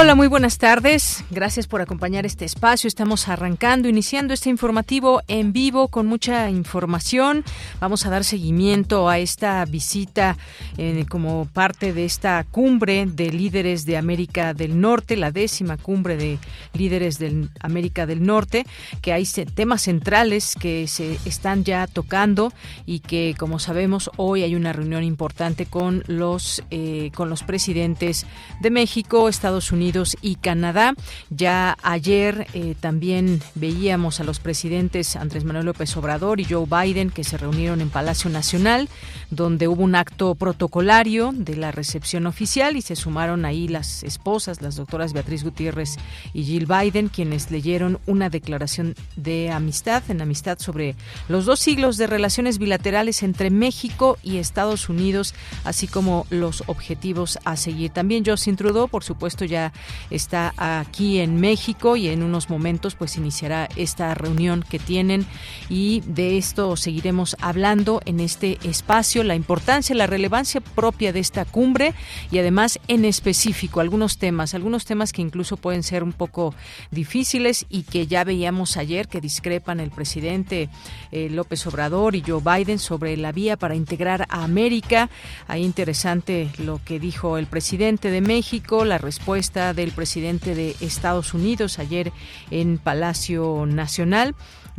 Hola, muy buenas tardes. Gracias por acompañar este espacio. Estamos arrancando, iniciando este informativo en vivo con mucha información. Vamos a dar seguimiento a esta visita eh, como parte de esta cumbre de líderes de América del Norte, la décima cumbre de líderes de América del Norte, que hay temas centrales que se están ya tocando y que, como sabemos, hoy hay una reunión importante con los eh, con los presidentes de México, Estados Unidos y Canadá. Ya ayer eh, también veíamos a los presidentes Andrés Manuel López Obrador y Joe Biden que se reunieron en Palacio Nacional, donde hubo un acto protocolario de la recepción oficial y se sumaron ahí las esposas, las doctoras Beatriz Gutiérrez y Jill Biden, quienes leyeron una declaración de amistad, en amistad sobre los dos siglos de relaciones bilaterales entre México y Estados Unidos, así como los objetivos a seguir. También Justin Trudeau, por supuesto, ya está aquí en México y en unos momentos pues iniciará esta reunión que tienen y de esto seguiremos hablando en este espacio, la importancia, la relevancia propia de esta cumbre y además en específico algunos temas, algunos temas que incluso pueden ser un poco difíciles y que ya veíamos ayer que discrepan el presidente eh, López Obrador y Joe Biden sobre la vía para integrar a América. Ahí interesante lo que dijo el presidente de México, la respuesta del presidente de Estados Unidos ayer en Palacio Nacional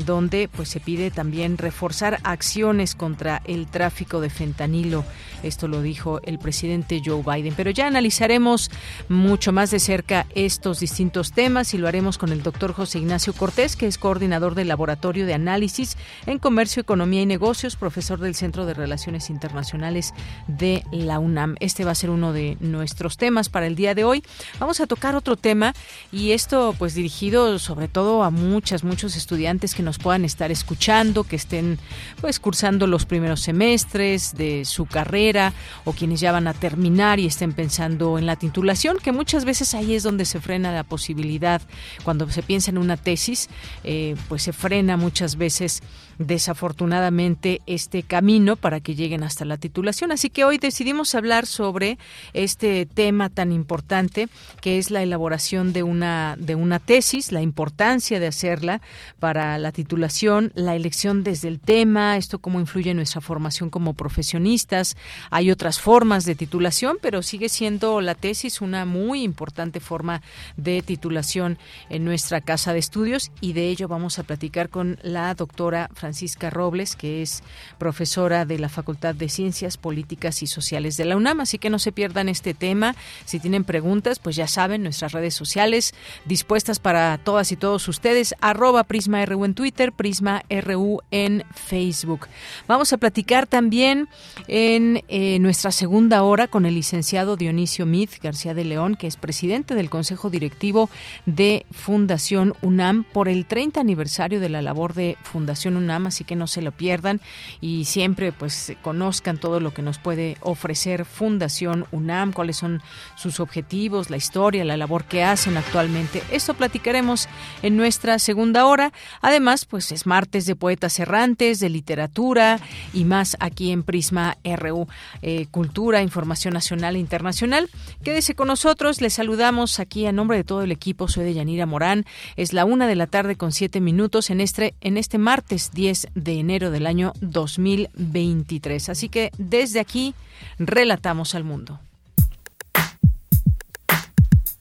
donde pues se pide también reforzar acciones contra el tráfico de fentanilo. Esto lo dijo el presidente Joe Biden. Pero ya analizaremos mucho más de cerca estos distintos temas y lo haremos con el doctor José Ignacio Cortés, que es coordinador del Laboratorio de Análisis en Comercio, Economía y Negocios, profesor del Centro de Relaciones Internacionales de la UNAM. Este va a ser uno de nuestros temas para el día de hoy. Vamos a tocar otro tema y esto pues dirigido sobre todo a muchas, muchos estudiantes que nos puedan estar escuchando, que estén pues cursando los primeros semestres de su carrera o quienes ya van a terminar y estén pensando en la titulación, que muchas veces ahí es donde se frena la posibilidad. Cuando se piensa en una tesis, eh, pues se frena muchas veces desafortunadamente este camino para que lleguen hasta la titulación. Así que hoy decidimos hablar sobre este tema tan importante que es la elaboración de una de una tesis, la importancia de hacerla para la titulación, la elección desde el tema, esto cómo influye en nuestra formación como profesionistas. Hay otras formas de titulación, pero sigue siendo la tesis una muy importante forma de titulación en nuestra casa de estudios y de ello vamos a platicar con la doctora Francisca Robles, que es profesora de la Facultad de Ciencias Políticas y Sociales de la UNAM. Así que no se pierdan este tema. Si tienen preguntas, pues ya saben, nuestras redes sociales dispuestas para todas y todos ustedes, arroba Prisma en Twitter, Prisma RU en Facebook. Vamos a platicar también en eh, nuestra segunda hora con el licenciado Dionisio Mid García de León, que es presidente del Consejo Directivo de Fundación UNAM por el 30 aniversario de la labor de Fundación UNAM, así que no se lo pierdan y siempre pues conozcan todo lo que nos puede ofrecer Fundación UNAM, cuáles son sus objetivos, la historia, la labor que hacen actualmente. Esto platicaremos en nuestra segunda hora. Además, pues es martes de poetas errantes, de literatura y más aquí en Prisma RU, eh, Cultura, Información Nacional e Internacional. Quédese con nosotros, les saludamos aquí a nombre de todo el equipo. Soy de Yanira Morán. Es la una de la tarde con siete minutos en este, en este martes 10 de enero del año 2023. Así que desde aquí relatamos al mundo.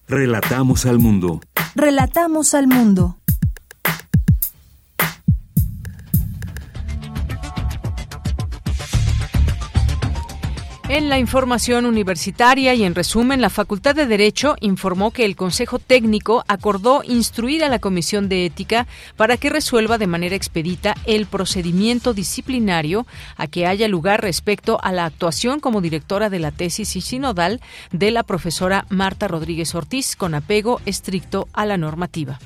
Relatamos al mundo. Relatamos al mundo. En la información universitaria y en resumen, la Facultad de Derecho informó que el Consejo Técnico acordó instruir a la Comisión de Ética para que resuelva de manera expedita el procedimiento disciplinario a que haya lugar respecto a la actuación como directora de la tesis y sinodal de la profesora Marta Rodríguez Ortiz con apego estricto a la normativa.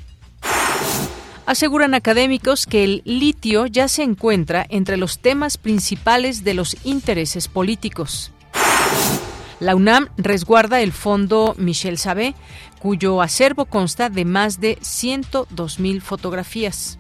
Aseguran académicos que el litio ya se encuentra entre los temas principales de los intereses políticos. La UNAM resguarda el fondo Michel Sabé, cuyo acervo consta de más de 102.000 fotografías.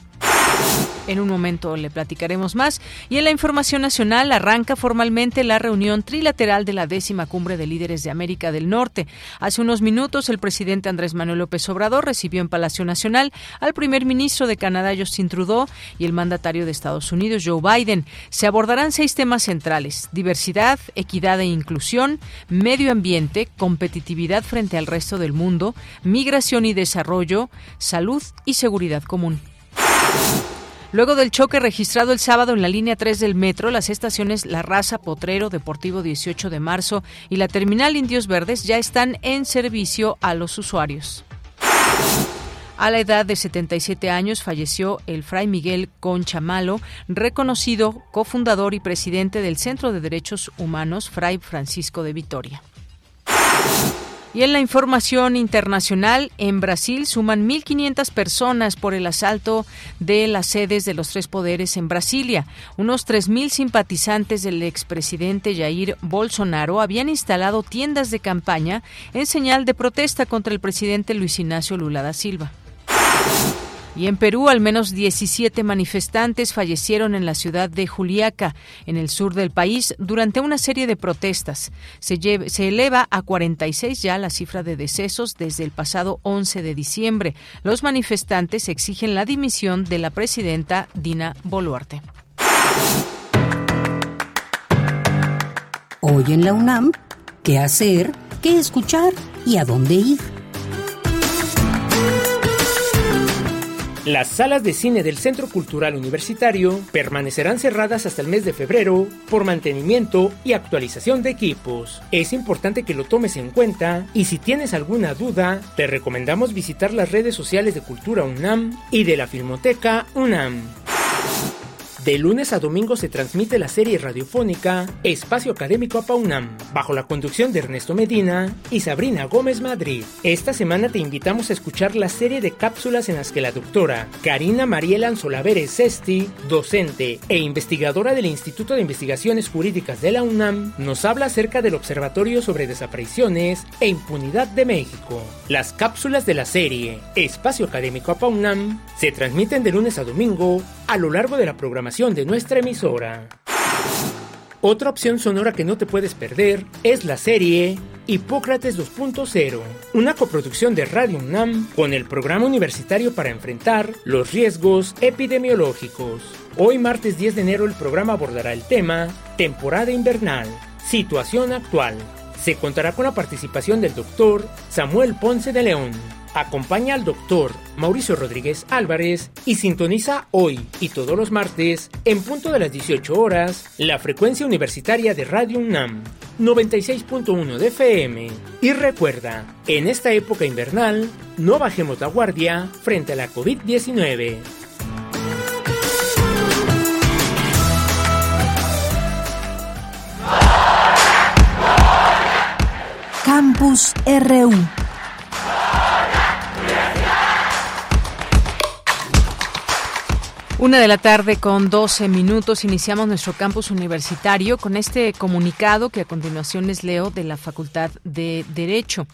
En un momento le platicaremos más. Y en la información nacional arranca formalmente la reunión trilateral de la décima cumbre de líderes de América del Norte. Hace unos minutos el presidente Andrés Manuel López Obrador recibió en Palacio Nacional al primer ministro de Canadá Justin Trudeau y el mandatario de Estados Unidos Joe Biden. Se abordarán seis temas centrales: diversidad, equidad e inclusión, medio ambiente, competitividad frente al resto del mundo, migración y desarrollo, salud y seguridad común. Luego del choque registrado el sábado en la línea 3 del metro, las estaciones La Raza, Potrero, Deportivo 18 de marzo y la terminal Indios Verdes ya están en servicio a los usuarios. A la edad de 77 años falleció el fray Miguel Concha Malo, reconocido cofundador y presidente del Centro de Derechos Humanos Fray Francisco de Vitoria. Y en la información internacional, en Brasil suman 1.500 personas por el asalto de las sedes de los tres poderes en Brasilia. Unos 3.000 simpatizantes del expresidente Jair Bolsonaro habían instalado tiendas de campaña en señal de protesta contra el presidente Luis Ignacio Lula da Silva. Y en Perú, al menos 17 manifestantes fallecieron en la ciudad de Juliaca, en el sur del país, durante una serie de protestas. Se, eleva a 46 ya la cifra de decesos desde el pasado 11 de diciembre. Los manifestantes exigen la dimisión de la presidenta Dina Boluarte. Hoy en la UNAM, ¿qué hacer? ¿Qué escuchar? ¿Y a dónde ir? Las salas de cine del Centro Cultural Universitario permanecerán cerradas hasta el mes de febrero por mantenimiento y actualización de equipos. Es importante que lo tomes en cuenta y si tienes alguna duda, te recomendamos visitar las redes sociales de Cultura UNAM y de la Filmoteca UNAM. De lunes a domingo se transmite la serie radiofónica Espacio Académico APAUNAM, bajo la conducción de Ernesto Medina y Sabrina Gómez Madrid. Esta semana te invitamos a escuchar la serie de cápsulas en las que la doctora Karina Mariela Solaveres Sesti, docente e investigadora del Instituto de Investigaciones Jurídicas de la UNAM, nos habla acerca del Observatorio sobre Desapariciones e Impunidad de México. Las cápsulas de la serie Espacio Académico APAUNAM se transmiten de lunes a domingo a lo largo de la programación de nuestra emisora. Otra opción sonora que no te puedes perder es la serie Hipócrates 2.0, una coproducción de Radio UNAM con el Programa Universitario para enfrentar los riesgos epidemiológicos. Hoy martes 10 de enero el programa abordará el tema Temporada invernal, situación actual. Se contará con la participación del doctor Samuel Ponce de León Acompaña al doctor Mauricio Rodríguez Álvarez y sintoniza hoy y todos los martes, en punto de las 18 horas, la frecuencia universitaria de Radio UNAM, 96.1 de FM. Y recuerda, en esta época invernal, no bajemos la guardia frente a la COVID-19. Campus RU Una de la tarde con 12 minutos iniciamos nuestro campus universitario con este comunicado que a continuación les leo de la Facultad de Derecho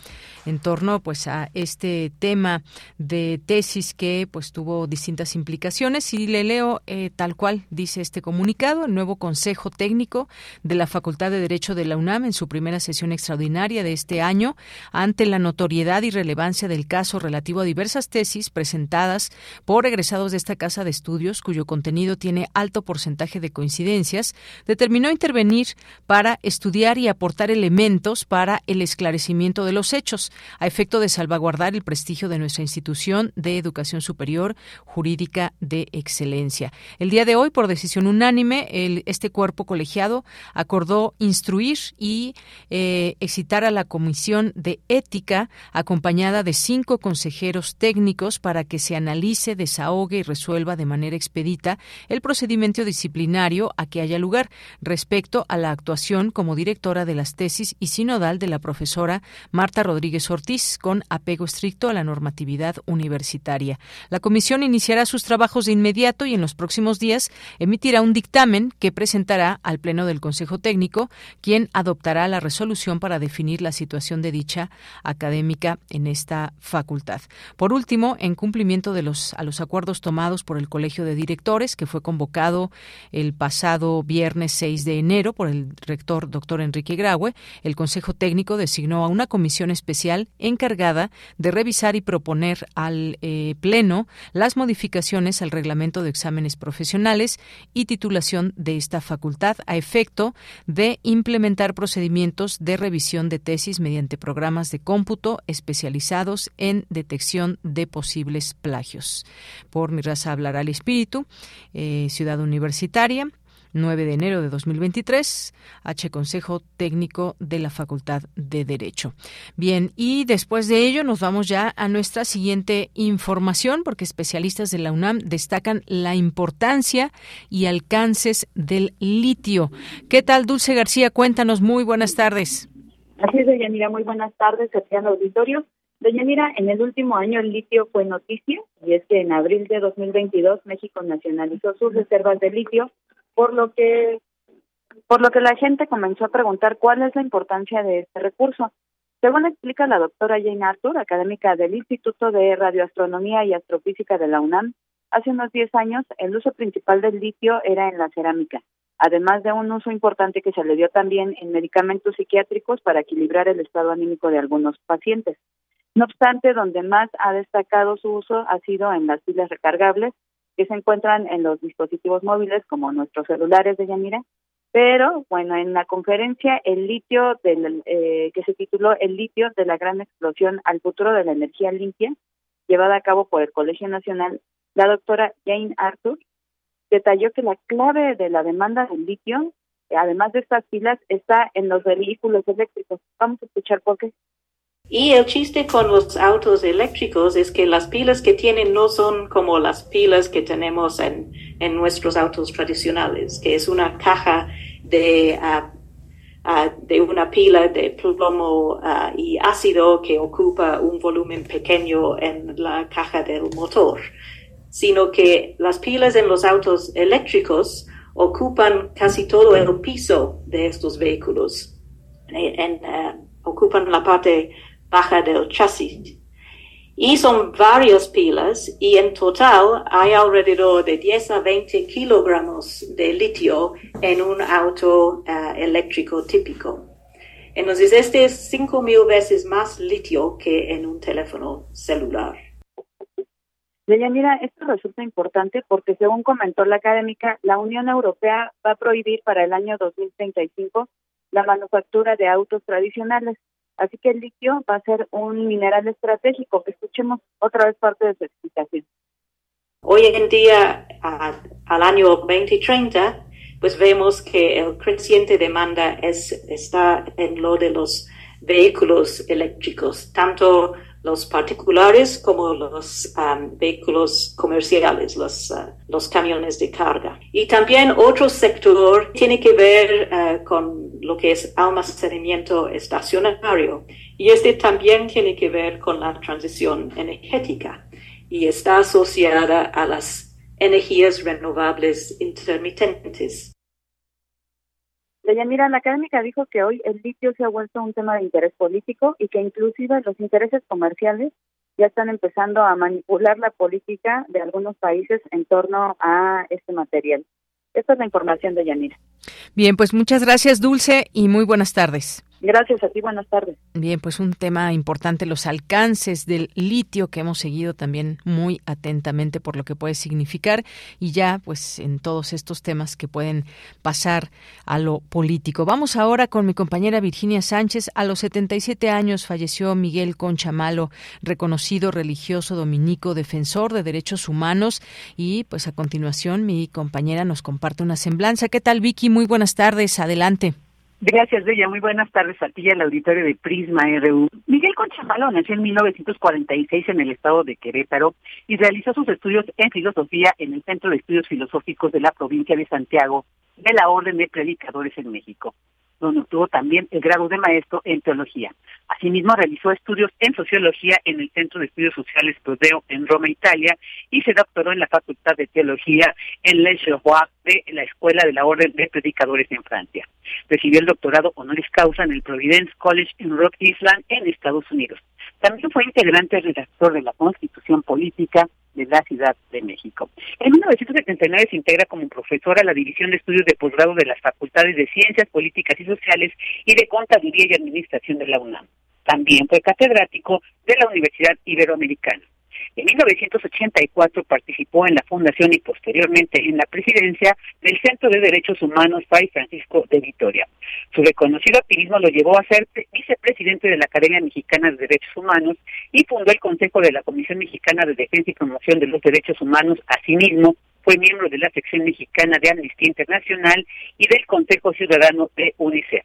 en torno pues a este tema de tesis que pues tuvo distintas implicaciones. Y le leo eh, tal cual dice este comunicado el nuevo Consejo Técnico de la Facultad de Derecho de la UNAM en su primera sesión extraordinaria de este año ante la notoriedad y relevancia del caso relativo a diversas tesis presentadas por egresados de esta casa de estudios cuyo contenido tiene alto porcentaje de coincidencias, determinó intervenir para estudiar y aportar elementos para el esclarecimiento de los hechos, a efecto de salvaguardar el prestigio de nuestra institución de educación superior jurídica de excelencia. El día de hoy, por decisión unánime, este cuerpo colegiado acordó instruir y eh, excitar a la Comisión de Ética, acompañada de cinco consejeros técnicos, para que se analice, desahogue y resuelva de manera expedita el procedimiento disciplinario a que haya lugar respecto a la actuación como directora de las tesis y sinodal de la profesora Marta Rodríguez Ortiz, con apego estricto a la normatividad universitaria. La comisión iniciará sus trabajos de inmediato y en los próximos días emitirá un dictamen que presentará al Pleno del Consejo Técnico, quien adoptará la resolución para definir la situación de dicha académica en esta facultad. Por último, en cumplimiento de los a los acuerdos tomados por el Colegio de Directores, que fue convocado el pasado viernes 6 de enero por el rector doctor Enrique Graue, el Consejo Técnico designó a una comisión especial encargada de revisar y proponer al eh, Pleno las modificaciones al reglamento de exámenes profesionales y titulación de esta facultad a efecto de implementar procedimientos de revisión de tesis mediante programas de cómputo especializados en detección de posibles plagios. Por mi raza hablará el espíritu, eh, Ciudad Universitaria. 9 de enero de 2023, H. Consejo Técnico de la Facultad de Derecho. Bien, y después de ello nos vamos ya a nuestra siguiente información, porque especialistas de la UNAM destacan la importancia y alcances del litio. ¿Qué tal, Dulce García? Cuéntanos, muy buenas tardes. Así es, Deyanira, muy buenas tardes, al Auditorio. Deyanira, en el último año el litio fue noticia, y es que en abril de 2022 México nacionalizó sus reservas de litio por lo que por lo que la gente comenzó a preguntar cuál es la importancia de este recurso. Según explica la doctora Jane Arthur, académica del Instituto de Radioastronomía y Astrofísica de la UNAM, hace unos 10 años el uso principal del litio era en la cerámica, además de un uso importante que se le dio también en medicamentos psiquiátricos para equilibrar el estado anímico de algunos pacientes. No obstante, donde más ha destacado su uso ha sido en las pilas recargables que se encuentran en los dispositivos móviles como nuestros celulares de Yanira. Pero bueno, en la conferencia el litio del, eh, que se tituló El litio de la gran explosión al futuro de la energía limpia, llevada a cabo por el Colegio Nacional, la doctora Jane Arthur detalló que la clave de la demanda del litio, además de estas pilas, está en los vehículos eléctricos. Vamos a escuchar por qué. Y el chiste con los autos eléctricos es que las pilas que tienen no son como las pilas que tenemos en, en nuestros autos tradicionales, que es una caja de, ah, ah, de una pila de plomo ah, y ácido que ocupa un volumen pequeño en la caja del motor, sino que las pilas en los autos eléctricos ocupan casi todo el piso de estos vehículos. Ocupan la parte baja del chasis. Y son varias pilas y en total hay alrededor de 10 a 20 kilogramos de litio en un auto eh, eléctrico típico. Entonces, este es 5.000 veces más litio que en un teléfono celular. mira, esto resulta importante porque según comentó la académica, la Unión Europea va a prohibir para el año 2035 la manufactura de autos tradicionales Así que el litio va a ser un mineral estratégico. Escuchemos otra vez parte de su explicación. Hoy en día, al año 2030, pues vemos que el creciente demanda es, está en lo de los vehículos eléctricos, tanto los particulares como los um, vehículos comerciales, los, uh, los camiones de carga. Y también otro sector tiene que ver uh, con lo que es almacenamiento estacionario. Y este también tiene que ver con la transición energética y está asociada a las energías renovables intermitentes. Deyanira, la académica dijo que hoy el litio se ha vuelto un tema de interés político y que inclusive los intereses comerciales ya están empezando a manipular la política de algunos países en torno a este material. Esta es la información de Yanira. Bien, pues muchas gracias, Dulce, y muy buenas tardes. Gracias a ti, buenas tardes. Bien, pues un tema importante, los alcances del litio que hemos seguido también muy atentamente por lo que puede significar y ya pues en todos estos temas que pueden pasar a lo político. Vamos ahora con mi compañera Virginia Sánchez. A los 77 años falleció Miguel Conchamalo, reconocido religioso dominico, defensor de derechos humanos y pues a continuación mi compañera nos comparte una semblanza. ¿Qué tal Vicky? Muy buenas tardes, adelante. Gracias, Bella. Muy buenas tardes a ti al auditorio de Prisma RU. Miguel Conchamalo nació en 1946 en el estado de Querétaro y realizó sus estudios en filosofía en el Centro de Estudios Filosóficos de la provincia de Santiago de la Orden de Predicadores en México donde obtuvo también el grado de maestro en teología. Asimismo, realizó estudios en sociología en el Centro de Estudios Sociales Prodeo en Roma, Italia, y se doctoró en la Facultad de Teología en Le Cherois de la Escuela de la Orden de Predicadores en Francia. Recibió el doctorado honoris causa en el Providence College en Rock Island, en Estados Unidos. También fue integrante redactor de la Constitución Política de la Ciudad de México. En 1979 se integra como profesor a la División de Estudios de Posgrado de las Facultades de Ciencias Políticas y Sociales y de Contaduría y Administración de la UNAM. También fue catedrático de la Universidad Iberoamericana. En 1984 participó en la fundación y posteriormente en la presidencia del Centro de Derechos Humanos Fray Francisco de Vitoria. Su reconocido activismo lo llevó a ser vicepresidente de la Academia Mexicana de Derechos Humanos y fundó el Consejo de la Comisión Mexicana de Defensa y Promoción de los Derechos Humanos. Asimismo, fue miembro de la sección mexicana de Amnistía Internacional y del Consejo Ciudadano de UNICEF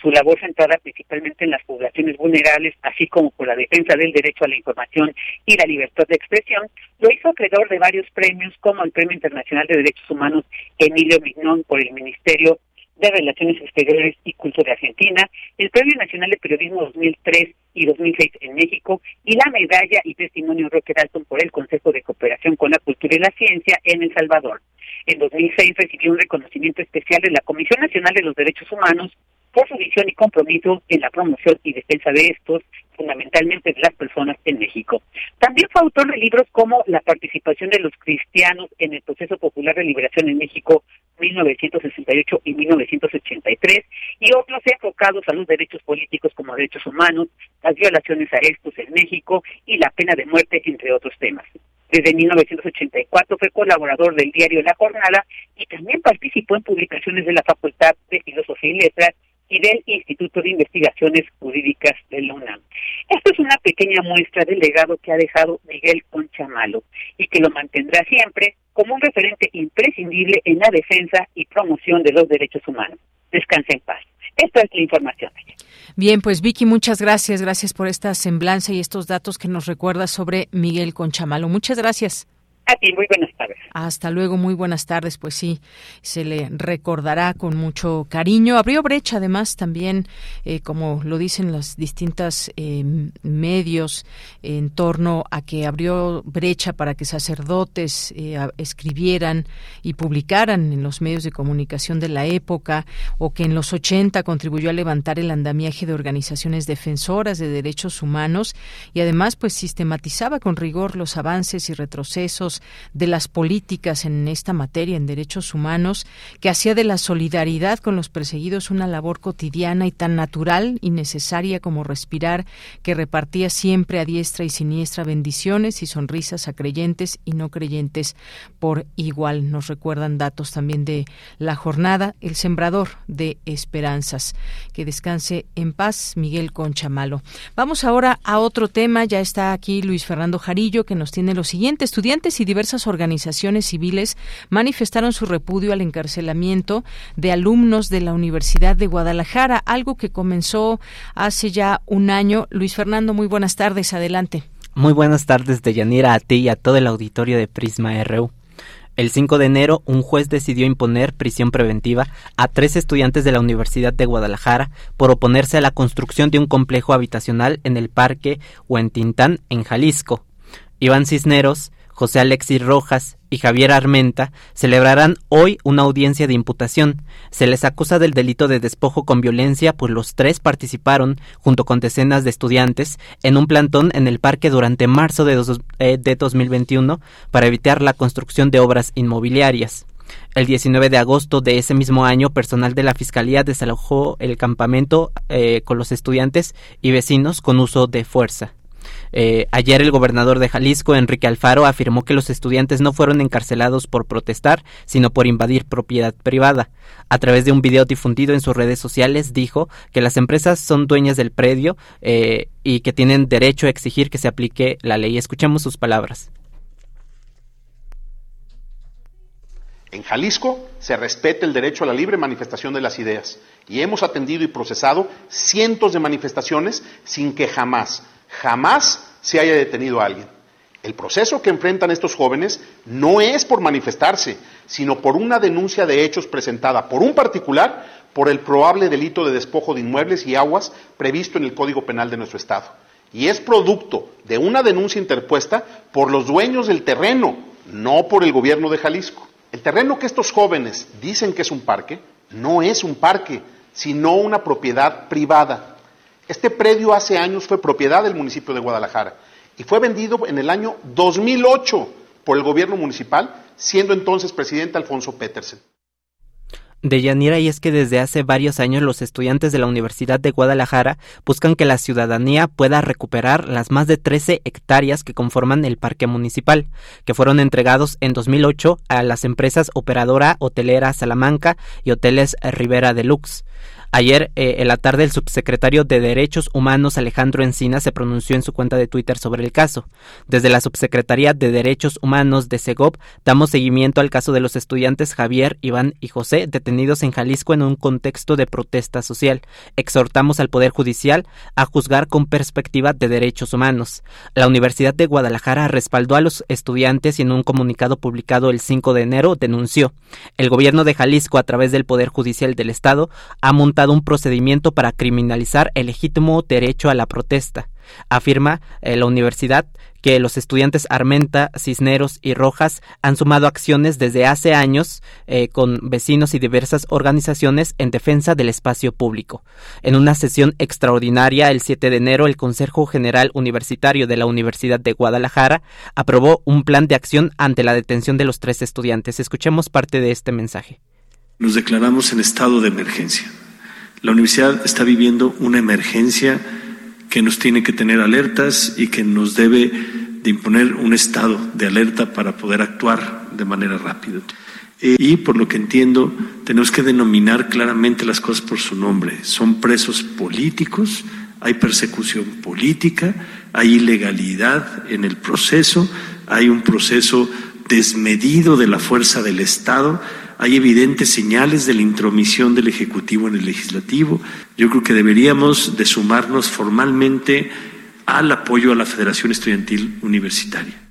su labor centrada principalmente en las poblaciones vulnerables, así como por la defensa del derecho a la información y la libertad de expresión, lo hizo acreedor de varios premios, como el Premio Internacional de Derechos Humanos Emilio Mignón por el Ministerio de Relaciones Exteriores y Cultura Argentina, el Premio Nacional de Periodismo 2003 y 2006 en México y la medalla y testimonio Roque Dalton por el Consejo de Cooperación con la Cultura y la Ciencia en El Salvador. En 2006 recibió un reconocimiento especial de la Comisión Nacional de los Derechos Humanos por su visión y compromiso en la promoción y defensa de estos, fundamentalmente de las personas en México. También fue autor de libros como La participación de los cristianos en el proceso popular de liberación en México 1968 y 1983 y otros enfocados a los derechos políticos como derechos humanos, las violaciones a estos en México y la pena de muerte, entre otros temas. Desde 1984 fue colaborador del diario La Jornada y también participó en publicaciones de la Facultad de Filosofía y Letras y del Instituto de Investigaciones Jurídicas de la UNAM. Esto es una pequeña muestra del legado que ha dejado Miguel Conchamalo y que lo mantendrá siempre como un referente imprescindible en la defensa y promoción de los derechos humanos. Descanse en paz. Esta es la información. Bien, pues Vicky, muchas gracias. Gracias por esta semblanza y estos datos que nos recuerdas sobre Miguel Conchamalo. Muchas gracias Hasta luego, muy buenas tardes. Pues sí, se le recordará con mucho cariño. Abrió brecha, además, también, eh, como lo dicen los distintos eh, medios, en torno a que abrió brecha para que sacerdotes eh, escribieran y publicaran en los medios de comunicación de la época, o que en los 80 contribuyó a levantar el andamiaje de organizaciones defensoras de derechos humanos y además, pues sistematizaba con rigor los avances y retrocesos de las políticas en esta materia, en derechos humanos, que hacía de la solidaridad con los perseguidos una labor cotidiana y tan natural y necesaria como respirar, que repartía siempre a diestra y siniestra bendiciones y sonrisas a creyentes y no creyentes por igual. Nos recuerdan datos también de la jornada, el sembrador de esperanzas. Que descanse en paz, Miguel Conchamalo. Vamos ahora a otro tema. Ya está aquí Luis Fernando Jarillo, que nos tiene lo siguiente. Estudiantes y diversas organizaciones civiles manifestaron su repudio al encarcelamiento de alumnos de la Universidad de Guadalajara, algo que comenzó hace ya un año. Luis Fernando, muy buenas tardes, adelante. Muy buenas tardes, Deyanira, a ti y a todo el auditorio de Prisma RU. El 5 de enero, un juez decidió imponer prisión preventiva a tres estudiantes de la Universidad de Guadalajara por oponerse a la construcción de un complejo habitacional en el Parque Huentintán, en Jalisco. Iván Cisneros, José Alexis Rojas y Javier Armenta celebrarán hoy una audiencia de imputación. Se les acusa del delito de despojo con violencia, pues los tres participaron, junto con decenas de estudiantes, en un plantón en el parque durante marzo de, 2021 eh, para evitar la construcción de obras inmobiliarias. El 19 de agosto de ese mismo año, personal de la Fiscalía desalojó el campamento eh, con los estudiantes y vecinos con uso de fuerza. Eh, ayer el gobernador de Jalisco, Enrique Alfaro, afirmó que los estudiantes no fueron encarcelados por protestar, sino por invadir propiedad privada. A través de un video difundido en sus redes sociales, dijo que las empresas son dueñas del predio eh, y que tienen derecho a exigir que se aplique la ley. Escuchemos sus palabras. En Jalisco se respeta el derecho a la libre manifestación de las ideas y hemos atendido y procesado cientos de manifestaciones sin que jamás jamás se haya detenido a alguien. El proceso que enfrentan estos jóvenes no es por manifestarse, sino por una denuncia de hechos presentada por un particular por el probable delito de despojo de inmuebles y aguas previsto en el Código Penal de nuestro Estado. Y es producto de una denuncia interpuesta por los dueños del terreno, no por el gobierno de Jalisco. El terreno que estos jóvenes dicen que es un parque, no es un parque, sino una propiedad privada. Este predio hace años fue propiedad del municipio de Guadalajara y fue vendido en el año 2008 por el gobierno municipal, siendo entonces presidente Alfonso Petersen. De Yanira, y es que desde hace varios años los estudiantes de la Universidad de Guadalajara buscan que la ciudadanía pueda recuperar las más de 13 hectáreas que conforman el parque municipal, que fueron entregados en 2008 a las empresas operadora hotelera Salamanca y Hoteles Rivera Deluxe. Ayer eh, en la tarde el subsecretario de Derechos Humanos Alejandro Encina se pronunció en su cuenta de Twitter sobre el caso. Desde la Subsecretaría de Derechos Humanos de Segov damos seguimiento al caso de los estudiantes Javier, Iván y José detenidos en Jalisco en un contexto de protesta social. Exhortamos al Poder Judicial a juzgar con perspectiva de derechos humanos. La Universidad de Guadalajara respaldó a los estudiantes y en un comunicado publicado el 5 de enero denunció. El gobierno de Jalisco a través del Poder Judicial del Estado ha montado un procedimiento para criminalizar el legítimo derecho a la protesta. Afirma eh, la universidad que los estudiantes Armenta, Cisneros y Rojas han sumado acciones desde hace años eh, con vecinos y diversas organizaciones en defensa del espacio público. En una sesión extraordinaria el 7 de enero, el Consejo General Universitario de la Universidad de Guadalajara aprobó un plan de acción ante la detención de los tres estudiantes. Escuchemos parte de este mensaje. Nos declaramos en estado de emergencia la universidad está viviendo una emergencia que nos tiene que tener alertas y que nos debe de imponer un estado de alerta para poder actuar de manera rápida. Eh, y por lo que entiendo, tenemos que denominar claramente las cosas por su nombre. Son presos políticos, hay persecución política, hay ilegalidad en el proceso, hay un proceso desmedido de la fuerza del Estado hay evidentes señales de la intromisión del Ejecutivo en el Legislativo. Yo creo que deberíamos de sumarnos formalmente al apoyo a la Federación Estudiantil Universitaria.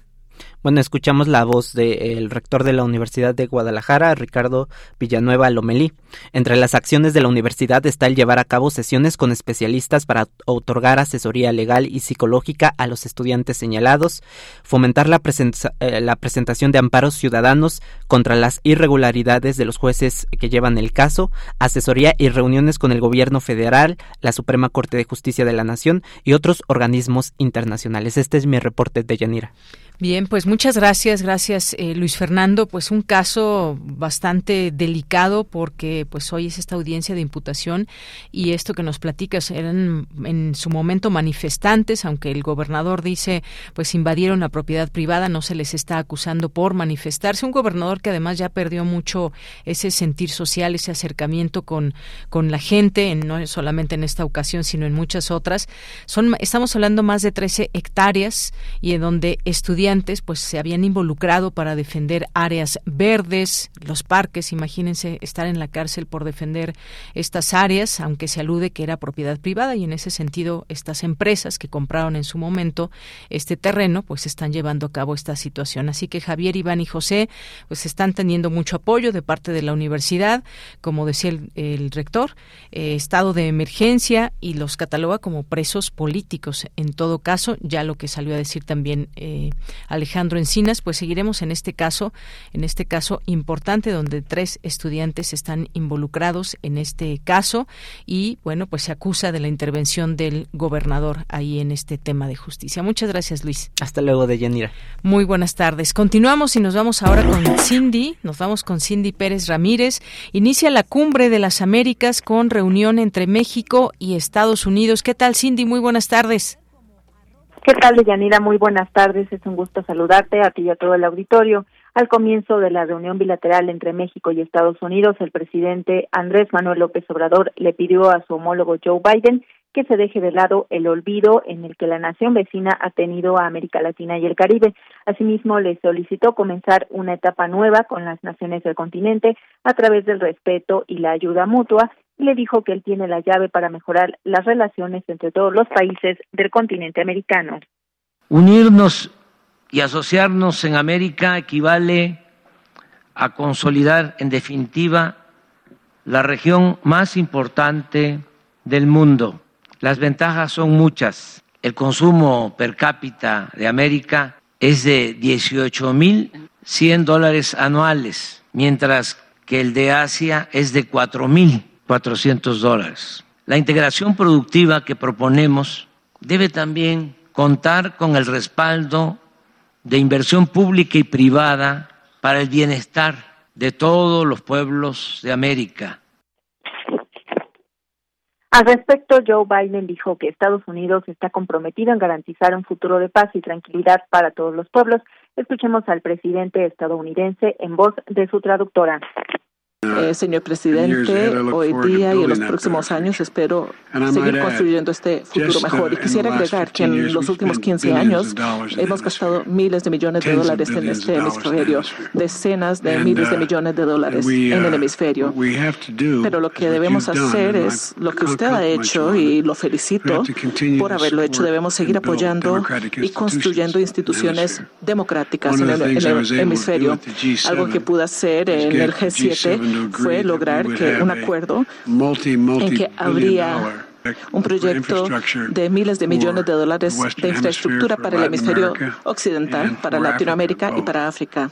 Bueno, escuchamos la voz del rector de la Universidad de Guadalajara, Ricardo Villanueva Lomelí. Entre las acciones de la universidad está el llevar a cabo sesiones con especialistas para otorgar asesoría legal y psicológica a los estudiantes señalados, fomentar la, eh, la presentación de amparos ciudadanos contra las irregularidades de los jueces que llevan el caso, asesoría y reuniones con el gobierno federal, la Suprema Corte de Justicia de la Nación y otros organismos internacionales. Este es mi reporte de Yanira. Bien, pues muchas gracias, gracias eh, Luis Fernando. Pues un caso bastante delicado porque pues hoy es esta audiencia de imputación y esto que nos platicas eran en su momento manifestantes, aunque el gobernador dice pues invadieron la propiedad privada, no se les está acusando por manifestarse. Un gobernador que además ya perdió mucho ese sentir social, ese acercamiento con, con la gente, en, no solamente en esta ocasión, sino en muchas otras. Son, estamos hablando más de 13 hectáreas y en donde estudiantes pues se habían involucrado para defender áreas verdes, los parques, imagínense estar en la cárcel por defender estas áreas, aunque se alude que era propiedad privada y en ese sentido estas empresas que compraron en su momento este terreno pues están llevando a cabo esta situación. Así que Javier, Iván y José pues están teniendo mucho apoyo de parte de la universidad, como decía el, rector, eh, estado de emergencia y los cataloga como presos políticos. En todo caso, ya lo que salió a decir también eh, Alejandro Encinas, pues seguiremos en este caso, en este caso importante donde tres estudiantes están involucrados en este caso y bueno, pues se acusa de la intervención del gobernador ahí en este tema de justicia. Muchas gracias, Luis. Hasta luego, Deyanira. Muy buenas tardes. Continuamos y nos vamos ahora con Cindy, nos vamos con Cindy Pérez Ramírez. Inicia la cumbre de las Américas con reunión entre México y Estados Unidos. ¿Qué tal, Cindy? Muy buenas tardes. ¿Qué tal, Deyanira? Muy buenas tardes. Es un gusto saludarte a ti y a todo el auditorio. Al comienzo de la reunión bilateral entre México y Estados Unidos, el presidente Andrés Manuel López Obrador le pidió a su homólogo Joe Biden que se deje de lado el olvido en el que la nación vecina ha tenido a América Latina y el Caribe. Asimismo, le solicitó comenzar una etapa nueva con las naciones del continente a través del respeto y la ayuda mutua le dijo que él tiene la llave para mejorar las relaciones entre todos los países del continente americano. Unirnos y asociarnos en América equivale a consolidar, en definitiva, la región más importante del mundo. Las ventajas son muchas. El consumo per cápita de América es de 18.100 dólares anuales, mientras que el de Asia es de 4.400 dólares. La integración productiva que proponemos debe también contar con el respaldo de inversión pública y privada para el bienestar de todos los pueblos de América. Al respecto, Joe Biden dijo que Estados Unidos está comprometido en garantizar un futuro de paz y tranquilidad para todos los pueblos. Escuchemos al presidente estadounidense en voz de su traductora. Eh, señor presidente, hoy día y en los próximos años espero seguir construyendo este futuro mejor. Y quisiera agregar que en los últimos 15 años hemos gastado miles de millones de dólares en este hemisferio, decenas de miles de uh, millones de dólares en el uh, hemisferio. Pero lo que debemos hacer es lo que usted ha hecho y lo felicito por haberlo hecho. Debemos seguir apoyando y construyendo instituciones democráticas en el hemisferio. Algo que pude hacer en el G7 fue lograr que un acuerdo en que habría un proyecto de miles de millones de dólares de infraestructura para el hemisferio occidental, para Latinoamérica y para África.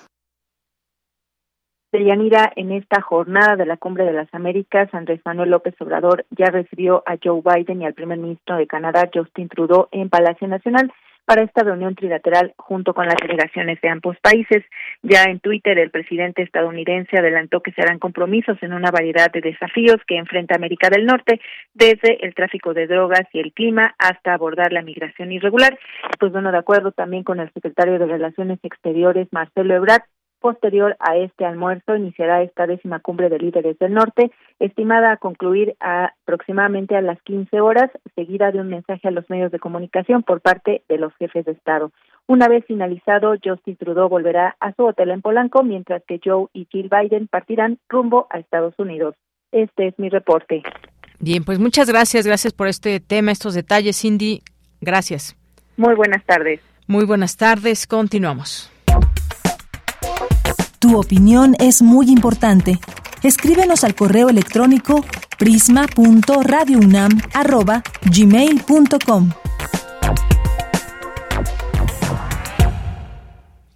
Yanira, en esta jornada de la Cumbre de las Américas, Andrés Manuel López Obrador ya recibió a Joe Biden y al primer ministro de Canadá, Justin Trudeau, en Palacio Nacional para esta reunión trilateral junto con las delegaciones de ambos países. Ya en Twitter, el presidente estadounidense adelantó que se harán compromisos en una variedad de desafíos que enfrenta América del Norte, desde el tráfico de drogas y el clima hasta abordar la migración irregular. Pues bueno, de acuerdo también con el secretario de Relaciones Exteriores, Marcelo Ebrard, Posterior a este almuerzo iniciará esta décima cumbre de líderes del norte, estimada a concluir aproximadamente a las 15 horas, seguida de un mensaje a los medios de comunicación por parte de los jefes de Estado. Una vez finalizado, Justin Trudeau volverá a su hotel en Polanco, mientras que Joe y Jill Biden partirán rumbo a Estados Unidos. Este es mi reporte. Bien, pues muchas gracias, gracias por este tema, estos detalles, Cindy. Gracias. Muy buenas tardes. Muy buenas tardes, continuamos. Tu opinión es muy importante. Escríbenos al correo electrónico prisma.radiounam@gmail.com.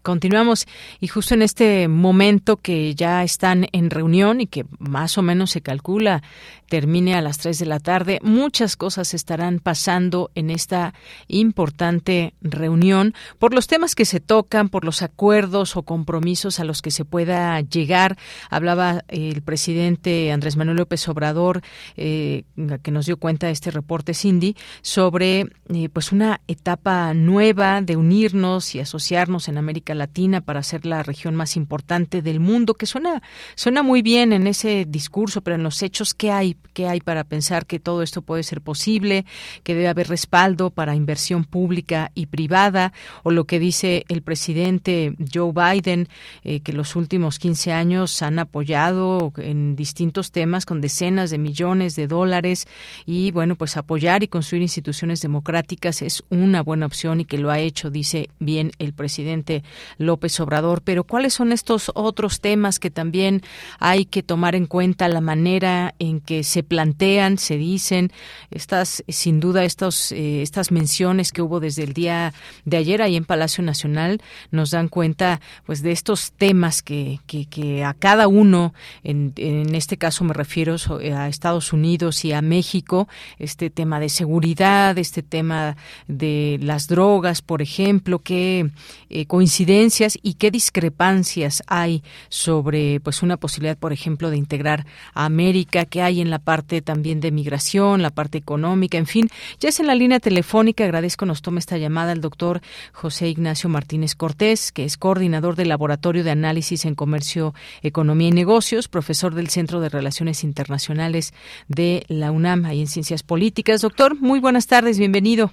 Continuamos y justo en este momento que ya están en reunión y que más o menos se calcula termine a las 3 de la tarde. Muchas cosas estarán pasando en esta importante reunión por los temas que se tocan, por los acuerdos o compromisos a los que se pueda llegar. Hablaba el presidente Andrés Manuel López Obrador, eh, que nos dio cuenta de este reporte Cindy, sobre eh, pues una etapa nueva de unirnos y asociarnos en América Latina para ser la región más importante del mundo, que suena, suena muy bien en ese discurso, pero en los hechos, ¿qué hay? ¿Qué hay para pensar que todo esto puede ser posible? Que debe haber respaldo para inversión pública y privada, o lo que dice el presidente Joe Biden, eh, que los últimos 15 años han apoyado en distintos temas con decenas de millones de dólares y bueno, pues apoyar y construir instituciones democráticas es una buena opción y que lo ha hecho, dice bien el presidente López Obrador. Pero ¿cuáles son estos otros temas que también hay que tomar en cuenta? La manera en que se plantean, se dicen, estas, sin duda, estos, eh, estas menciones que hubo desde el día de ayer ahí en Palacio Nacional nos dan cuenta pues de estos temas que, que, a cada uno, en, en este caso me refiero a Estados Unidos y a México, este tema de seguridad, este tema de las drogas, por ejemplo, qué eh, coincidencias y qué discrepancias hay sobre pues una posibilidad, por ejemplo, de integrar a América, que hay en la parte también de migración, la parte económica, en fin, ya es en la línea telefónica, agradezco nos tome esta llamada el doctor José Ignacio Martínez Cortés, que es coordinador del Laboratorio de Análisis en Comercio, Economía y Negocios, profesor del Centro de Relaciones Internacionales de la UNAM, ahí en Ciencias Políticas. Doctor, muy buenas tardes, bienvenido.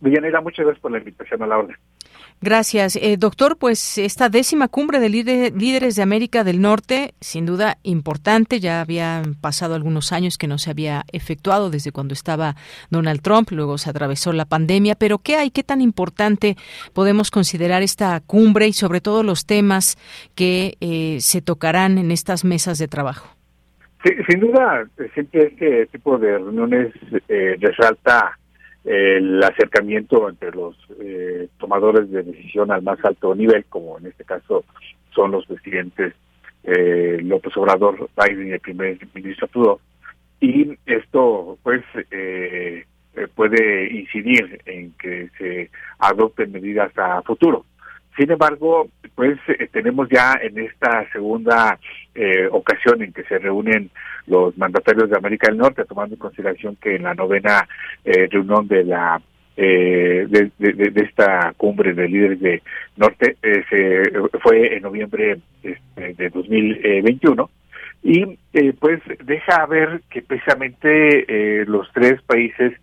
Villanera, muchas gracias por la invitación a la orden. Gracias. Eh, doctor, pues esta décima cumbre de líderes de América del Norte, sin duda importante, ya habían pasado algunos años que no se había efectuado desde cuando estaba Donald Trump, luego se atravesó la pandemia, pero ¿qué hay? ¿Qué tan importante podemos considerar esta cumbre y sobre todo los temas que eh, se tocarán en estas mesas de trabajo? Sin duda, siempre este tipo de reuniones eh, resalta el acercamiento entre los eh, tomadores de decisión al más alto nivel, como en este caso son los presidentes eh, López Obrador, Biden y el primer ministro Trudeau. Y esto, pues, eh, eh, puede incidir en que se adopten medidas a futuro. Sin embargo, pues eh, tenemos ya en esta segunda eh, ocasión en que se reúnen los mandatarios de América del Norte, tomando en consideración que en la novena eh, reunión de la de, esta cumbre de líderes de Norte se fue en noviembre este, de 2021 y pues deja ver que precisamente los tres países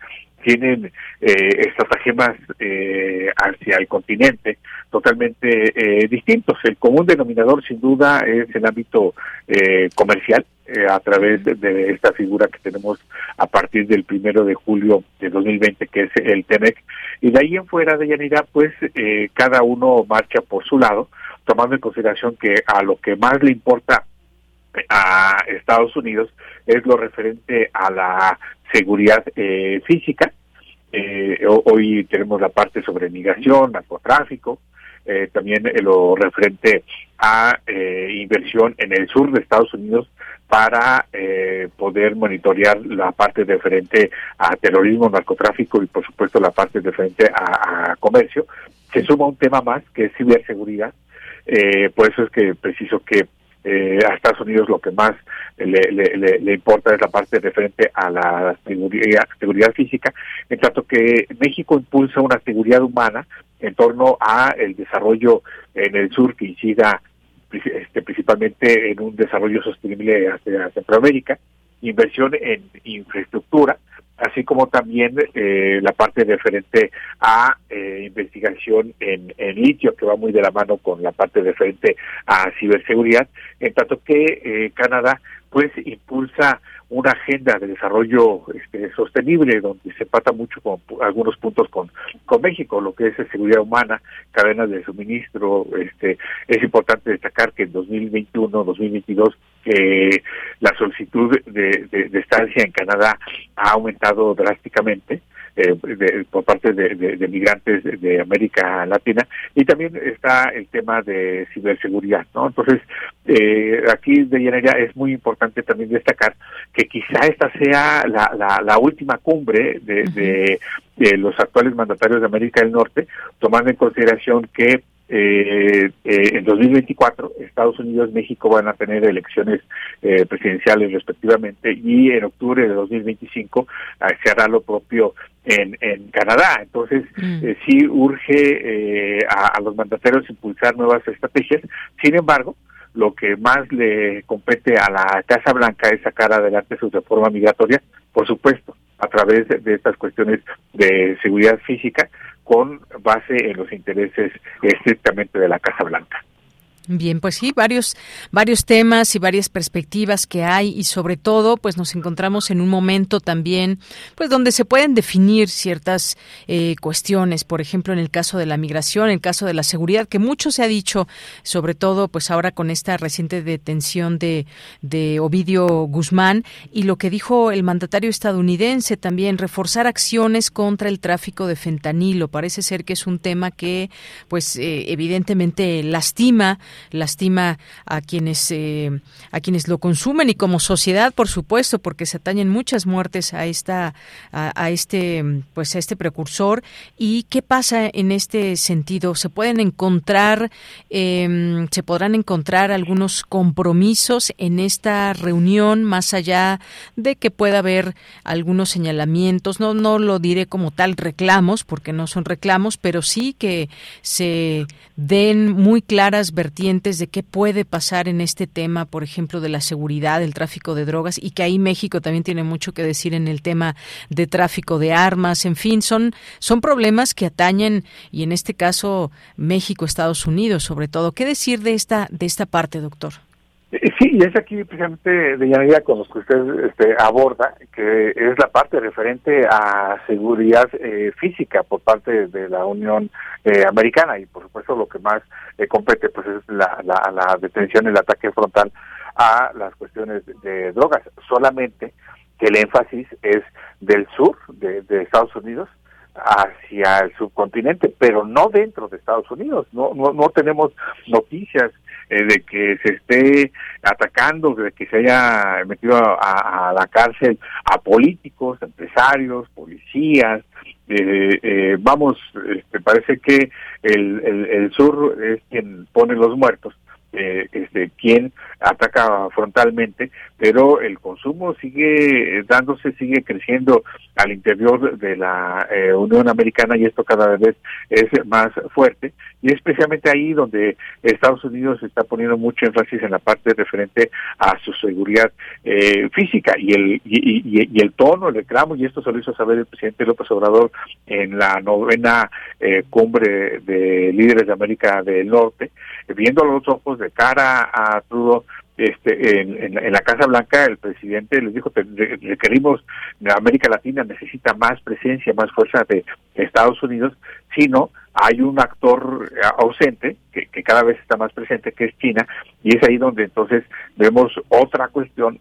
tienen eh, estratagemas eh, hacia el continente totalmente eh, distintos. El común denominador, sin duda, es el ámbito eh, comercial, eh, a través de, esta figura que tenemos a partir del primero de julio de 2020, que es el TEMEC. Y de ahí en fuera de Yanira, pues cada uno marcha por su lado, tomando en consideración que a lo que más le importa a Estados Unidos es lo referente a la seguridad eh, física. Eh, hoy tenemos la parte sobre migración, narcotráfico, eh, también lo referente a inversión en el sur de Estados Unidos para poder monitorear la parte referente a terrorismo, narcotráfico y por supuesto la parte referente a, a comercio. Se suma un tema más que es ciberseguridad. por eso es que preciso que eh, a Estados Unidos lo que más le, le, le, importa es la parte referente a la seguridad, física, en tanto que México impulsa una seguridad humana en torno a el desarrollo en el sur que incida este, principalmente en un desarrollo sostenible hacia Centroamérica, inversión en infraestructura, así como también eh, la parte referente a eh, investigación en, en, litio, que va muy de la mano con la parte referente a ciberseguridad, en tanto que eh, Canadá pues impulsa una agenda de desarrollo este, sostenible donde se pata mucho con algunos puntos con, con México, lo que es seguridad humana, cadenas de suministro. Este, es importante destacar que en 2021, 2022, eh, la solicitud de, de estancia en Canadá ha aumentado drásticamente eh, por parte de, migrantes de, América Latina y también está el tema de ciberseguridad, ¿no? Entonces, eh, aquí de Yanira es muy importante también destacar que quizá esta sea la, la, última cumbre de, de los actuales mandatarios de América del Norte, tomando en consideración que eh, eh, en 2024 Estados Unidos y México van a tener elecciones eh, presidenciales respectivamente y en octubre de 2025 ah, se hará lo propio en, en Canadá. Entonces, mm. eh, sí urge a, a, los mandatarios impulsar nuevas estrategias. Sin embargo, lo que más le compete a la Casa Blanca es sacar adelante su reforma migratoria, por supuesto, a través de estas cuestiones de seguridad física, con base en los intereses estrictamente de la Casa Blanca. Bien, pues sí, varios, varios temas y varias perspectivas que hay y sobre todo, pues nos encontramos en un momento también, pues donde se pueden definir ciertas eh, cuestiones, por ejemplo, en el caso de la migración, en el caso de la seguridad, que mucho se ha dicho, sobre todo, pues ahora con esta reciente detención de, de Ovidio Guzmán y lo que dijo el mandatario estadounidense también, reforzar acciones contra el tráfico de fentanilo. Parece ser que es un tema que, pues, eh, evidentemente lastima lastima a quienes eh, a quienes lo consumen y como sociedad, por supuesto, porque se atañen muchas muertes a esta a, este pues a este precursor. ¿Y qué pasa en este sentido? Se pueden encontrar em, se podrán encontrar algunos compromisos en esta reunión más allá de que pueda haber algunos señalamientos. No no lo diré como tal reclamos porque no son reclamos, pero sí que se den muy claras vertientes de qué puede pasar en este tema, por ejemplo, de la seguridad, del tráfico de drogas, y que ahí México también tiene mucho que decir en el tema de tráfico de armas, en fin, son, son problemas que atañen, y en este caso México, Estados Unidos, sobre todo. ¿Qué decir de esta, de esta parte, doctor? Eh, sí, y es aquí precisamente de Yanira con los que usted este, aborda, que es la parte referente a seguridad eh, física por parte de la Unión eh, Americana y por supuesto lo que más compete pues es la, la, la detención el ataque frontal a las cuestiones de, drogas. Solamente que el énfasis es del sur de, de Estados Unidos hacia el subcontinente, pero no dentro de Estados Unidos. No, no, no tenemos noticias eh, de que se esté atacando, de que se haya metido a, la cárcel a políticos, empresarios, policías. Eh, eh, vamos, este, parece que el, el, el sur es quien pone los muertos eh, este, quien ataca frontalmente, pero el consumo sigue dándose, sigue creciendo al interior de la eh, Unión Americana y esto cada vez es más fuerte. Y es especialmente ahí donde Estados Unidos está poniendo mucho énfasis en la parte referente a su seguridad eh, física y el y, el tono, el reclamo y esto se lo hizo saber el presidente López Obrador en la novena eh, cumbre de líderes de América del Norte, viendo a los ojos de cara a Trudeau este, en, la Casa Blanca el presidente les dijo que requerimos, América Latina necesita más presencia, más fuerza de, Estados Unidos, sino hay un actor eh, ausente que, que, cada vez está más presente, que es China, y es ahí donde entonces vemos otra cuestión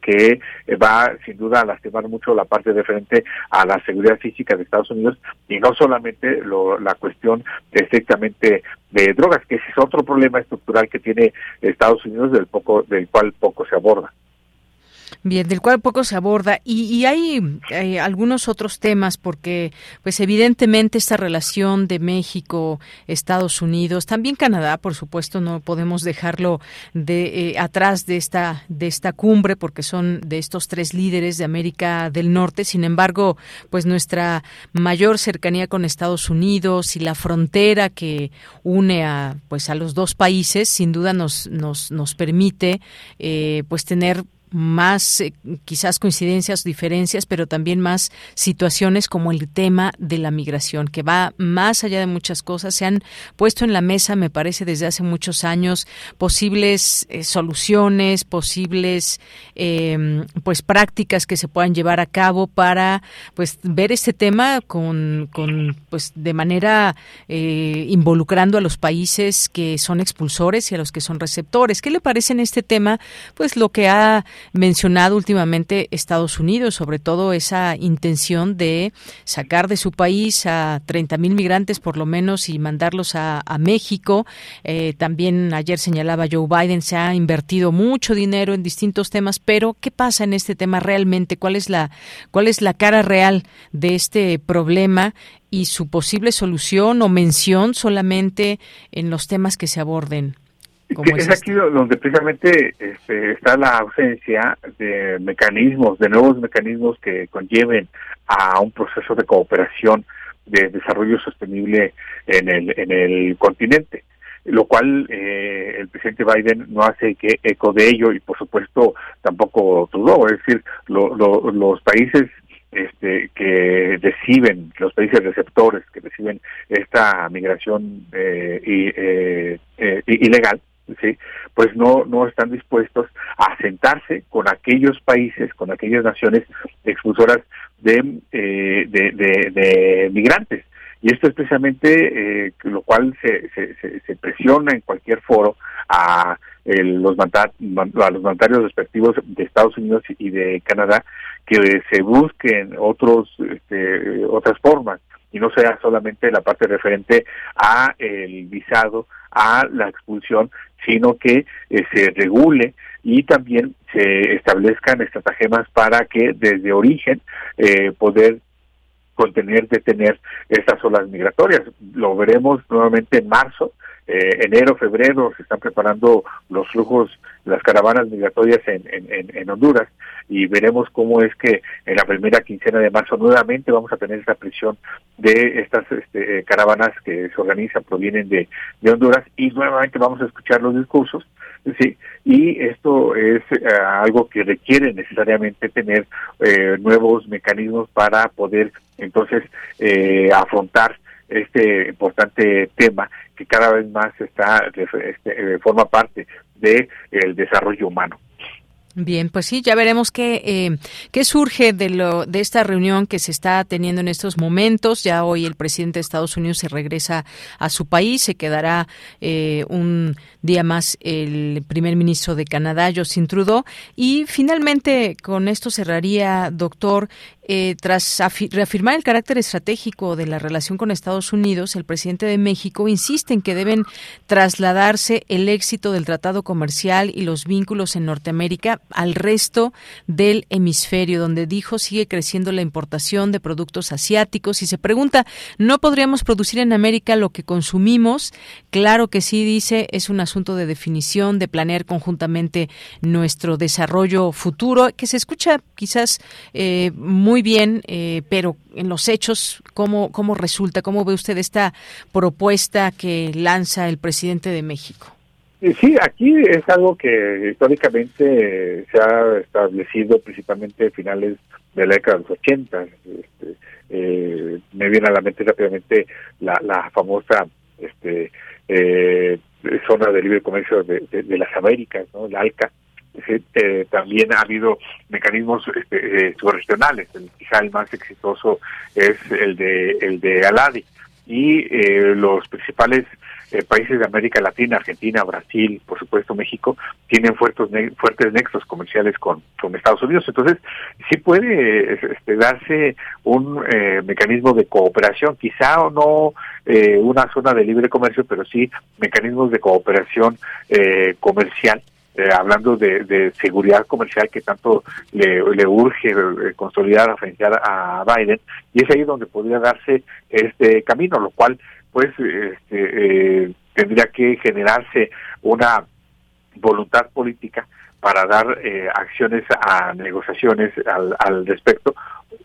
que, va sin duda a lastimar mucho la parte de frente a la seguridad física de Estados Unidos y no solamente lo, la cuestión estrictamente de drogas, que ese es otro problema estructural que tiene Estados Unidos del poco del cual poco se aborda. Bien, del cual poco se aborda y, hay, algunos otros temas porque, pues evidentemente esta relación de México, Estados Unidos, también Canadá, por supuesto, no podemos dejarlo de eh, atrás de esta de esta cumbre porque son de estos tres líderes de América del Norte. Sin embargo, pues nuestra mayor cercanía con Estados Unidos y la frontera que une a pues a los dos países, sin duda nos nos nos permite eh, pues tener más eh, quizás coincidencias, diferencias, pero también más situaciones como el tema de la migración, que va más allá de muchas cosas. Se han puesto en la mesa, me parece, desde hace muchos años, posibles eh, soluciones, posibles em, pues prácticas que se puedan llevar a cabo para pues ver este tema con, con pues de manera eh, involucrando a los países que son expulsores y a los que son receptores. ¿Qué le parece en este tema? Pues lo que ha mencionado últimamente Estados Unidos, sobre todo esa intención de sacar de su país a 30 mil migrantes por lo menos y mandarlos a, México. Eh, también ayer señalaba Joe Biden, se ha invertido mucho dinero en distintos temas, pero ¿qué pasa en este tema realmente? ¿Cuál es la, cuál es la cara real de este problema? y su posible solución o mención solamente en los temas que se aborden es, aquí donde precisamente este, está la ausencia de mecanismos, de nuevos mecanismos que conlleven a un proceso de cooperación de desarrollo sostenible en el, en el continente. Lo cual eh, el presidente Biden no hace que eco de ello y por supuesto tampoco Trudeau, es decir, los países este, que reciben, los países receptores que reciben esta migración eh, y, eh, eh, ilegal, ¿sí? pues no, no están dispuestos a sentarse con aquellos países, con aquellas naciones expulsoras de, eh, de, migrantes. Y esto especialmente, eh, lo cual se, se, presiona en cualquier foro a, los a los mandatarios respectivos de Estados Unidos y de Canadá que se busquen otros este, otras formas y no sea solamente la parte referente a el visado, a la expulsión, sino que eh, se regule y también se establezcan estratagemas para que desde origen eh, poder contener, detener estas olas migratorias. Lo veremos nuevamente en marzo, eh, enero, febrero, se están preparando los flujos, las caravanas migratorias en, en, en Honduras y veremos cómo es que en la primera quincena de marzo nuevamente vamos a tener esa presión de estas este, eh, caravanas que se organizan, provienen de, de, Honduras y nuevamente vamos a escuchar los discursos, sí, y esto es eh, algo que requiere necesariamente tener eh, nuevos mecanismos para poder entonces afrontar este importante tema que cada vez más está este, forma parte de el desarrollo humano. Bien, pues sí, ya veremos qué, eh, qué surge de, lo, de esta reunión que se está teniendo en estos momentos. Ya hoy el presidente de Estados Unidos se regresa a su país, se quedará eh, un día más el primer ministro de Canadá, Justin Trudeau. Y finalmente, con esto cerraría, doctor, eh, tras reafirmar el carácter estratégico de la relación con Estados Unidos, el presidente de México insiste en que deben trasladarse el éxito del tratado comercial y los vínculos en Norteamérica al resto del hemisferio, donde dijo sigue creciendo la importación de productos asiáticos y se pregunta, ¿no podríamos producir en América lo que consumimos? Claro que sí, dice, es un asunto de definición, de planear conjuntamente nuestro desarrollo futuro, que se escucha quizás eh, muy bien, eh, pero en los hechos, ¿cómo, ¿cómo resulta? ¿Cómo ve usted esta propuesta que lanza el presidente de México? Eh, sí, aquí es algo que históricamente se ha establecido principalmente a finales de la década de los 80. Este, eh, me viene a la mente rápidamente la, la famosa este, zona de libre comercio de, de, las Américas, ¿no? la ALCA, eh, también ha habido mecanismos este, eh, subregionales. El, quizá el más exitoso es el de el de Aladi y eh, los principales eh, países de América Latina, Argentina, Brasil, por supuesto México, tienen fuertes fuertes nexos comerciales con, con Estados Unidos. Entonces, sí puede este, darse un mecanismo de cooperación, quizá o no una zona de libre comercio, pero sí mecanismos de cooperación comercial eh, hablando de, seguridad comercial que tanto le, urge eh, consolidar frente a Biden, y es ahí donde podría darse este camino, lo cual pues este, eh, tendría que generarse una voluntad política para dar acciones a negociaciones al, al respecto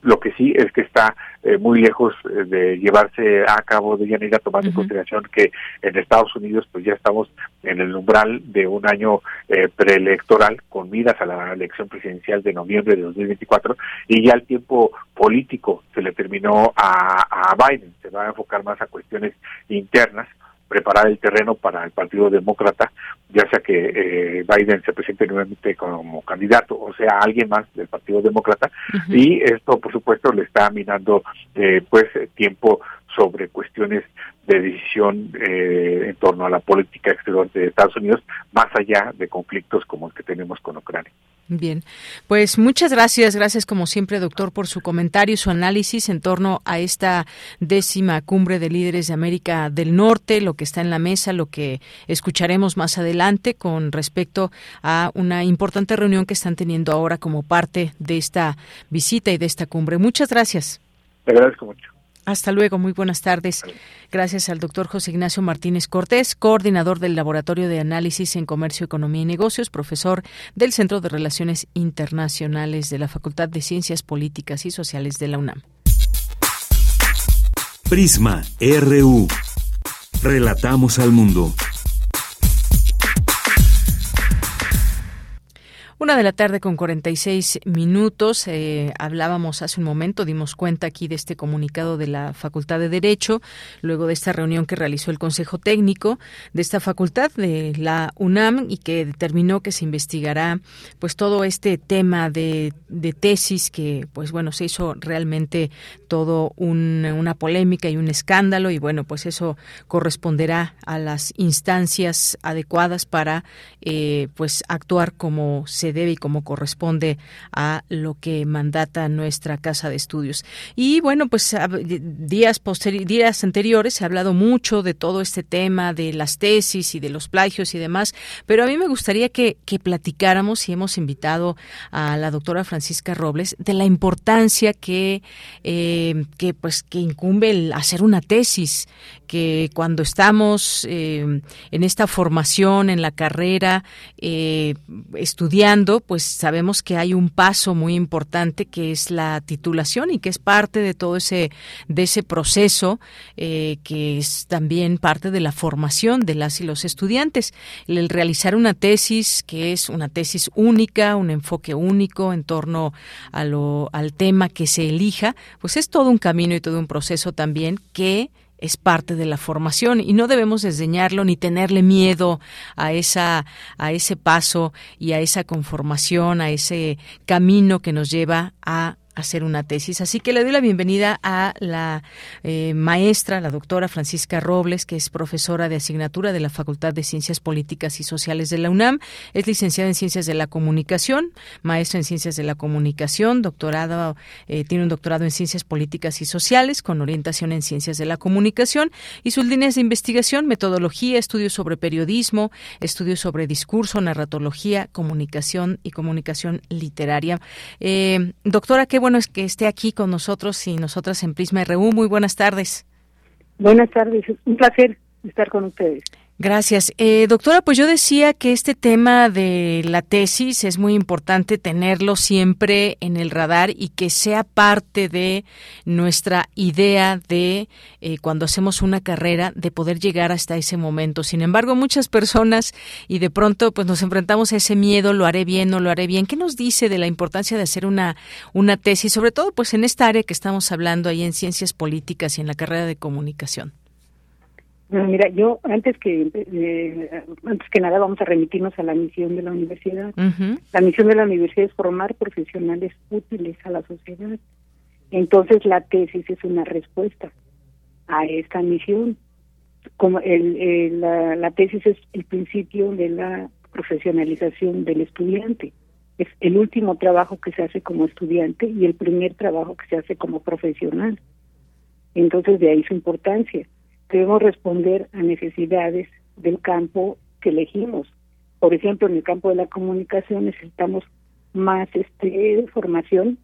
lo que sí es que está eh, muy lejos eh, de llevarse a cabo de Yanira, tomando en consideración que en Estados Unidos pues ya estamos en el umbral de un año eh, preelectoral con miras a la elección presidencial de noviembre de 2024 y ya el tiempo político se le terminó a, a Biden, se va a enfocar más a cuestiones internas preparar el terreno para el Partido Demócrata, ya sea que eh, Biden se presente nuevamente como candidato o sea alguien más del Partido Demócrata, y esto por supuesto le está minando eh, pues tiempo sobre cuestiones de decisión eh, en torno a la política exterior de Estados Unidos, más allá de conflictos como el que tenemos con Ucrania. Bien, pues muchas gracias, gracias como siempre, doctor, por su comentario y su análisis en torno a esta décima cumbre de líderes de América del Norte, lo que está en la mesa, lo que escucharemos más adelante con respecto a una importante reunión que están teniendo ahora como parte de esta visita y de esta cumbre. Muchas gracias. Le agradezco mucho. Hasta luego, muy buenas tardes. Gracias al doctor José Ignacio Martínez Cortés, coordinador del Laboratorio de Análisis en Comercio, Economía y Negocios, profesor del Centro de Relaciones Internacionales de la Facultad de Ciencias Políticas y Sociales de la UNAM. Prisma RU. Relatamos al mundo. Una de la tarde con 46 minutos. Eh, hablábamos hace un momento, dimos cuenta aquí de este comunicado de la Facultad de Derecho, luego de esta reunión que realizó el Consejo Técnico de esta facultad de la UNAM y que determinó que se investigará pues todo este tema de, de tesis que pues bueno se hizo realmente todo una polémica y un escándalo y bueno pues eso corresponderá a las instancias adecuadas para eh, pues actuar como se debe y como corresponde a lo que mandata nuestra casa de estudios. Y bueno, pues días, días anteriores se ha hablado mucho de todo este tema de las tesis y de los plagios y demás, pero a mí me gustaría que, que platicáramos y hemos invitado a la doctora Francisca Robles de la importancia que, eh, que pues que incumbe el hacer una tesis, que cuando estamos eh, en esta formación, en la carrera, eh, estudiando, pues sabemos que hay un paso muy importante que es la titulación y que es parte de todo ese, de ese proceso, eh, que es también parte de la formación de las y los estudiantes. El realizar una tesis, que es una tesis única, un enfoque único en torno a lo, al tema que se elija, pues es todo un camino y todo un proceso también que es parte de la formación y no debemos desdeñarlo ni tenerle miedo a esa a ese paso y a esa conformación, a ese camino que nos lleva a hacer una tesis. Así que le doy la bienvenida a la eh, maestra, la doctora Francisca Robles, que es profesora de asignatura de la Facultad de Ciencias Políticas y Sociales de la UNAM. Es licenciada en Ciencias de la Comunicación, maestra en Ciencias de la Comunicación, doctorado, eh, tiene un doctorado en Ciencias Políticas y Sociales con orientación en Ciencias de la Comunicación y sus líneas de investigación, metodología, estudios sobre periodismo, estudios sobre discurso, narratología, comunicación y comunicación literaria. Eh, doctora, qué bueno es que esté aquí con nosotros y nosotras en Prisma RU. Muy buenas tardes. Buenas tardes, un placer estar con ustedes. Gracias. Eh, doctora, pues yo decía que este tema de la tesis es muy importante tenerlo siempre en el radar y que sea parte de nuestra idea de eh, cuando hacemos una carrera de poder llegar hasta ese momento. Sin embargo, muchas personas y de pronto pues nos enfrentamos a ese miedo, lo haré bien, no lo haré bien. ¿Qué nos dice de la importancia de hacer una, una tesis, sobre todo pues en esta área que estamos hablando ahí en ciencias políticas y en la carrera de comunicación? Mira, yo antes que eh, antes que nada vamos a remitirnos a la misión de la universidad. La misión de la universidad es formar profesionales útiles a la sociedad. Entonces la tesis es una respuesta a esta misión. Como el, la, la tesis es el principio de la profesionalización del estudiante. Es el último trabajo que se hace como estudiante y el primer trabajo que se hace como profesional. Entonces de ahí su importancia debemos responder a necesidades del campo que elegimos. Por ejemplo, en el campo de la comunicación necesitamos más este formación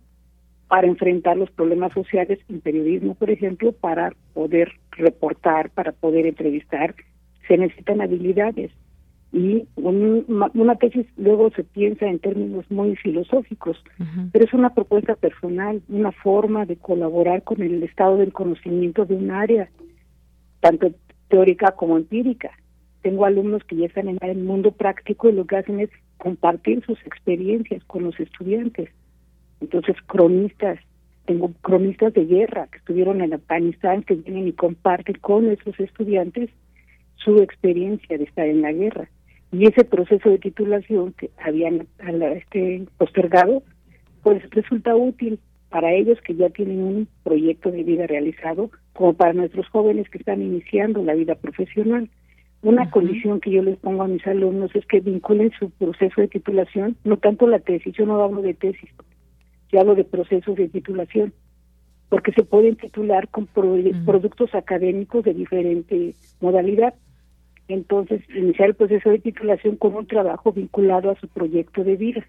para enfrentar los problemas sociales en periodismo, por ejemplo, para poder reportar, para poder entrevistar, se necesitan habilidades. Y una tesis luego se piensa en términos muy filosóficos, pero es una propuesta personal, una forma de colaborar con el estado del conocimiento de un área tanto teórica como empírica. Tengo alumnos que ya están en el mundo práctico y lo que hacen es compartir sus experiencias con los estudiantes. Entonces, cronistas, tengo cronistas de guerra que estuvieron en Afganistán, que vienen y comparten con esos estudiantes su experiencia de estar en la guerra. Y ese proceso de titulación que habían este, postergado, pues resulta útil para ellos que ya tienen un proyecto de vida realizado, como para nuestros jóvenes que están iniciando la vida profesional. Una condición que yo les pongo a mis alumnos es que vinculen su proceso de titulación, no tanto la tesis, yo no hablo de tesis, yo hablo de procesos de titulación, porque se pueden titular con productos académicos de diferente modalidad. Entonces, iniciar el proceso de titulación con un trabajo vinculado a su proyecto de vida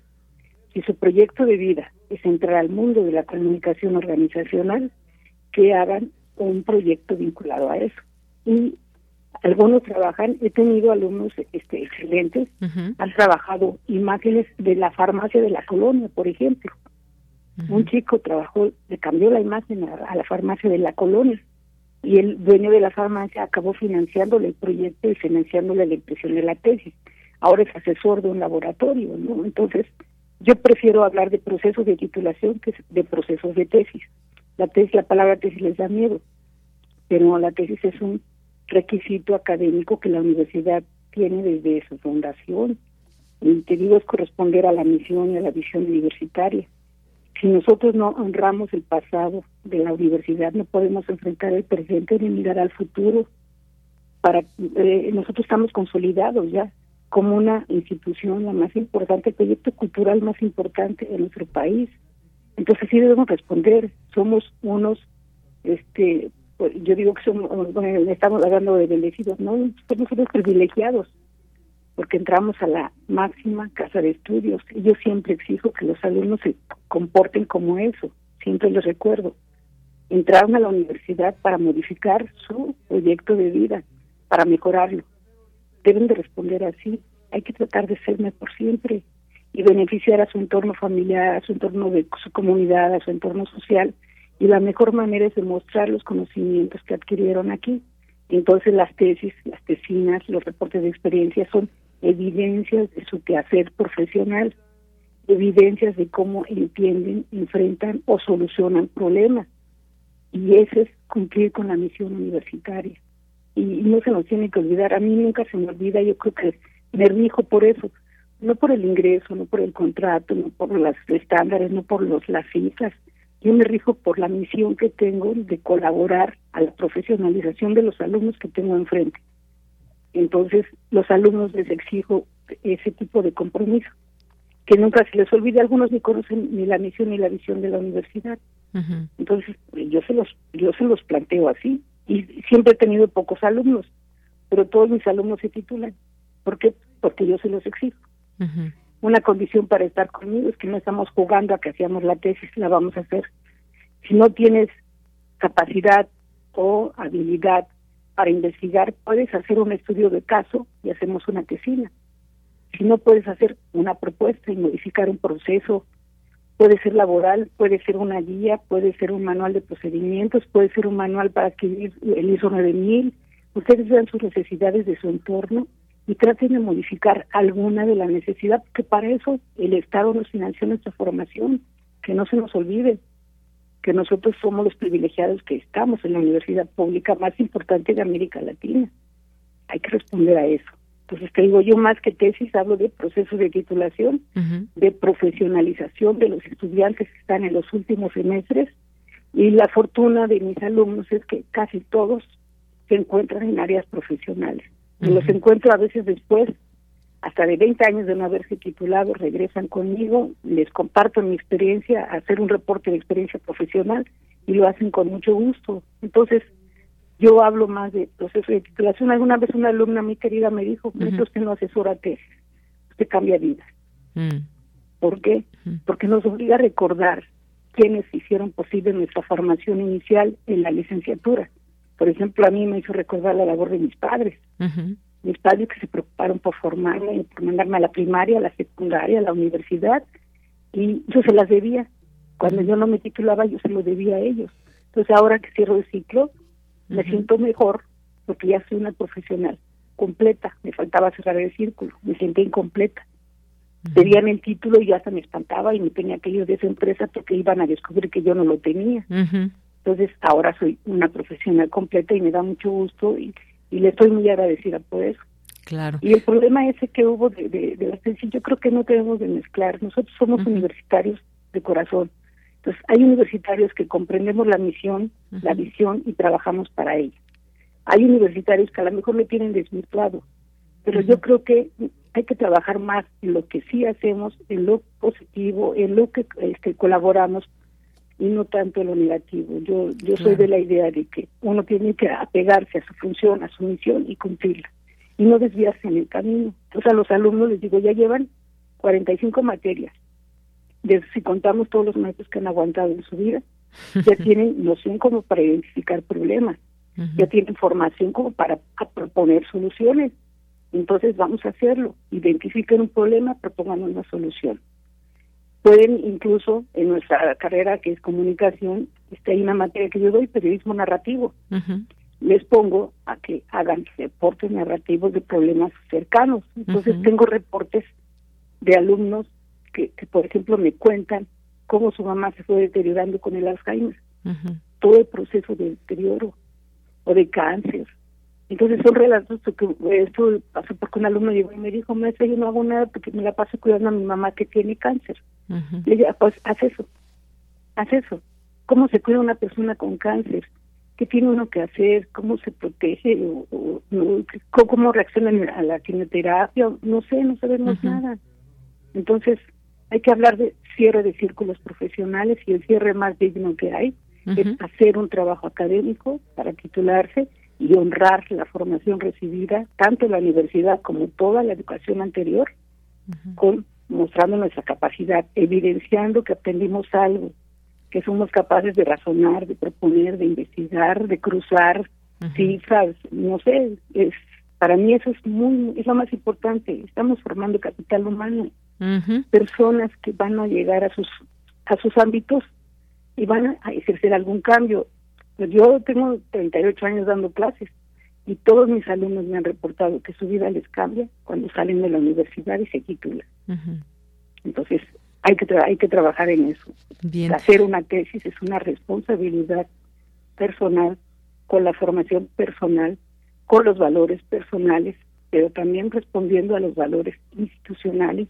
si su proyecto de vida es entrar al mundo de la comunicación organizacional, que hagan un proyecto vinculado a eso. Y algunos trabajan, he tenido alumnos este, excelentes, han trabajado imágenes de la farmacia de la colonia, por ejemplo. Un chico trabajó, le cambió la imagen a, la farmacia de la colonia y el dueño de la farmacia acabó financiándole el proyecto y financiándole la impresión de la tesis. Ahora es asesor de un laboratorio, ¿no? Entonces, Yo prefiero hablar de procesos de titulación que de procesos de tesis. La tesis, la palabra tesis les da miedo, pero la tesis es un requisito académico que la universidad tiene desde su fundación. Y te digo, es corresponder a la misión y a la visión universitaria. Si nosotros no honramos el pasado de la universidad, no podemos enfrentar el presente ni mirar al futuro. Para eh, nosotros estamos consolidados ya como una institución la más importante, el proyecto cultural más importante de nuestro país. Entonces sí debemos responder. Somos unos, este, pues, yo digo que somos, estamos hablando de bendecidos, no, somos unos privilegiados porque entramos a la máxima casa de estudios y yo siempre exijo que los alumnos se comporten como eso, siempre les recuerdo. Entraron a la universidad para modificar su proyecto de vida, para mejorarlo. Deben de responder así. Hay que tratar de ser mejor siempre y beneficiar a su entorno familiar, a su entorno de su comunidad, a su entorno social. Y la mejor manera es demostrar los conocimientos que adquirieron aquí. Entonces las tesis, las tesinas, los reportes de experiencia son evidencias de su quehacer profesional, evidencias de cómo entienden, enfrentan o solucionan problemas. Y eso es cumplir con la misión universitaria. Y no se nos tiene que olvidar, a mí nunca se me olvida, yo creo que me rijo por eso, no por el ingreso, no por el contrato, no por los estándares, no por los, las cifras, yo me rijo por la misión que tengo de colaborar a la profesionalización de los alumnos que tengo enfrente. Entonces, los alumnos les exijo ese tipo de compromiso, que nunca se les olvide, algunos ni conocen ni la misión ni la visión de la universidad. Entonces, yo se los yo se los planteo así y siempre he tenido pocos alumnos, pero todos mis alumnos se titulan. ¿Por qué? Porque yo se los exijo. Una condición para estar conmigo es que no estamos jugando a que hacíamos la tesis, la vamos a hacer. Si no tienes capacidad o habilidad para investigar, puedes hacer un estudio de caso y hacemos una tesina. Si no puedes hacer una propuesta y modificar un proceso, puede ser laboral, puede ser una guía, puede ser un manual de procedimientos, puede ser un manual para adquirir el ISO 9000. Ustedes vean sus necesidades de su entorno y traten de modificar alguna de la necesidad, que para eso el Estado nos financió nuestra formación, que no se nos olvide que nosotros somos los privilegiados que estamos en la universidad pública más importante de América Latina. Hay que responder a eso. Entonces te digo, yo más que tesis hablo de procesos de titulación, de profesionalización de los estudiantes que están en los últimos semestres y la fortuna de mis alumnos es que casi todos se encuentran en áreas profesionales. Y los encuentro a veces después hasta de 20 años de no haberse titulado, regresan conmigo, les comparto mi experiencia, hacer un reporte de experiencia profesional y lo hacen con mucho gusto. Entonces, yo hablo más de proceso de titulación. Alguna vez una alumna muy querida me dijo, uh usted no asesora tesis, usted cambia vidas. Mm. ¿Por qué? Porque nos obliga a recordar quienes hicieron posible nuestra formación inicial en la licenciatura. Por ejemplo, a mí me hizo recordar la labor de mis padres mis padres que se preocuparon por formarme, por mandarme a la primaria, a la secundaria, a la universidad, y yo se las debía. Cuando yo no me titulaba, yo se lo debía a ellos. Entonces, ahora que cierro el ciclo, me siento mejor porque ya soy una profesional completa. Me faltaba cerrar el círculo, me sentí incompleta. Pedían el título y ya hasta me espantaba y me tenía que ir de esa empresa porque iban a descubrir que yo no lo tenía. Entonces, ahora soy una profesional completa y me da mucho gusto y y le estoy muy agradecida por eso. Claro. Y el problema ese que hubo de, de, de la yo creo que no debemos de mezclar. Nosotros somos universitarios de corazón. Entonces, hay universitarios que comprendemos la misión, la visión y trabajamos para ella. Hay universitarios que a lo mejor me tienen desvirtuado, pero yo creo que hay que trabajar más en lo que sí hacemos, en lo positivo, en lo que este, colaboramos y no tanto lo negativo. Yo yo soy de la idea de que uno tiene que apegarse a su función, a su misión y cumplirla y no desviarse en el camino. Entonces a los alumnos les digo, ya llevan 45 materias. De, si contamos todos los maestros que han aguantado en su vida, ya tienen noción como para identificar problemas, ya tienen formación como para proponer soluciones. Entonces vamos a hacerlo. Identifiquen un problema, propongan una solución. Pueden incluso en nuestra carrera que es comunicación, está hay una materia que yo doy, periodismo narrativo. Les pongo a que hagan reportes narrativos de problemas cercanos. Entonces tengo reportes de alumnos que, por ejemplo, me cuentan cómo su mamá se fue deteriorando con el Alzheimer. Todo el proceso de deterioro o de cáncer. Entonces son relatos que esto pasó porque un alumno llegó y me dijo, maestra, yo no hago nada porque me la paso cuidando a mi mamá que tiene cáncer. Le dije, pues haz eso, haz eso. ¿Cómo se cuida una persona con cáncer? ¿Qué tiene uno que hacer? ¿Cómo se protege? O, ¿Cómo reacciona a la quimioterapia? No sé, no sabemos nada. Entonces, hay que hablar de cierre de círculos profesionales y el cierre más digno que hay es hacer un trabajo académico para titularse y honrar la formación recibida, tanto en la universidad como toda la educación anterior, con mostrando nuestra capacidad, evidenciando que aprendimos algo, que somos capaces de razonar, de proponer, de investigar, de cruzar cifras, no sé, es para mí eso es muy es lo más importante. Estamos formando capital humano, personas que van a llegar a sus a sus ámbitos y van a ejercer algún cambio. Yo tengo 38 años dando clases y todos mis alumnos me han reportado que su vida les cambia cuando salen de la universidad y se titulan. Entonces, hay que hay que trabajar en eso. Hacer una tesis es una responsabilidad personal con la formación personal, con los valores personales, pero también respondiendo a los valores institucionales,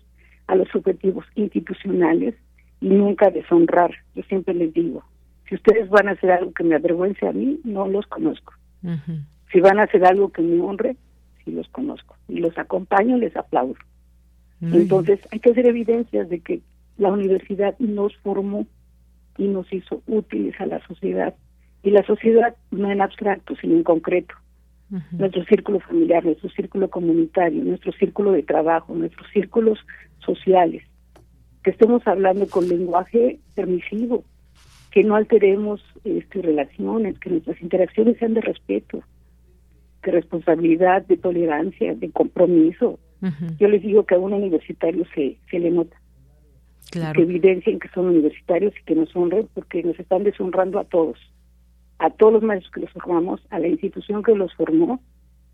a los objetivos institucionales y nunca deshonrar. Yo siempre les digo, si ustedes van a hacer algo que me avergüence a mí, no los conozco. Si van a hacer algo que me honre, sí los conozco. Y los acompaño, les aplaudo. Entonces hay que hacer evidencias de que la universidad nos formó y nos hizo útiles a la sociedad. Y la sociedad no en abstracto, sino en concreto. Nuestro círculo familiar, nuestro círculo comunitario, nuestro círculo de trabajo, nuestros círculos sociales. Que estemos hablando con lenguaje permisivo, que no alteremos este, relaciones, que nuestras interacciones sean de respeto, de responsabilidad, de tolerancia, de compromiso. Yo les digo que a un universitario se, se le nota que evidencien que son universitarios y que nos honren porque nos están deshonrando a todos, a todos los maestros que los formamos, a la institución que los formó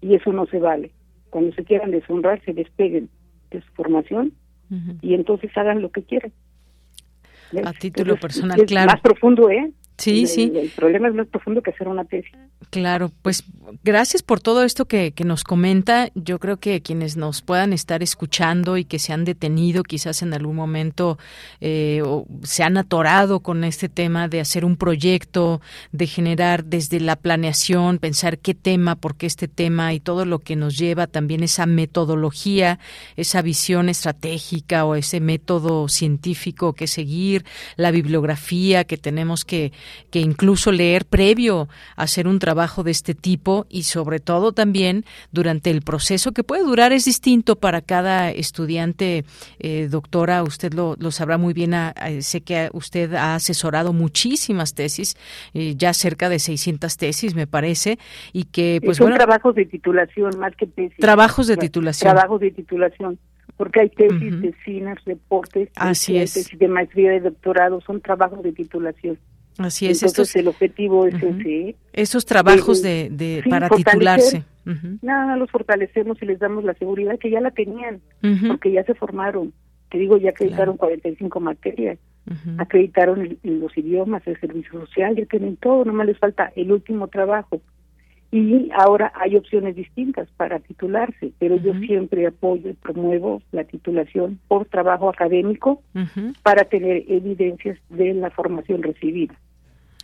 y eso no se vale. Cuando se quieran deshonrar, se despeguen de su formación y entonces hagan lo que quieran. A título personal, claro. Más profundo, ¿eh? Sí, sí. El problema es más profundo que hacer una tesis. Claro, pues gracias por todo esto que, que, nos comenta. Yo creo que quienes nos puedan estar escuchando y que se han detenido quizás en algún momento eh, o se han atorado con este tema de hacer un proyecto, de generar desde la planeación, pensar qué tema, por qué este tema y todo lo que nos lleva también esa metodología, esa visión estratégica o ese método científico que seguir, la bibliografía que tenemos que, que incluso leer previo a hacer un trabajo de este tipo y sobre todo también durante el proceso que puede durar es distinto para cada estudiante. Eh, doctora, usted lo, sabrá muy bien. sé que usted ha asesorado muchísimas tesis, eh, ya cerca de 600 tesis, me parece, y que pues son trabajos de titulación más que tesis. Trabajos de titulación. Trabajos de titulación porque hay tesis de cine, reportes, Así tesis de maestría de doctorado, son trabajos de titulación. Así es. Entonces el objetivo es ese. Esos trabajos de, de para titularse. Nada, los fortalecemos y les damos la seguridad que ya la tenían, porque ya se formaron. Te digo, ya acreditaron 45 materias, acreditaron los idiomas, el servicio social, ya tienen todo, nomás les falta el último trabajo. Y ahora hay opciones distintas para titularse, pero yo siempre apoyo y promuevo la titulación por trabajo académico para tener evidencias de la formación recibida.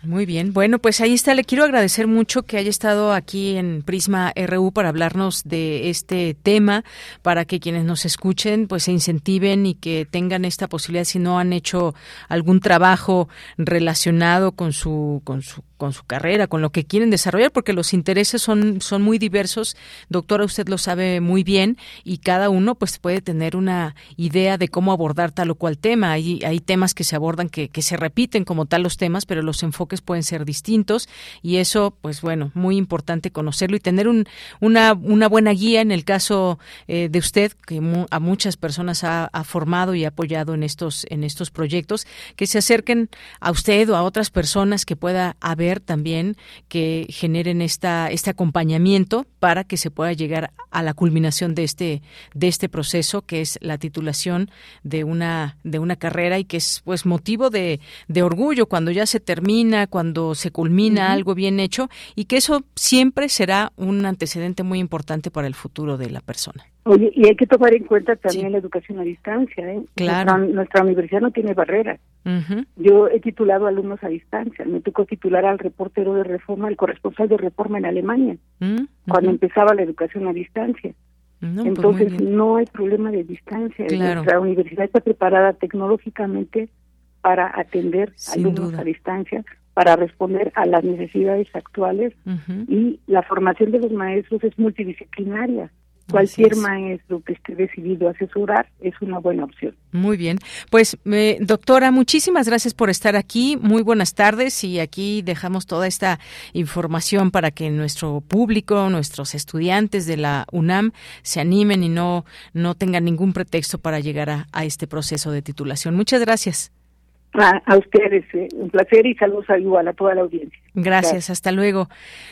Muy bien, bueno, pues ahí está. Le quiero agradecer mucho que haya estado aquí en Prisma RU para hablarnos de este tema, para que quienes nos escuchen pues se incentiven y que tengan esta posibilidad si no han hecho algún trabajo relacionado con su con su con su carrera, con lo que quieren desarrollar, porque los intereses son, son muy diversos. Doctora, usted lo sabe muy bien y cada uno pues puede tener una idea de cómo abordar tal o cual tema. Hay, hay temas que se abordan que, que se repiten como tal los temas, pero los enfoques pueden ser distintos y eso, pues bueno, muy importante conocerlo y tener un, una, una buena guía en el caso eh, de usted, que a muchas personas ha, ha formado y apoyado en estos, en estos proyectos, que se acerquen a usted o a otras personas que pueda haber también que generen esta, este acompañamiento para que se pueda llegar a la culminación de este, de este proceso que es la titulación de una, de una carrera y que es pues motivo de, de orgullo cuando ya se termina, cuando se culmina algo bien hecho y que eso siempre será un antecedente muy importante para el futuro de la persona. Oye, y hay que tomar en cuenta también la educación a distancia. ¿eh? Claro. Nuestra, universidad no tiene barreras. Yo he titulado alumnos a distancia. Me tocó titular al reportero de reforma, el corresponsal de reforma en Alemania, mm, cuando empezaba la educación a distancia. Pues Entonces, no hay problema de distancia. Nuestra universidad está preparada tecnológicamente para atender alumnos a distancia, para responder a las necesidades actuales y la formación de los maestros es multidisciplinaria. Cualquier maestro que esté decidido a asesorar es una buena opción. Muy bien. Pues, doctora, muchísimas gracias por estar aquí. Muy buenas tardes y aquí dejamos toda esta información para que nuestro público, nuestros estudiantes de la UNAM se animen y no, no tengan ningún pretexto para llegar a, a este proceso de titulación. Muchas gracias. A, ustedes, eh, un placer y saludos a igual a toda la audiencia. Gracias, hasta luego.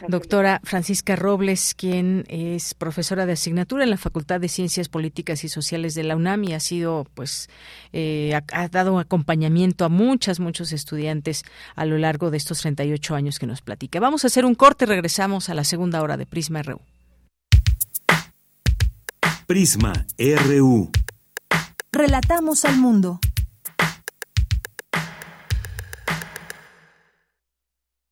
Doctora Francisca Robles, quien es profesora de asignatura en la Facultad de Ciencias Políticas y Sociales de la UNAM y ha sido, pues, eh, ha, dado acompañamiento a muchas, muchos estudiantes a lo largo de estos 38 años que nos platica. Vamos a hacer un corte, regresamos a la segunda hora de Prisma RU. Prisma RU. Relatamos al mundo.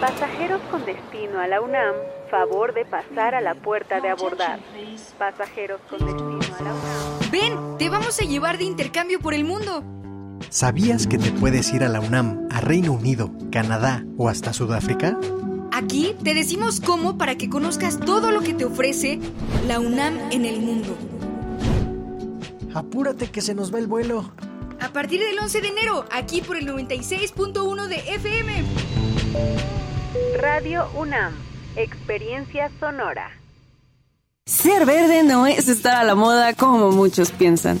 Pasajeros con destino a la UNAM, favor de pasar a la puerta de abordar. Pasajeros con destino a la UNAM. Ven, te vamos a llevar de intercambio por el mundo. ¿Sabías que te puedes ir a la UNAM, a Reino Unido, Canadá o hasta Sudáfrica? Aquí te decimos cómo para que conozcas todo lo que te ofrece la UNAM en el mundo. Apúrate que se nos va el vuelo. A partir del 11 de enero, aquí por el 96.1 de FM. Radio UNAM, experiencia sonora. Ser verde no es estar a la moda como muchos piensan.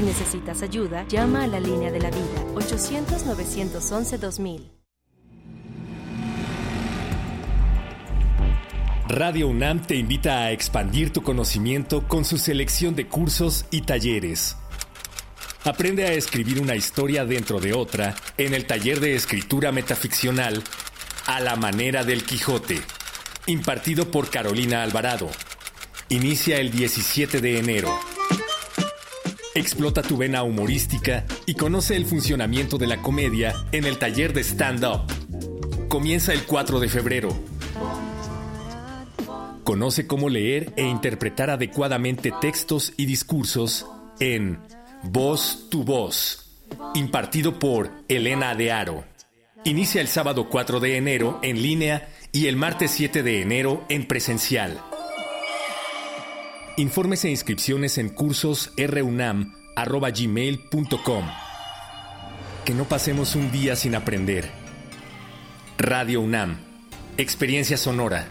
Si necesitas ayuda, llama a la línea de la vida 800-911-2000. Radio UNAM te invita a expandir tu conocimiento con su selección de cursos y talleres. Aprende a escribir una historia dentro de otra en el taller de escritura metaficcional A la manera del Quijote, impartido por Carolina Alvarado. Inicia el 17 de enero. Explota tu vena humorística y conoce el funcionamiento de la comedia en el taller de stand-up. Comienza el 4 de febrero. Conoce cómo leer e interpretar adecuadamente textos y discursos en Voz tu Voz, impartido por Elena de Aro. Inicia el sábado 4 de enero en línea y el martes 7 de enero en presencial. Informes e inscripciones en cursos runam.gmail.com. Que no pasemos un día sin aprender. Radio UNAM. Experiencia sonora.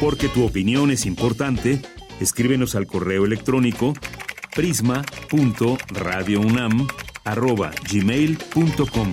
Porque tu opinión es importante, escríbenos al correo electrónico prisma.radiounam@gmail.com.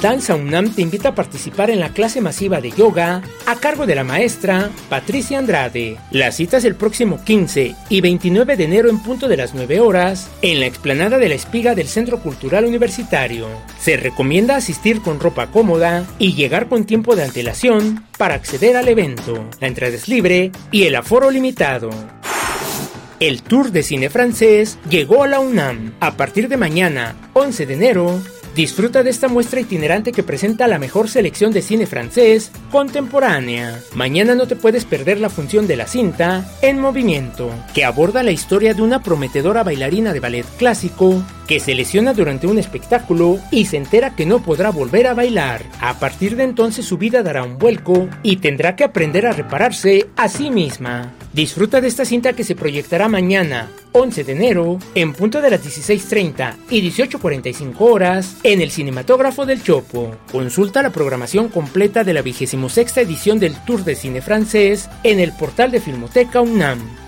Danza UNAM te invita a participar en la clase masiva de yoga a cargo de la maestra Patricia Andrade. La cita es el próximo 15 y 29 de enero en punto de las 9 horas en la explanada de la espiga del Centro Cultural Universitario. Se recomienda asistir con ropa cómoda y llegar con tiempo de antelación para acceder al evento. La entrada es libre y el aforo limitado. El Tour de Cine Francés llegó a la UNAM. A partir de mañana, 11 de enero, Disfruta de esta muestra itinerante que presenta la mejor selección de cine francés contemporánea. Mañana no te puedes perder la función de la cinta En Movimiento, que aborda la historia de una prometedora bailarina de ballet clásico que se lesiona durante un espectáculo y se entera que no podrá volver a bailar. A partir de entonces su vida dará un vuelco y tendrá que aprender a repararse a sí misma. Disfruta de esta cinta que se proyectará mañana, 11 de enero, en punto de las 16.30 y 18.45 horas, en el Cinematógrafo del Chopo. Consulta la programación completa de la 26 edición del Tour de Cine Francés en el portal de Filmoteca UNAM.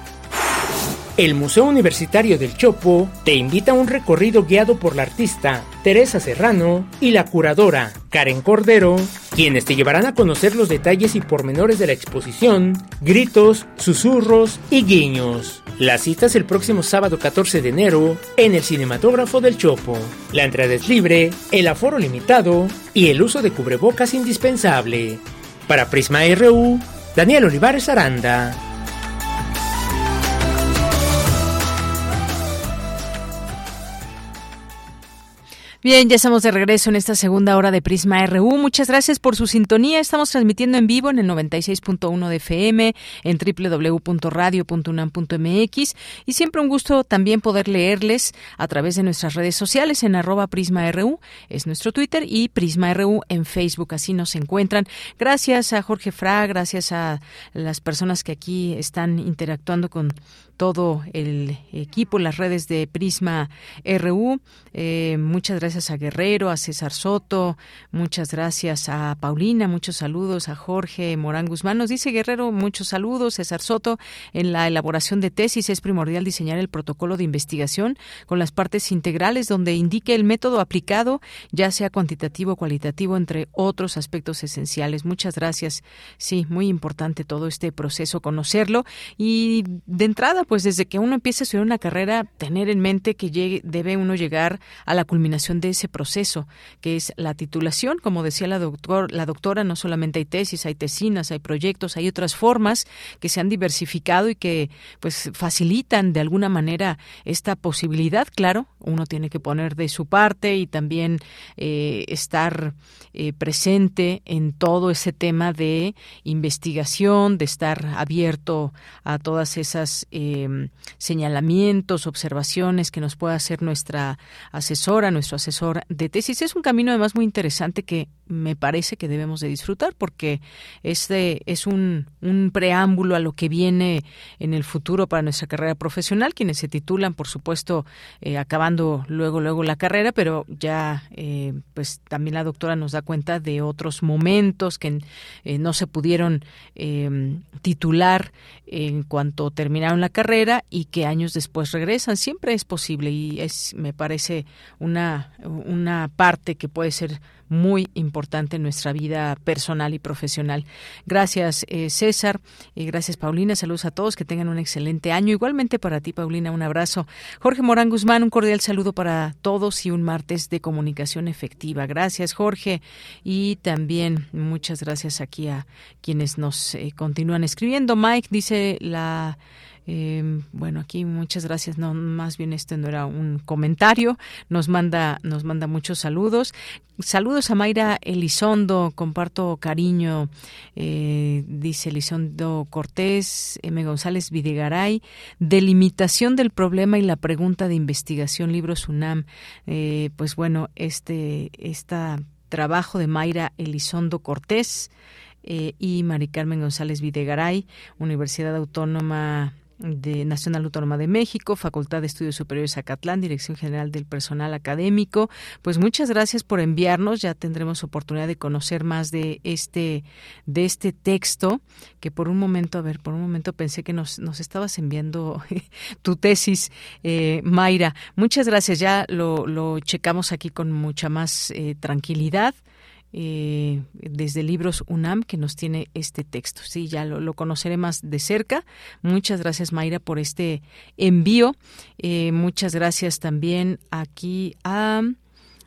El Museo Universitario del Chopo te invita a un recorrido guiado por la artista Teresa Serrano y la curadora Karen Cordero, quienes te llevarán a conocer los detalles y pormenores de la exposición, gritos, susurros y guiños. La cita es el próximo sábado 14 de enero en el Cinematógrafo del Chopo. La entrada es libre, el aforo limitado y el uso de cubrebocas indispensable. Para Prisma RU, Daniel Olivares Aranda. Bien, ya estamos de regreso en esta segunda hora de Prisma RU. Muchas gracias por su sintonía. Estamos transmitiendo en vivo en el 96.1 de FM, en www.radio.unam.mx y siempre un gusto también poder leerles a través de nuestras redes sociales en arroba Prisma RU, es nuestro Twitter, y Prisma RU en Facebook, así nos encuentran. Gracias a Jorge Fra, gracias a las personas que aquí están interactuando con todo el equipo, las redes de Prisma RU. Eh, muchas gracias a Guerrero, a César Soto, muchas gracias a Paulina, muchos saludos a Jorge Morán Guzmán. Nos dice Guerrero, muchos saludos. César Soto, en la elaboración de tesis es primordial diseñar el protocolo de investigación con las partes integrales donde indique el método aplicado, ya sea cuantitativo o cualitativo, entre otros aspectos esenciales. Muchas gracias. Sí, muy importante todo este proceso, conocerlo. Y de entrada, pues desde que uno empieza a estudiar una carrera, tener en mente que debe uno llegar a la culminación de ese proceso, que es la titulación. Como decía la, doctor, la doctora, no solamente hay tesis, hay tesinas, hay proyectos, hay otras formas que se han diversificado y que pues facilitan de alguna manera esta posibilidad. Claro, uno tiene que poner de su parte y también eh, estar eh, presente en todo ese tema de investigación, de estar abierto a todas esas eh, Em, señalamientos, observaciones que nos pueda hacer nuestra asesora, nuestro asesor de tesis. Es un camino además muy interesante que me parece que debemos de disfrutar porque este es un, un preámbulo a lo que viene en el futuro para nuestra carrera profesional. Quienes se titulan, por supuesto, eh, acabando luego, luego la carrera, pero ya eh, pues también la doctora nos da cuenta de otros momentos que eh, no se pudieron em, titular en cuanto terminaron la carrera y que años después regresan. Siempre es posible y es, me parece, una, una parte que puede ser muy importante en nuestra vida personal y profesional. Gracias, eh, César. y gracias, Paulina. Saludos a todos. Que tengan un excelente año. Igualmente para ti, Paulina, un abrazo. Jorge Morán Guzmán, un cordial saludo para todos y un martes de comunicación efectiva. Gracias, Jorge. Y también muchas gracias aquí a quienes nos eh, continúan escribiendo. Mike dice la eh, bueno, aquí muchas gracias. No, más bien este no era un comentario. Nos manda, nos manda muchos saludos. Saludos a Mayra Elizondo. Comparto cariño, eh, dice Elizondo Cortés, M. González Videgaray. Delimitación del problema y la pregunta de investigación, libro UNAM. Eh, pues bueno, este, trabajo de Mayra Elizondo Cortés. Eh, y Mari Carmen González Videgaray, Universidad Autónoma de Nacional Autónoma de México, Facultad de Estudios Superiores Acatlán, Dirección General del Personal Académico. Pues muchas gracias por enviarnos. Ya tendremos oportunidad de conocer más de este de este texto que por un momento, a ver, por un momento pensé que nos, nos estabas enviando tu tesis, eh, Mayra. Muchas gracias. Ya lo, lo checamos aquí con mucha más eh, tranquilidad eh, desde Libros UNAM que nos tiene este texto. Sí, ya lo, conoceré más de cerca. Muchas gracias Mayra por este envío. Eh, muchas gracias también aquí a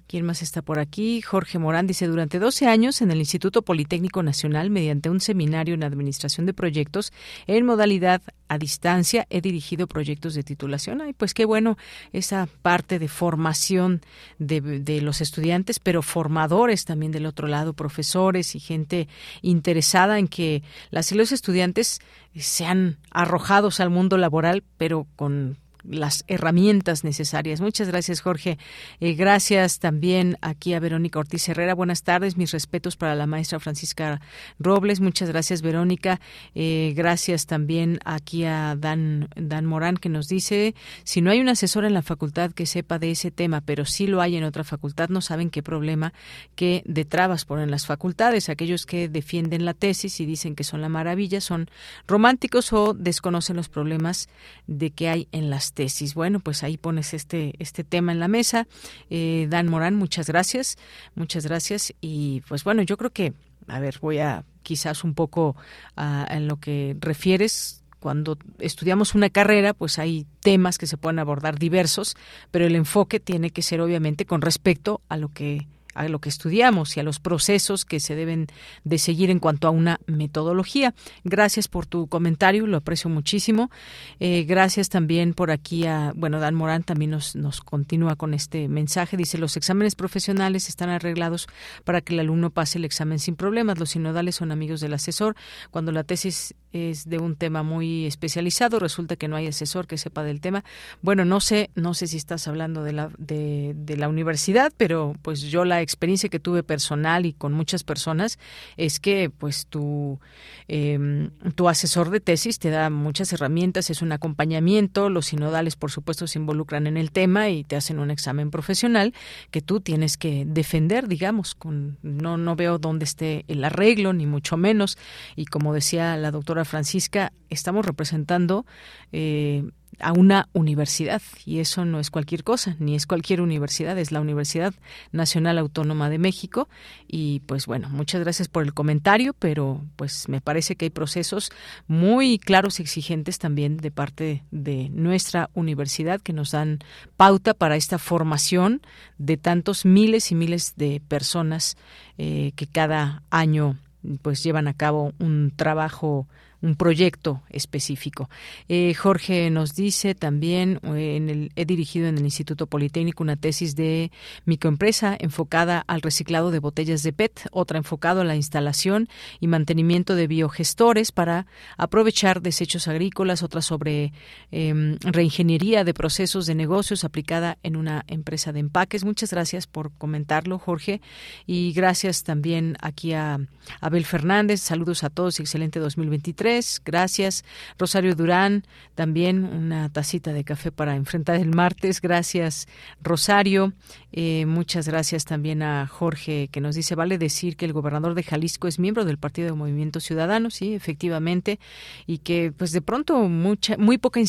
¿Quién más está por aquí? Jorge Morán dice, durante 12 años en el Instituto Politécnico Nacional, mediante un seminario en Administración de Proyectos, en modalidad a distancia, he dirigido proyectos de titulación. Ay, pues qué bueno esa parte de formación de, los estudiantes, pero formadores también del otro lado, profesores y gente interesada en que las los estudiantes sean arrojados al mundo laboral, pero con las herramientas necesarias. Muchas gracias, Jorge. Eh, gracias también aquí a Verónica Ortiz Herrera. Buenas tardes. Mis respetos para la maestra Francisca Robles. Muchas gracias, Verónica. Eh, gracias también aquí a Dan, Dan Morán, que nos dice, si no hay un asesor en la facultad que sepa de ese tema, pero sí lo hay en otra facultad, no saben qué problema que de trabas ponen las facultades. Aquellos que defienden la tesis y dicen que son la maravilla son románticos o desconocen los problemas de que hay en las tesis. Bueno, pues ahí pones este, este tema en la mesa. Eh, Dan Morán, muchas gracias, muchas gracias. Y pues bueno, yo creo que, a ver, voy a quizás un poco a, lo que refieres cuando estudiamos una carrera, pues hay temas que se pueden abordar diversos, pero el enfoque tiene que ser obviamente con respecto a lo que a lo que estudiamos y a los procesos que se deben de seguir en cuanto a una metodología. Gracias por tu comentario, lo aprecio muchísimo. Eh, gracias también por aquí a, bueno, Dan Morán también nos, nos continúa con este mensaje. Dice, los exámenes profesionales están arreglados para que el alumno pase el examen sin problemas. Los sinodales son amigos del asesor. Cuando la tesis es de un tema muy especializado, resulta que no hay asesor que sepa del tema. Bueno, no sé, no sé si estás hablando de la, de, de la universidad, pero pues yo la experiencia que tuve personal y con muchas personas es que pues tu, em, tu asesor de tesis te da muchas herramientas, es un acompañamiento, los sinodales por supuesto se involucran en el tema y te hacen un examen profesional que tú tienes que defender, digamos, con no, no veo dónde esté el arreglo, ni mucho menos, y como decía la doctora Francisca, estamos representando eh, a una universidad y eso no es cualquier cosa, ni es cualquier universidad, es la Universidad Nacional Autónoma de México. Y pues bueno, muchas gracias por el comentario, pero pues me parece que hay procesos muy claros y exigentes también de parte de nuestra universidad que nos dan pauta para esta formación de tantos miles y miles de personas eh, que cada año pues llevan a cabo un trabajo un proyecto específico. Eh, Jorge nos dice también, eh, en el, he dirigido en el Instituto Politécnico una tesis de microempresa enfocada al reciclado de botellas de PET, otra enfocada a la instalación y mantenimiento de biogestores para aprovechar desechos agrícolas, otra sobre em, reingeniería de procesos de negocios aplicada en una empresa de empaques. Muchas gracias por comentarlo, Jorge, y gracias también aquí a Abel Fernández. Saludos a todos excelente 2023 2023. Gracias. Rosario Durán, también una tacita de café para enfrentar el martes. Gracias, Rosario. Eh, muchas gracias también a Jorge, que nos dice, vale decir que el gobernador de Jalisco es miembro del Partido de Movimiento Ciudadano, sí, efectivamente, y que pues de pronto mucha, muy poca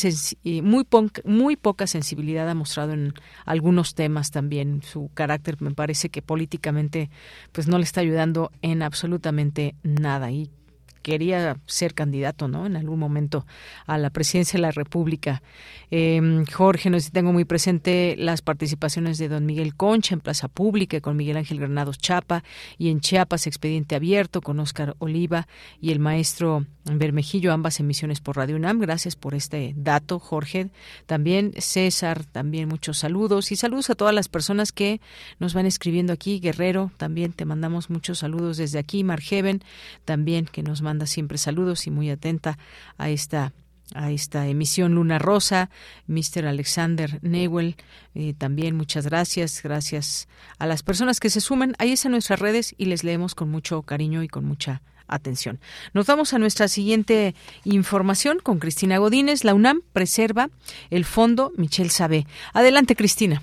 muy, muy poca sensibilidad ha mostrado en algunos temas también. Su carácter me parece que políticamente pues no le está ayudando en absolutamente nada. Y quería ser candidato, ¿no? En algún momento a la presidencia de la República. Eh, Jorge, no sé si tengo muy presente las participaciones de don Miguel Concha en Plaza Pública con Miguel Ángel Granados Chapa y en Chiapas Expediente Abierto con Óscar Oliva y el maestro Bermejillo, ambas emisiones por Radio UNAM. Gracias por este dato, Jorge. También César, también muchos saludos y saludos a todas las personas que nos van escribiendo aquí. Guerrero, también te mandamos muchos saludos desde aquí. Margeven, también que nos manda siempre saludos y muy atenta a esta a esta emisión Luna Rosa, Mr. Alexander Newell, eh, también muchas gracias, gracias a las personas que se suman. Ahí están nuestras redes y les leemos con mucho cariño y con mucha atención. Nos vamos a nuestra siguiente información con Cristina Godínez. La UNAM preserva el fondo Michelle Sabé. Adelante, Cristina.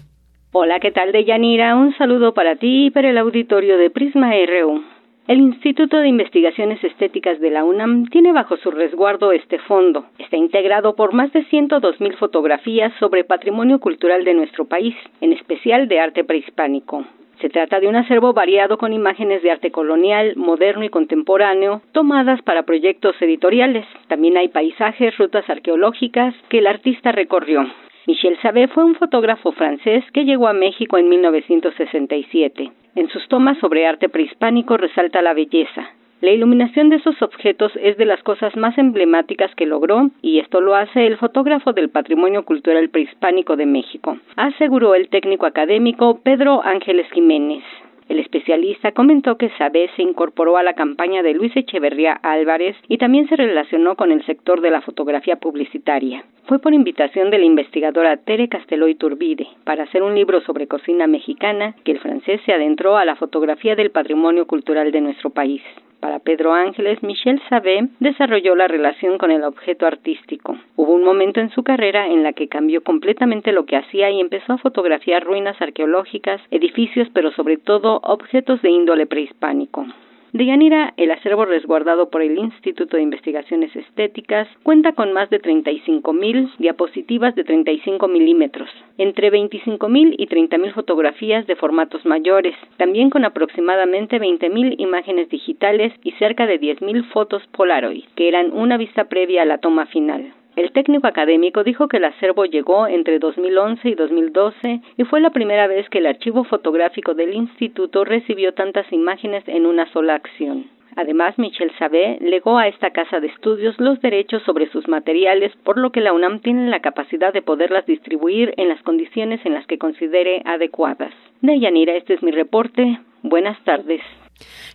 Hola, ¿qué tal, Deyanira? Un saludo para ti y para el auditorio de Prisma RU. El Instituto de Investigaciones Estéticas de la UNAM tiene bajo su resguardo este fondo. Está integrado por más de 102.000 fotografías sobre patrimonio cultural de nuestro país, en especial de arte prehispánico. Se trata de un acervo variado con imágenes de arte colonial, moderno y contemporáneo, tomadas para proyectos editoriales. También hay paisajes, rutas arqueológicas que el artista recorrió. Michel Sabé fue un fotógrafo francés que llegó a México en 1967. En sus tomas sobre arte prehispánico resalta la belleza. La iluminación de esos objetos es de las cosas más emblemáticas que logró y esto lo hace el fotógrafo del Patrimonio Cultural Prehispánico de México, aseguró el técnico académico Pedro Ángeles Jiménez. El especialista comentó que Sabé se incorporó a la campaña de Luis Echeverría Álvarez y también se relacionó con el sector de la fotografía publicitaria. Fue por invitación de la investigadora Tere Casteló Turbide para hacer un libro sobre cocina mexicana que el francés se adentró a la fotografía del patrimonio cultural de nuestro país. Para Pedro Ángeles, Michel Sabé desarrolló la relación con el objeto artístico. Hubo un momento en su carrera en la que cambió completamente lo que hacía y empezó a fotografiar ruinas arqueológicas, edificios, pero sobre todo objetos de índole prehispánico. De Yanira, el acervo resguardado por el Instituto de Investigaciones Estéticas cuenta con más de 35.000 diapositivas de 35 milímetros, entre 25.000 y 30.000 fotografías de formatos mayores, también con aproximadamente 20.000 imágenes digitales y cerca de 10.000 fotos Polaroid, que eran una vista previa a la toma final. El técnico académico dijo que el acervo llegó entre 2011 y 2012 y fue la primera vez que el archivo fotográfico del instituto recibió tantas imágenes en una sola acción. Además, Michel Sabé legó a esta casa de estudios los derechos sobre sus materiales, por lo que la UNAM tiene la capacidad de poderlas distribuir en las condiciones en las que considere adecuadas. De Yanira, este es mi reporte. Buenas tardes.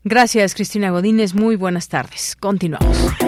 Gracias, Cristina Godínez. Muy buenas tardes. Continuamos.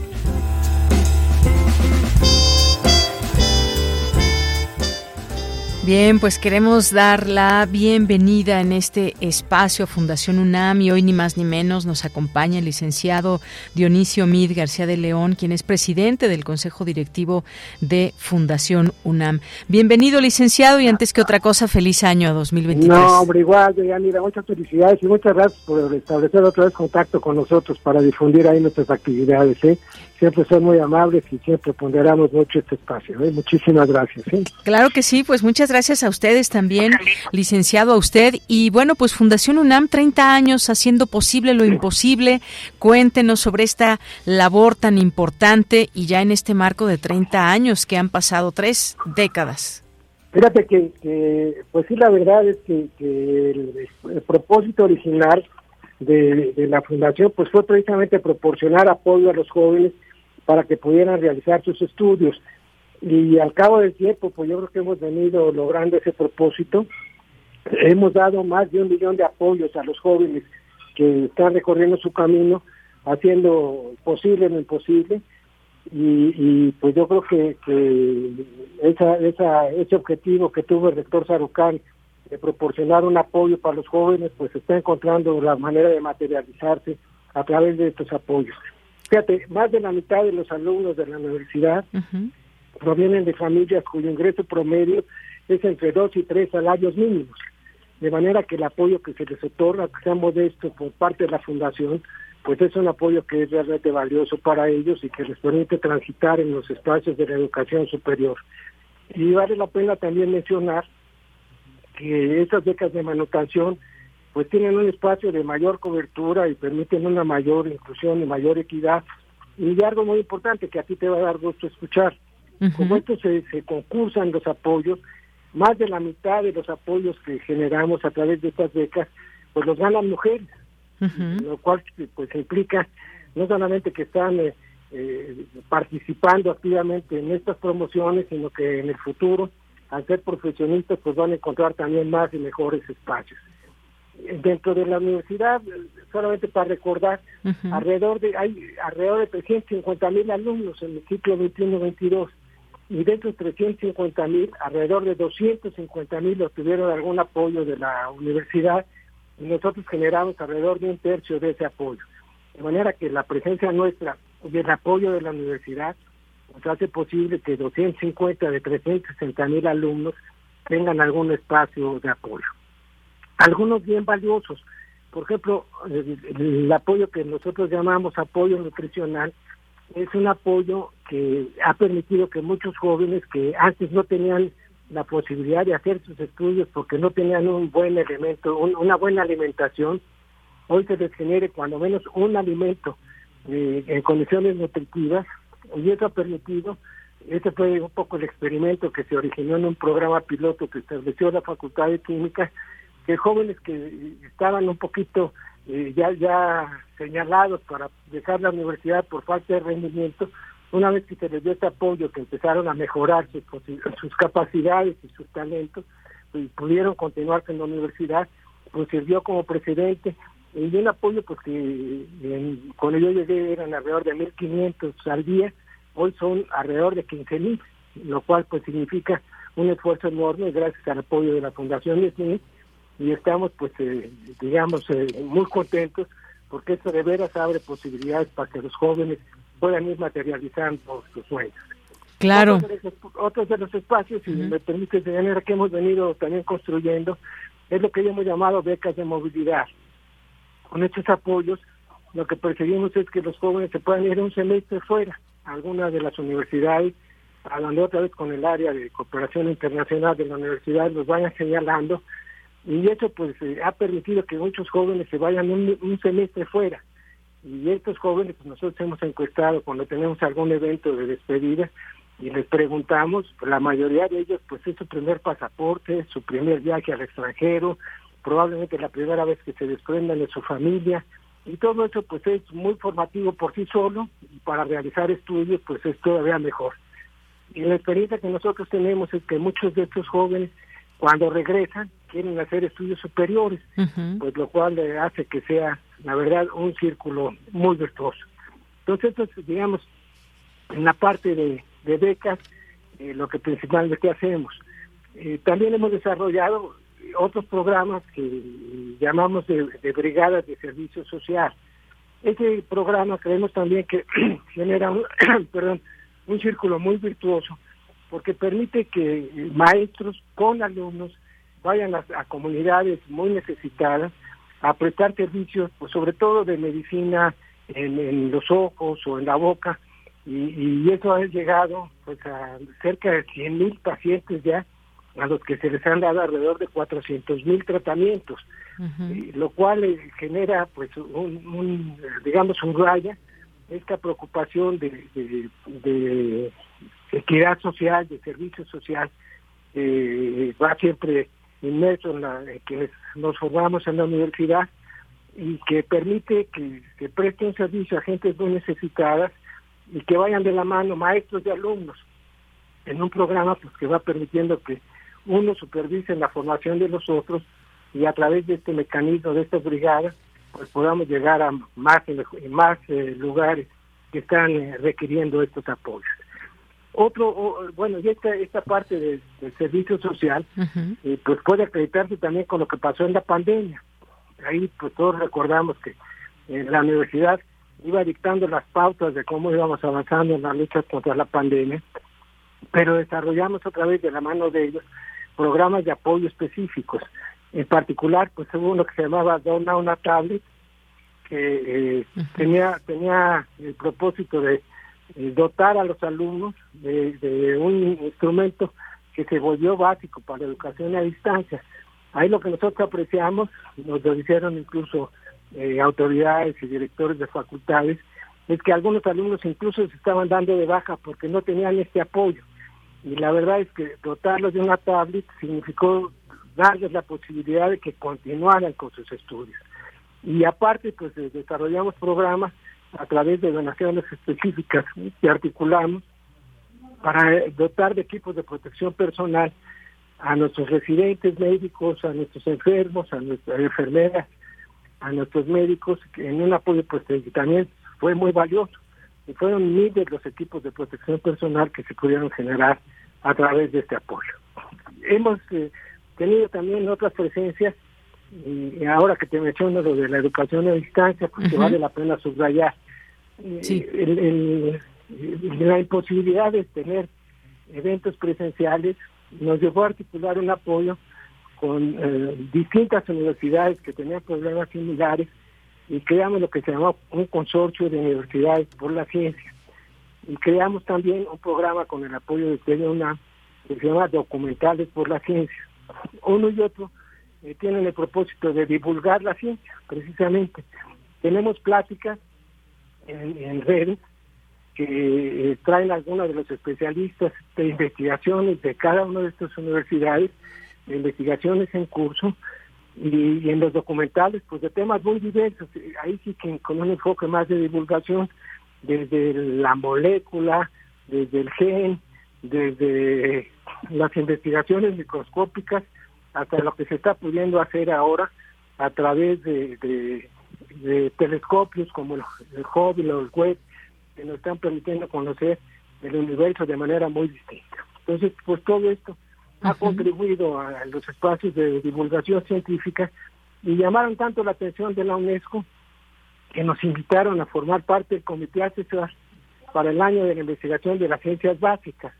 Bien, pues queremos dar la bienvenida en este espacio a Fundación UNAM y hoy ni más ni menos nos acompaña el licenciado Dionisio Mid García de León, quien es presidente del Consejo Directivo de Fundación UNAM. Bienvenido, licenciado, y antes que otra cosa, feliz año 2023. No, hombre, igual, mira, muchas felicidades y muchas gracias por establecer otra vez contacto con nosotros para difundir ahí nuestras actividades. ¿eh? Siempre son muy amables y siempre ponderamos mucho este espacio. ¿eh? Muchísimas gracias. ¿eh? Claro que sí, pues muchas gracias a ustedes también, licenciado a usted. Y bueno, pues Fundación UNAM, 30 años haciendo posible lo imposible. Cuéntenos sobre esta labor tan importante y ya en este marco de 30 años que han pasado tres décadas. Fíjate que, pues sí, la verdad es que, el propósito original de, la fundación pues fue precisamente proporcionar apoyo a los jóvenes para que pudieran realizar sus estudios. Y al cabo del tiempo, pues yo creo que hemos venido logrando ese propósito hemos dado más de un millón de apoyos a los jóvenes que están recorriendo su camino, haciendo posible lo imposible. Y, pues yo creo que, esa, esa, ese objetivo que tuvo el rector Sarucán de proporcionar un apoyo para los jóvenes, pues está encontrando la manera de materializarse a través de estos apoyos. Fíjate, más de la mitad de los alumnos de la universidad provienen de familias cuyo ingreso promedio es entre dos y tres salarios mínimos de manera que el apoyo que se les otorga, que sea modesto por parte de la Fundación, pues es un apoyo que es realmente valioso para ellos y que les permite transitar en los espacios de la educación superior. Y vale la pena también mencionar que estas becas de manutención pues tienen un espacio de mayor cobertura y permiten una mayor inclusión y mayor equidad. Y algo muy importante que a ti te va a dar gusto escuchar, como esto se, se concursan los apoyos, más de la mitad de los apoyos que generamos a través de estas becas, pues los ganan mujeres, lo cual pues implica no solamente que están eh, eh, participando activamente en estas promociones, sino que en el futuro, al ser profesionistas, pues van a encontrar también más y mejores espacios. Dentro de la universidad, solamente para recordar, alrededor de hay alrededor de 350 mil alumnos en el ciclo 21-22 y de esos 350 mil, alrededor de 250 mil obtuvieron algún apoyo de la universidad y nosotros generamos alrededor de un tercio de ese apoyo. De manera que la presencia nuestra y el apoyo de la universidad nos hace posible que 250 de 360 mil alumnos tengan algún espacio de apoyo. Algunos bien valiosos, por ejemplo, el apoyo que nosotros llamamos apoyo nutricional, es un apoyo que ha permitido que muchos jóvenes que antes no tenían la posibilidad de hacer sus estudios porque no tenían un buen elemento, una buena alimentación, hoy se les genere cuando menos un alimento eh, en condiciones nutritivas y eso ha permitido, este fue un poco el experimento que se originó en un programa piloto que estableció la Facultad de Química, que jóvenes que estaban un poquito eh, ya ya señalados para dejar la universidad por falta de rendimiento, una vez que se les dio este apoyo, que empezaron a mejorar sus, sus capacidades y sus talentos, y pudieron continuar con la universidad, pues sirvió como precedente. Y un apoyo pues que cuando yo llegué eran alrededor de 1.500 al día, hoy son alrededor de 15.000, lo cual pues significa un esfuerzo enorme gracias al apoyo de la Fundación Smith y estamos pues eh, digamos eh, muy contentos porque esto de veras abre posibilidades para que los jóvenes puedan ir materializando sus sueños. Claro. Otros de los, espacios, si me permite, de manera que hemos venido también construyendo, es lo que hemos llamado becas de movilidad. Con estos apoyos, lo que perseguimos es que los jóvenes se puedan ir un semestre fuera a alguna de las universidades, hablando otra vez con el área de cooperación internacional de la universidad, los vayan señalando y eso pues eh, ha permitido que muchos jóvenes se vayan un, semestre fuera. Y estos jóvenes pues, nosotros hemos encuestado cuando tenemos algún evento de despedida y les preguntamos la mayoría de ellos pues es su primer pasaporte su primer viaje al extranjero probablemente la primera vez que se desprendan de su familia. Y todo eso pues es muy formativo por sí solo y para realizar estudios pues es todavía mejor. Y la experiencia que nosotros tenemos es que muchos de estos jóvenes cuando regresan quieren hacer estudios superiores, pues lo cual le hace que sea, la verdad, un círculo muy virtuoso. Entonces, digamos, en la parte de, becas, eh, lo que principalmente hacemos. Eh, también hemos desarrollado otros programas que llamamos de, brigadas de servicio social. Este programa creemos también que genera un, perdón, un círculo muy virtuoso porque permite que maestros con alumnos vayan a, comunidades muy necesitadas a prestar servicios, pues sobre todo de medicina en, los ojos o en la boca, y, eso ha llegado pues a cerca de 100 mil pacientes ya a los que se les han dado alrededor de 400 mil tratamientos, lo cual eh, genera pues un, digamos un raya esta preocupación de equidad social, de servicio social, eh, va siempre inmerso en, la, que nos formamos en la universidad y que permite que se preste un servicio a gente muy necesitadas y que vayan de la mano maestros y alumnos en un programa pues que va permitiendo que unos supervisen la formación de los otros y a través de este mecanismo, de estas brigadas, pues podamos llegar a más más eh, lugares que están eh, requiriendo estos apoyos. Otro, bueno, y esta, esta parte del servicio social, eh, pues puede acreditarse también con lo que pasó en la pandemia. Ahí pues todos recordamos que la universidad iba dictando las pautas de cómo íbamos avanzando en la lucha contra la pandemia, pero desarrollamos otra vez de la mano de ellos programas de apoyo específicos. En particular, pues hubo uno que se llamaba Dona una tablet, que eh, tenía, tenía el propósito de eh, dotar a los alumnos de, un instrumento que se volvió básico para la educación a distancia. Ahí lo que nosotros apreciamos, nos lo hicieron incluso eh, autoridades y directores de facultades, es que algunos alumnos incluso se estaban dando de baja porque no tenían este apoyo. Y la verdad es que dotarlos de una tablet significó darles la posibilidad de que continuaran con sus estudios. Y aparte, pues desarrollamos programas a través de donaciones específicas que articulamos para dotar de equipos de protección personal a nuestros residentes médicos, a nuestros enfermos, a nuestras enfermeras, a nuestros médicos, en un apoyo pues que también fue muy valioso. Y fueron miles los equipos de protección personal que se pudieron generar a través de este apoyo. Hemos eh, tenido también otras presencias, y ahora que te menciono lo de la educación a distancia, pues vale la pena subrayar. Eh, la imposibilidad de tener eventos presenciales nos llevó a articular un apoyo con eh, distintas universidades que tenían problemas similares y creamos lo que se llamó un consorcio de universidades por la ciencia. Y creamos también un programa con el apoyo de TEDUNA que se llama Documentales por la Ciencia. Uno y otro eh, tienen el propósito de divulgar la ciencia, precisamente. Tenemos pláticas en, redes que eh, traen algunos de los especialistas de investigaciones de cada una de estas universidades investigaciones en curso y, en los documentales, pues de temas muy diversos. Ahí sí que con un enfoque más de divulgación, desde la molécula, desde el gen, desde las investigaciones microscópicas, hasta lo que se está pudiendo hacer ahora a través de, de, telescopios como el, el Hubble o el Webb, que nos están permitiendo conocer el universo de manera muy distinta. Entonces, pues todo esto ha contribuido a los espacios de divulgación científica y llamaron tanto la atención de la UNESCO que nos invitaron a formar parte del comité asesor para el año de la investigación de las ciencias básicas,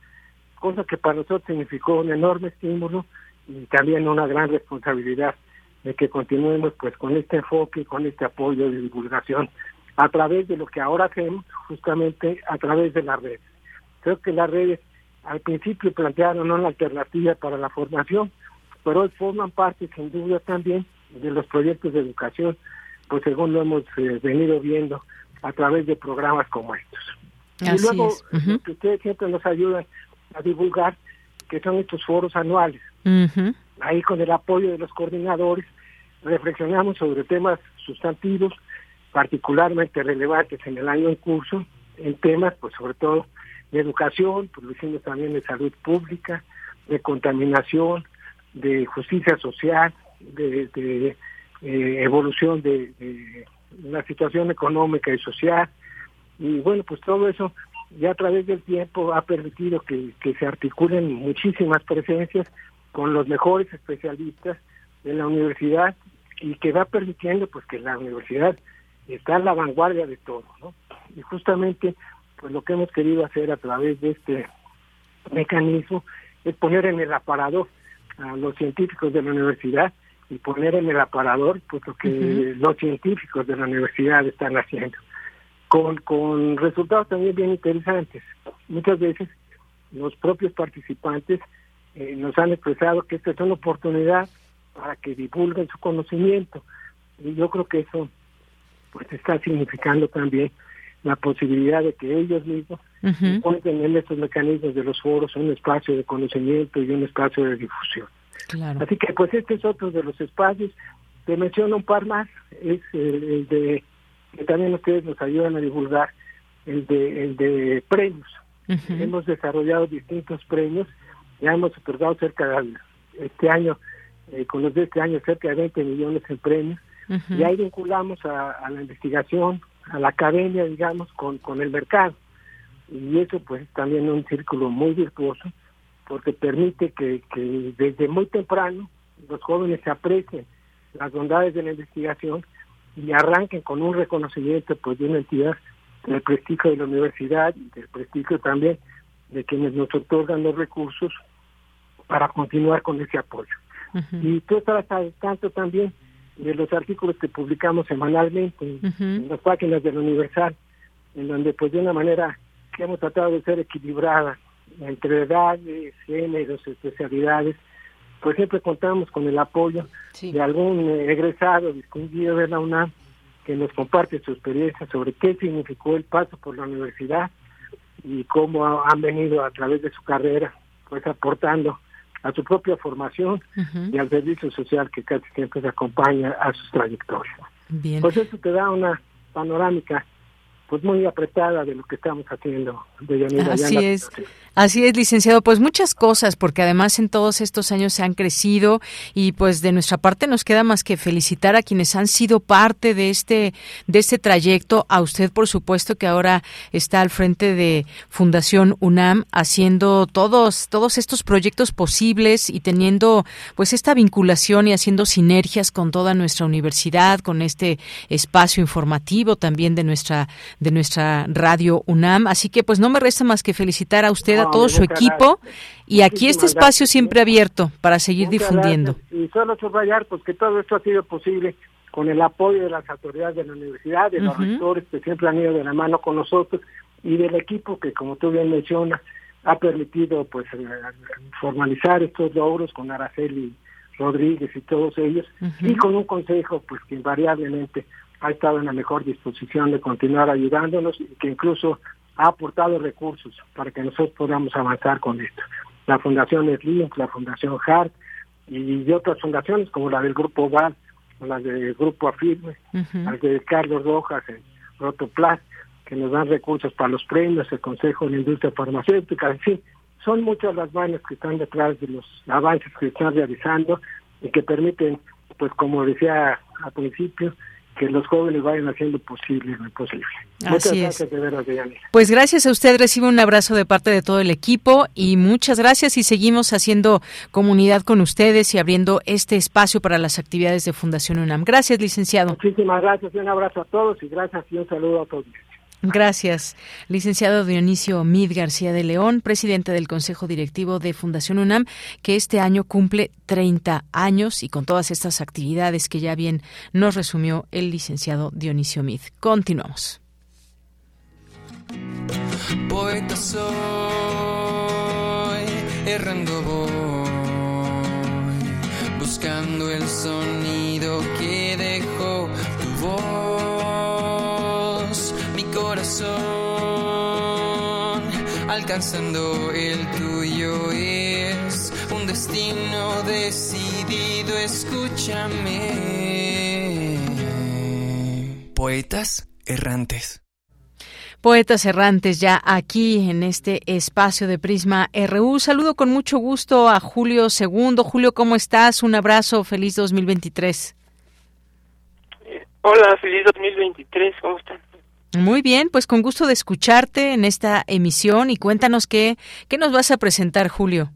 cosa que para nosotros significó un enorme estímulo y también una gran responsabilidad de que continuemos pues con este enfoque con este apoyo de divulgación a través de lo que ahora hacemos, justamente a través de las redes. Creo que las redes al principio plantearon una alternativa para la formación, pero hoy forman parte sin duda también de los proyectos de educación, pues según lo hemos eh, venido viendo a través de programas como estos. y luego, que ustedes siempre nos ayudan a divulgar, que son estos foros anuales. Ahí con el apoyo de los coordinadores reflexionamos sobre temas sustantivos particularmente relevantes en el año en curso, en temas, pues sobre todo de educación, pues lo también de salud pública, de contaminación, de justicia social, de, eh, evolución de, la situación económica y social. Y bueno, pues todo eso ya a través del tiempo ha permitido que, que se articulen muchísimas presencias con los mejores especialistas de la universidad y que va permitiendo pues que la universidad está a la vanguardia de todo, ¿no? Y justamente pues lo que hemos querido hacer a través de este mecanismo es poner en el aparador a los científicos de la universidad y poner en el aparador pues lo que los científicos de la universidad están haciendo con, con resultados también bien interesantes. Muchas veces los propios participantes eh, nos han expresado que esta es una oportunidad para que divulguen su conocimiento y yo creo que eso pues está significando también la posibilidad de que ellos mismos encuentren en estos mecanismos de los foros un espacio de conocimiento y un espacio de difusión. Así que pues este es otro de los espacios. Te menciono un par más, es el, de que también ustedes nos ayudan a divulgar, el de, el de premios. Hemos desarrollado distintos premios, ya hemos otorgado cerca este año, eh, con los de este año, cerca de 20 millones en premios. Y ahí vinculamos a, la investigación, a la academia, digamos, con, con el mercado. Y eso pues también un círculo muy virtuoso porque permite que, que desde muy temprano los jóvenes aprecien las bondades de la investigación y arranquen con un reconocimiento pues de una entidad del prestigio de la universidad y del prestigio también de quienes nos otorgan los recursos para continuar con ese apoyo. Y tú estarás al tanto también de los artículos que publicamos semanalmente en las páginas del Universal, en donde pues de una manera que hemos tratado de ser equilibrada entre edades, géneros, especialidades, pues siempre contamos con el apoyo de algún egresado distinguido de la UNAM que nos comparte su experiencia sobre qué significó el paso por la universidad y cómo han venido a través de su carrera pues aportando a su propia formación y al servicio social que casi siempre se acompaña a sus trayectorias. Pues eso te da una panorámica pues muy apretada de lo que estamos haciendo. De Así es. Así es, licenciado. Pues muchas cosas, porque además en todos estos años se han crecido y pues de nuestra parte nos queda más que felicitar a quienes han sido parte de este de este trayecto. A usted, por supuesto, que ahora está al frente de Fundación UNAM haciendo todos todos estos proyectos posibles y teniendo pues esta vinculación y haciendo sinergias con toda nuestra universidad, con este espacio informativo también de nuestra de nuestra radio UNAM. Así que pues no me resta más que felicitar a usted a todo su equipo y aquí este espacio siempre abierto para seguir difundiendo. Y solo subrayar pues que todo esto ha sido posible con el apoyo de las autoridades de la universidad, de los rectores que siempre han ido de la mano con nosotros y del equipo que como tú bien mencionas ha permitido pues eh, formalizar estos logros con Araceli Rodríguez y todos ellos y con un consejo pues que invariablemente ha estado en la mejor disposición de continuar ayudándonos y que incluso ha aportado recursos para que nosotros podamos avanzar con esto. La Fundación Slink, la Fundación Hart y otras fundaciones como la del Grupo VAL, la del Grupo Afirme, la de Carlos Rojas en Rotoplas, que nos dan recursos para los premios, el Consejo de la Industria Farmacéutica, en fin, son muchas las manos que están detrás de los avances que están realizando y que permiten, pues como decía al principio, que los jóvenes vayan haciendo posible lo posible. muchas gracias de veras, Pues gracias a usted, recibe un abrazo de parte de todo el equipo y muchas gracias y seguimos haciendo comunidad con ustedes y abriendo este espacio para las actividades de Fundación UNAM. Gracias, licenciado. Muchísimas gracias y un abrazo a todos y gracias y un saludo a todos. Gracias. Licenciado Dionisio Mid García de León, presidente del Consejo Directivo de Fundación UNAM, que este año cumple 30 años y con todas estas actividades que ya bien nos resumió el licenciado Dionisio Mid. Continuamos. Poeta soy, errando buscando el sonido corazón, alcanzando el tuyo es un destino decidido, escúchame. Poetas errantes. Poetas errantes ya aquí en este espacio de Prisma RU. Saludo con mucho gusto a Julio Segundo. Julio, ¿cómo estás? Un abrazo, feliz 2023. Hola, feliz 2023, ¿cómo están? Muy bien, pues con gusto de escucharte en esta emisión y cuéntanos qué, qué nos vas a presentar, Julio.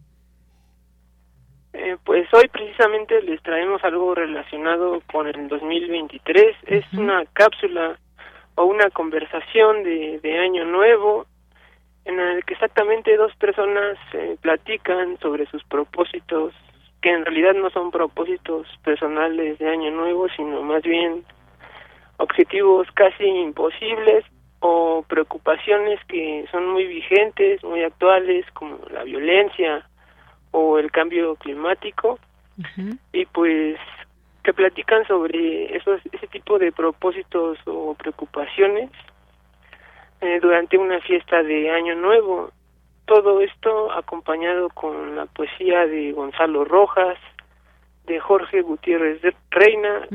Eh, pues hoy precisamente les traemos algo relacionado con el 2023. Es una cápsula o una conversación de, de Año Nuevo en el que exactamente dos personas eh, platican sobre sus propósitos, que en realidad no son propósitos personales de Año Nuevo, sino más bien objetivos casi imposibles o preocupaciones que son muy vigentes, muy actuales, como la violencia o el cambio climático, y pues que platican sobre esos, ese tipo de propósitos o preocupaciones eh, durante una fiesta de Año Nuevo. Todo esto acompañado con la poesía de Gonzalo Rojas, de Jorge Gutiérrez Reina,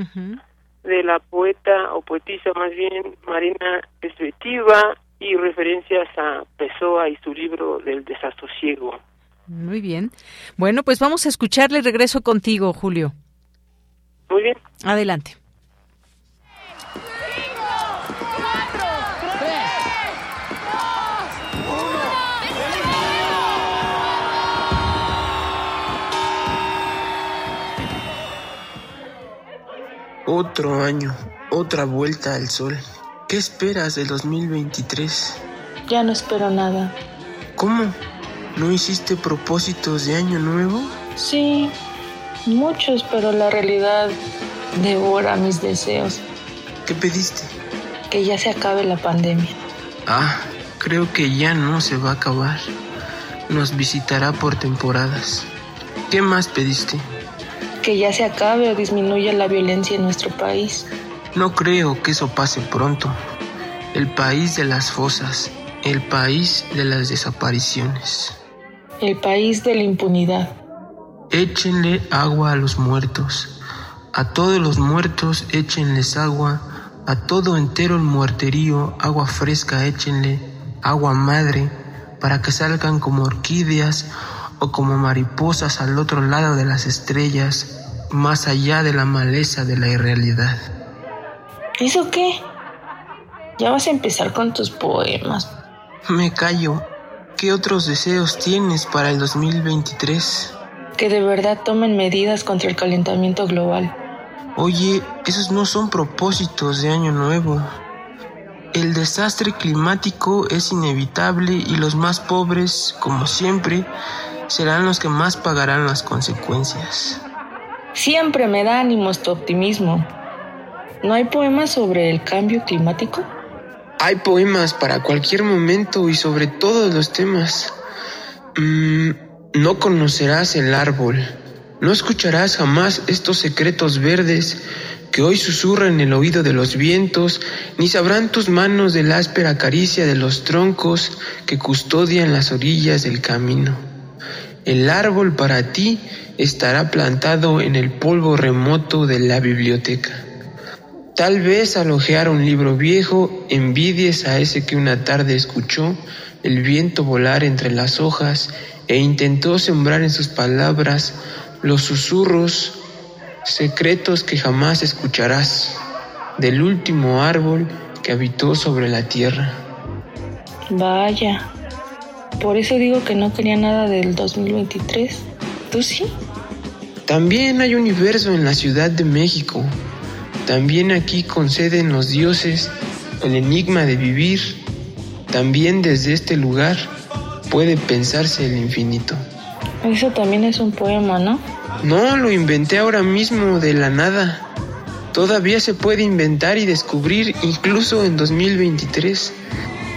de la poeta o poetisa más bien Marina Esvetiva y referencias a Pessoa y su libro del desasosiego. Muy bien. Bueno, pues vamos a escucharle. Regreso contigo, Julio. Muy bien. Adelante. Otro año, otra vuelta al sol. ¿Qué esperas del 2023? Ya no espero nada. ¿Cómo? ¿No hiciste propósitos de año nuevo? Sí, muchos, pero la realidad devora mis deseos. ¿Qué pediste? Que ya se acabe la pandemia. Ah, creo que ya no se va a acabar. Nos visitará por temporadas. ¿Qué más pediste? Que ya se acabe o disminuya la violencia en nuestro país. No creo que eso pase pronto. El país de las fosas, el país de las desapariciones. El país de la impunidad. Échenle agua a los muertos. A todos los muertos échenles agua. A todo entero el muerterío, agua fresca échenle, agua madre, para que salgan como orquídeas o como mariposas al otro lado de las estrellas, más allá de la maleza de la irrealidad. ¿Eso qué? Ya vas a empezar con tus poemas. Me callo. ¿Qué otros deseos tienes para el 2023? Que de verdad tomen medidas contra el calentamiento global. Oye, esos no son propósitos de año nuevo. El desastre climático es inevitable y los más pobres, como siempre, serán los que más pagarán las consecuencias. Siempre me da ánimos tu optimismo. ¿No hay poemas sobre el cambio climático? Hay poemas para cualquier momento y sobre todos los temas. Mm, no conocerás el árbol, no escucharás jamás estos secretos verdes que hoy susurran en el oído de los vientos, ni sabrán tus manos de la áspera caricia de los troncos que custodian las orillas del camino. El árbol para ti estará plantado en el polvo remoto de la biblioteca. Tal vez al ojear un libro viejo envidies a ese que una tarde escuchó el viento volar entre las hojas e intentó sembrar en sus palabras los susurros secretos que jamás escucharás del último árbol que habitó sobre la tierra. Vaya, por eso digo que no quería nada del 2023. ¿Tú sí? También hay universo en la Ciudad de México. También aquí conceden los dioses el enigma de vivir. También desde este lugar puede pensarse el infinito. Eso también es un poema, ¿no? No, lo inventé ahora mismo de la nada. Todavía se puede inventar y descubrir incluso en 2023.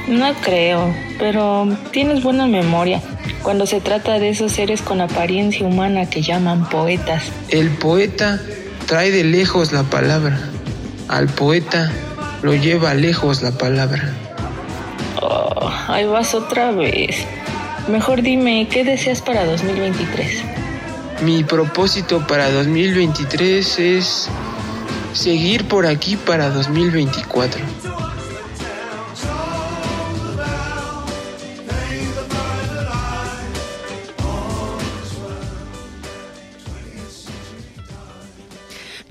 No creo, pero tienes buena memoria cuando se trata de esos seres con apariencia humana que llaman poetas. El poeta trae de lejos la palabra. Al poeta lo lleva lejos la palabra. Oh, ahí vas otra vez. Mejor dime, ¿qué deseas para 2023? Mi propósito para 2023 es seguir por aquí para 2024.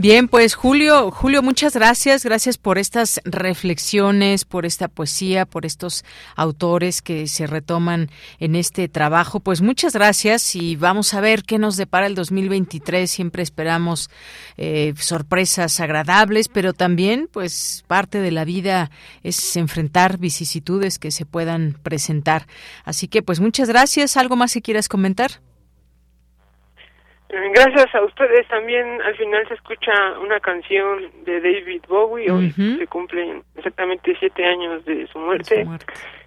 Bien, pues Julio, Julio, muchas gracias, gracias por estas reflexiones, por esta poesía, por estos autores que se retoman en este trabajo. Pues muchas gracias y vamos a ver qué nos depara el 2023. Siempre esperamos eh, sorpresas agradables, pero también, pues parte de la vida es enfrentar vicisitudes que se puedan presentar. Así que, pues muchas gracias. ¿Algo más que quieras comentar? Gracias a ustedes también al final se escucha una canción de David Bowie, hoy se cumplen exactamente siete años de su muerte.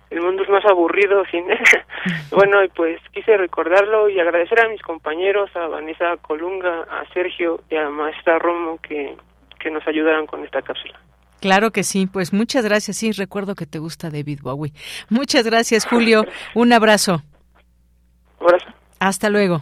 El mundo es más aburrido sin él. bueno, y pues quise recordarlo y agradecer a mis compañeros, a Vanessa Colunga, a Sergio y a Maestra Romo que, que nos ayudaron con esta cápsula. Claro que sí, pues muchas gracias. Sí, recuerdo que te gusta David Bowie. Muchas gracias, Julio. Un abrazo. Un abrazo. Hasta luego.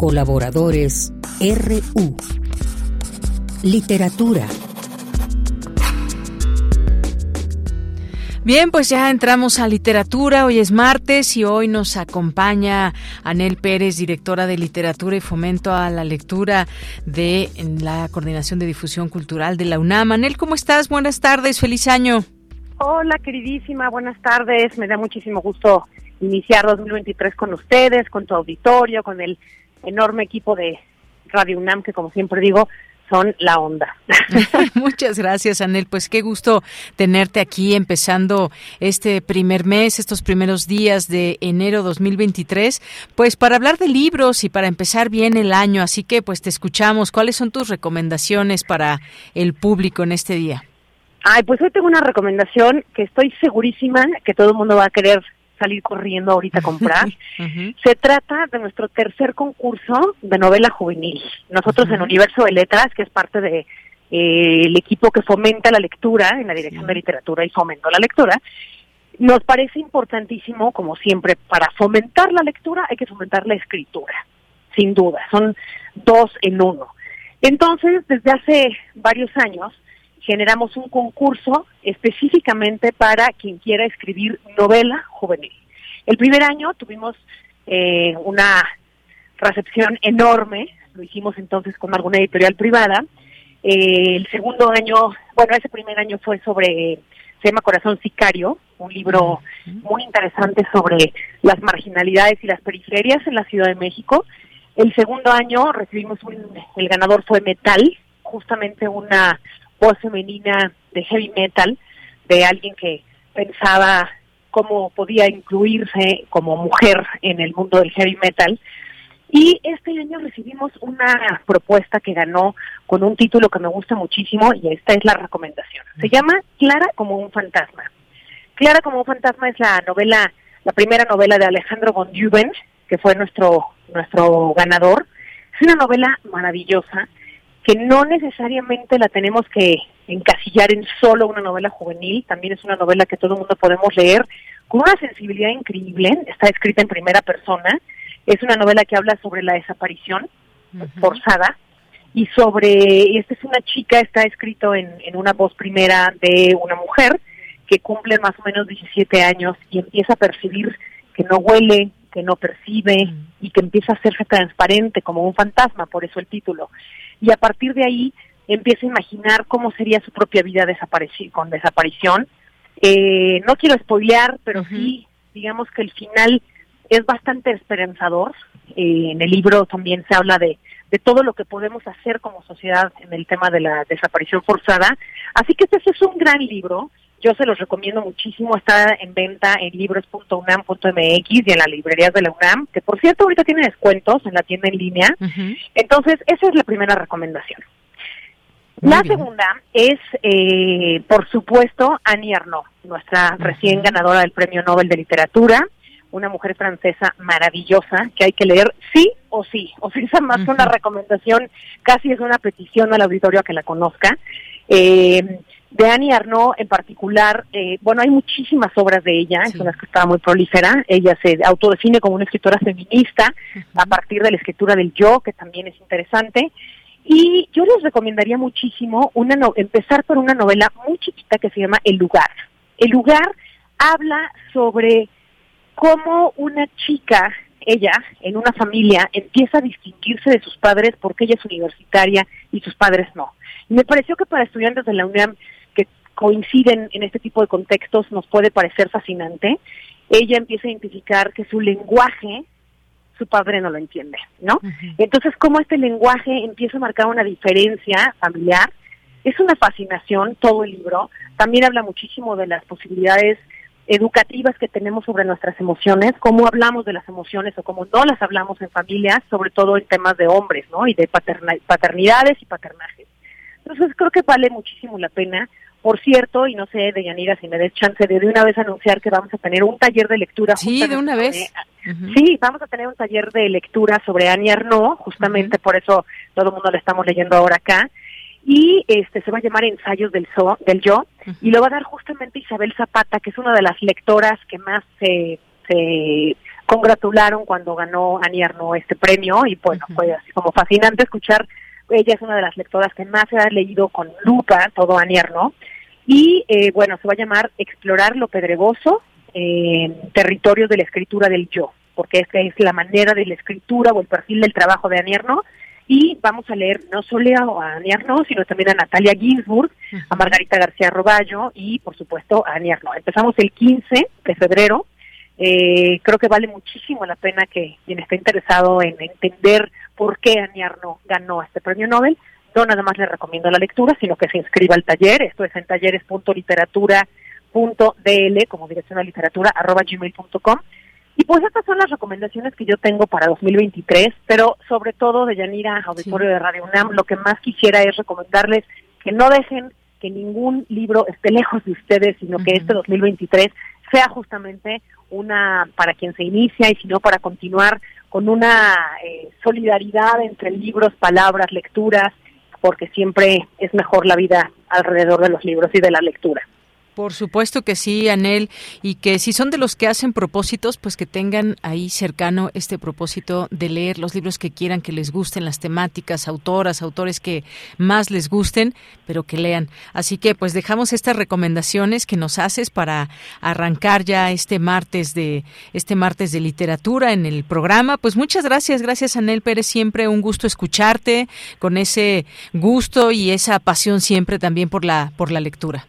Colaboradores RU. Literatura. Bien, pues ya entramos a literatura. Hoy es martes y hoy nos acompaña Anel Pérez, directora de literatura y fomento a la lectura de la Coordinación de Difusión Cultural de la UNAM. Anel, ¿cómo estás? Buenas tardes, feliz año. Hola, queridísima, buenas tardes. Me da muchísimo gusto iniciar 2023 con ustedes, con tu auditorio, con el enorme equipo de Radio UNAM, que como siempre digo, son la onda. Muchas gracias, Anel. Pues qué gusto tenerte aquí empezando este primer mes, estos primeros días de enero 2023, pues para hablar de libros y para empezar bien el año. Así que pues te escuchamos. ¿Cuáles son tus recomendaciones para el público en este día? Ay, pues hoy tengo una recomendación que estoy segurísima que todo el mundo va a querer salir corriendo ahorita a comprar. Se trata de nuestro tercer concurso de novela juvenil. Nosotros en Universo de Letras, que es parte de eh, el equipo que fomenta la lectura en la Dirección de Literatura y Fomento la Lectura, nos parece importantísimo, como siempre, para fomentar la lectura hay que fomentar la escritura, sin duda, son dos en uno. Entonces, desde hace varios años, generamos un concurso específicamente para quien quiera escribir novela juvenil. El primer año tuvimos eh, una recepción enorme, lo hicimos entonces con alguna editorial privada. Eh, el segundo año, bueno, ese primer año fue sobre, se llama Corazón Sicario, un libro muy interesante sobre las marginalidades y las periferias en la Ciudad de México. El segundo año recibimos un, el ganador fue Metal, justamente una voz femenina de heavy metal, de alguien que pensaba cómo podía incluirse como mujer en el mundo del heavy metal. Y este año recibimos una propuesta que ganó con un título que me gusta muchísimo y esta es la recomendación. Se llama Clara como un fantasma. Clara como un fantasma es la novela, la primera novela de Alejandro von Juven, que fue nuestro, nuestro ganador. Es una novela maravillosa que no necesariamente la tenemos que encasillar en solo una novela juvenil, también es una novela que todo el mundo podemos leer con una sensibilidad increíble, está escrita en primera persona, es una novela que habla sobre la desaparición forzada y sobre, esta es una chica, está escrito en, en una voz primera de una mujer que cumple más o menos 17 años y empieza a percibir que no huele, que no percibe y que empieza a hacerse transparente como un fantasma, por eso el título y a partir de ahí empieza a imaginar cómo sería su propia vida con desaparición. Eh, no quiero spoilear, pero sí, digamos que el final es bastante esperanzador. Eh, en el libro también se habla de, de todo lo que podemos hacer como sociedad en el tema de la desaparición forzada. Así que este es un gran libro. Yo se los recomiendo muchísimo. Está en venta en libros.unam.mx y en las librerías de la UNAM, que por cierto ahorita tiene descuentos en la tienda en línea. Entonces, esa es la primera recomendación. la segunda es, eh, por supuesto, Annie Arnaud, nuestra recién ganadora del Premio Nobel de Literatura, una mujer francesa maravillosa que hay que leer sí o sí. O sea, más que una recomendación, casi es una petición al auditorio a que la conozca. Eh, de Annie Arnaud en particular, eh, bueno, hay muchísimas obras de ella, es una escritora muy prolífera, ella se autodefine como una escritora feminista a partir de la escritura del yo, que también es interesante, y yo les recomendaría muchísimo una empezar por una novela muy chiquita que se llama El lugar. El lugar habla sobre cómo una chica, ella, en una familia, empieza a distinguirse de sus padres porque ella es universitaria y sus padres no. Y me pareció que para estudiantes de la UNAM coinciden en este tipo de contextos nos puede parecer fascinante. Ella empieza a identificar que su lenguaje su padre no lo entiende, ¿no? Entonces, cómo este lenguaje empieza a marcar una diferencia familiar, es una fascinación todo el libro. También habla muchísimo de las posibilidades educativas que tenemos sobre nuestras emociones, cómo hablamos de las emociones o cómo no las hablamos en familias, sobre todo en temas de hombres, ¿no? Y de paternidades y paternajes. Entonces creo que vale muchísimo la pena Por cierto, y no sé, Deyanira, si me des chance de de una vez anunciar que vamos a tener un taller de lectura. Sí, de una vez. Sí, vamos a tener un taller de lectura sobre Annie Arnaud, justamente por eso todo el mundo lo estamos leyendo ahora acá. Y este se va a llamar Ensayos del, del Yo, y lo va a dar justamente Isabel Zapata, que es una de las lectoras que más se, se congratularon cuando ganó Annie Arnaud este premio, y bueno, fue así como fascinante escuchar ella es una de las lectoras que más se ha leído con lupa todo Annie Arnaud. Y eh, bueno, se va a llamar Explorar lo Pedregoso, en territorio de la escritura del yo, porque esta es la manera de la escritura o el perfil del trabajo de Annie Arnaud. Y vamos a leer no solo a Annie Arnaud, sino también a Natalia Ginsburg, a Margarita García Roballo y, por supuesto, a Annie Arnaud. Empezamos el 15 de febrero. Eh, creo que vale muchísimo la pena que quien esté interesado en entender por qué Annie Arnaud ganó este premio Nobel, no nada más le recomiendo la lectura, sino que se inscriba al taller. Esto es en talleres.literatura.dl como dirección a literatura arroba gmail.com. Y pues estas son las recomendaciones que yo tengo para 2023, pero sobre todo de Yanira, auditorio de Radio UNAM, lo que más quisiera es recomendarles que no dejen que ningún libro esté lejos de ustedes, sino que este 2023 sea justamente una para quien se inicia y si no para continuar con una eh, solidaridad entre libros, palabras, lecturas porque siempre es mejor la vida alrededor de los libros y de la lectura. Por supuesto que sí, Anel, y que si son de los que hacen propósitos, pues que tengan ahí cercano este propósito de leer los libros que quieran, que les gusten, las temáticas, autoras, autores que más les gusten, pero que lean. Así que pues dejamos estas recomendaciones que nos haces para arrancar ya este martes de este martes de literatura en el programa. Pues muchas gracias, gracias Anel Pérez, siempre un gusto escucharte con ese gusto y esa pasión siempre también por la por la lectura.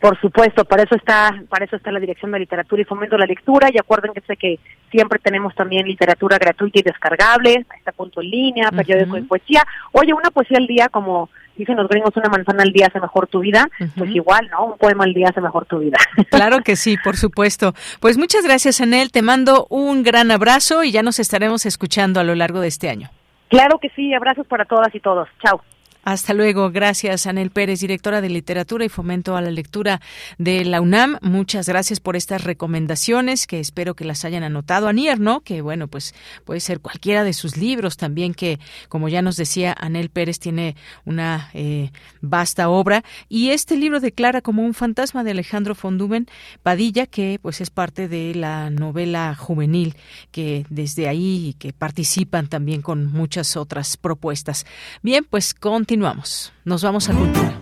Por supuesto, para eso está, para eso está la Dirección de Literatura y Fomento la Lectura. Y acuérdense que siempre tenemos también literatura gratuita y descargable, está punto en línea, periódico de poesía. Oye, una poesía al día, como dicen los gringos, una manzana al día hace mejor tu vida, pues igual, ¿no? Un poema al día hace mejor tu vida. Claro que sí, por supuesto. Pues muchas gracias, Anel. Te mando un gran abrazo y ya nos estaremos escuchando a lo largo de este año. Claro que sí, abrazos para todas y todos. Chao. Hasta luego. Gracias, Anel Pérez, directora de Literatura y Fomento a la Lectura de la UNAM. Muchas gracias por estas recomendaciones que espero que las hayan anotado. Anier, ¿no? Que bueno, pues puede ser cualquiera de sus libros también, que como ya nos decía, Anel Pérez tiene una eh, vasta obra. Y este libro declara como un fantasma de Alejandro Fonduben Padilla, que pues es parte de la novela juvenil, que desde ahí que participan también con muchas otras propuestas. Bien, pues continuamos continuamos. Nos vamos a Cultura.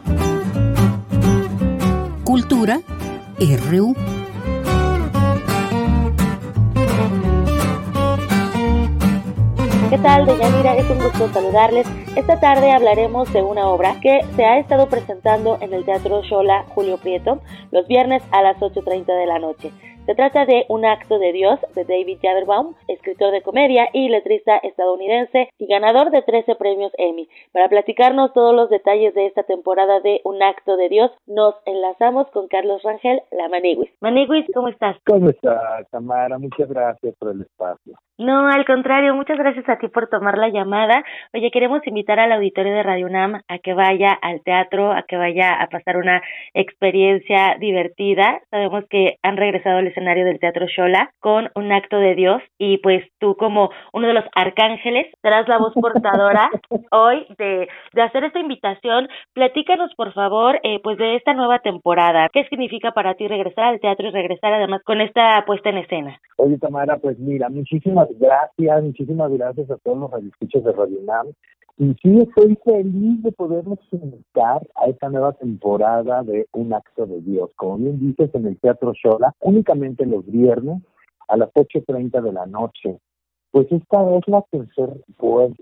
Cultura RU. ¿Qué tal, Deyanira? Es un gusto saludarles. Esta tarde hablaremos de una obra que se ha estado presentando en el Teatro Shola Julio Prieto los viernes a las 8.30 de la noche. Se trata de Un acto de Dios de David Jaberbaum, escritor de comedia y letrista estadounidense y ganador de 13 premios Emmy. Para platicarnos todos los detalles de esta temporada de Un acto de Dios, nos enlazamos con Carlos Rangel, la Maniguis. Maniguis, ¿cómo estás? ¿Cómo estás, Tamara? Muchas gracias por el espacio. No, al contrario, muchas gracias a ti por tomar la llamada. Oye, queremos invitar al auditorio de Radio UNAM a que vaya al teatro, a que vaya a pasar una experiencia divertida. Sabemos que han regresado al escenario del Teatro Shola con un acto de Dios y pues tú como uno de los arcángeles serás la voz portadora hoy de, de hacer esta invitación. Platícanos por favor eh, pues de esta nueva temporada. ¿Qué significa para ti regresar al teatro y regresar además con esta puesta en escena? Oye Tamara, pues mira, muchísimas gracias, muchísimas gracias a todos los radioescuchos de Radio. Y sí, estoy feliz de podernos invitar a esta nueva temporada de Un Acto de Dios. Como bien dices, en el Teatro Shola, únicamente los viernes a las 8.30 de la noche. Pues esta es la tercera pues,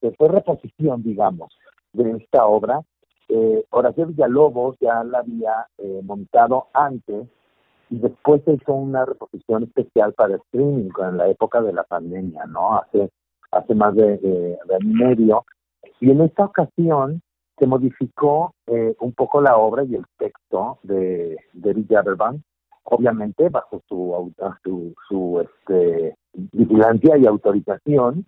tercer reposición, digamos, de esta obra. Eh, Horacio Villalobos ya la había eh, montado antes y después se hizo una reposición especial para streaming en la época de la pandemia, ¿no? Hace hace más de, de, de medio y en esta ocasión se modificó eh, un poco la obra y el texto de David Jaberbaum, obviamente bajo su, su, su este, vigilancia y autorización,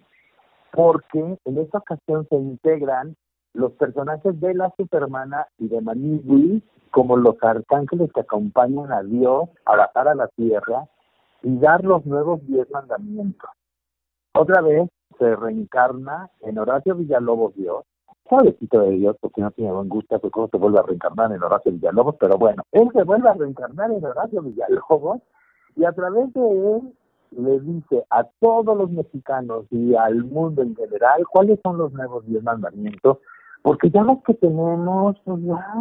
porque en esta ocasión se integran los personajes de la Supermana y de Manigui como los arcángeles que acompañan a Dios a bajar a la tierra y dar los nuevos diez mandamientos. Otra vez se reencarna en Horacio Villalobos Dios, suavecito de Dios, porque no tiene buen gusto, porque cómo se vuelve a reencarnar en Horacio Villalobos, pero bueno, él se vuelve a reencarnar en Horacio Villalobos y a través de él le dice a todos los mexicanos y al mundo en general cuáles son los nuevos diez mandamientos, porque ya los que tenemos, pues ya,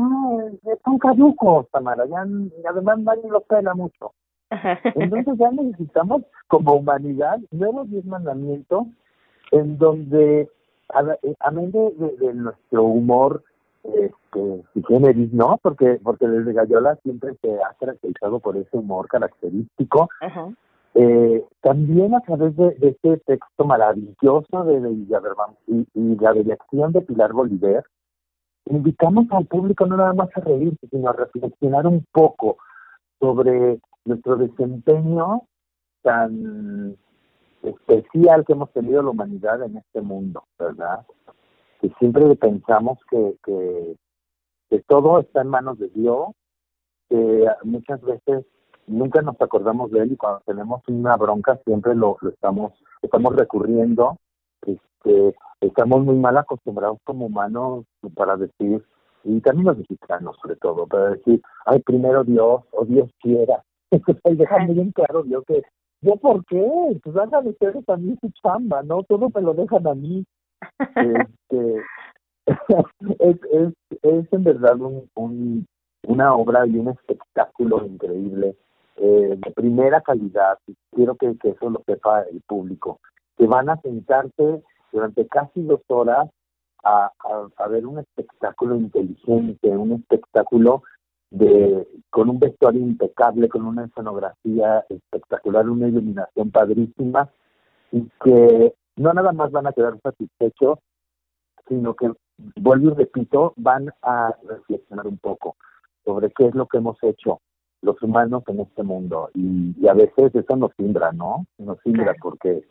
son caducos, Tamara, ya, además nadie los pela mucho. Entonces ya necesitamos como humanidad nuevos diez mandamientos en donde, amén de, de, nuestro humor este, generis, ¿no? Porque, porque desde Gallola siempre se ha caracterizado por ese humor característico. Eh, también a través de, este texto maravilloso de, de y, y, la dirección de Pilar Bolívar, invitamos al público no nada más a reírse, sino a reflexionar un poco sobre nuestro desempeño tan especial que hemos tenido la humanidad en este mundo, ¿verdad? Que siempre pensamos que, que, que todo está en manos de Dios, que muchas veces nunca nos acordamos de él y cuando tenemos una bronca siempre lo, lo estamos estamos recurriendo este estamos muy mal acostumbrados como humanos para decir y también los mexicanos sobre todo para decir ay primero Dios o Dios quiera y dejando bien claro Dios que yo por qué pues hagan ustedes también su chamba no todo me lo dejan a mí. Este es, es, es en verdad un, un una obra y un espectáculo increíble eh, de primera calidad, quiero que, eso lo sepa el público, que van a sentarse durante casi dos horas a, a, ver un espectáculo inteligente, un espectáculo de con un vestuario impecable, con una escenografía espectacular, una iluminación padrísima, y que no nada más van a quedar satisfechos, sino que, vuelvo y repito, van a reflexionar un poco sobre qué es lo que hemos hecho, los humanos en este mundo y, a veces eso nos simbra, ¿no? Nos simbra porque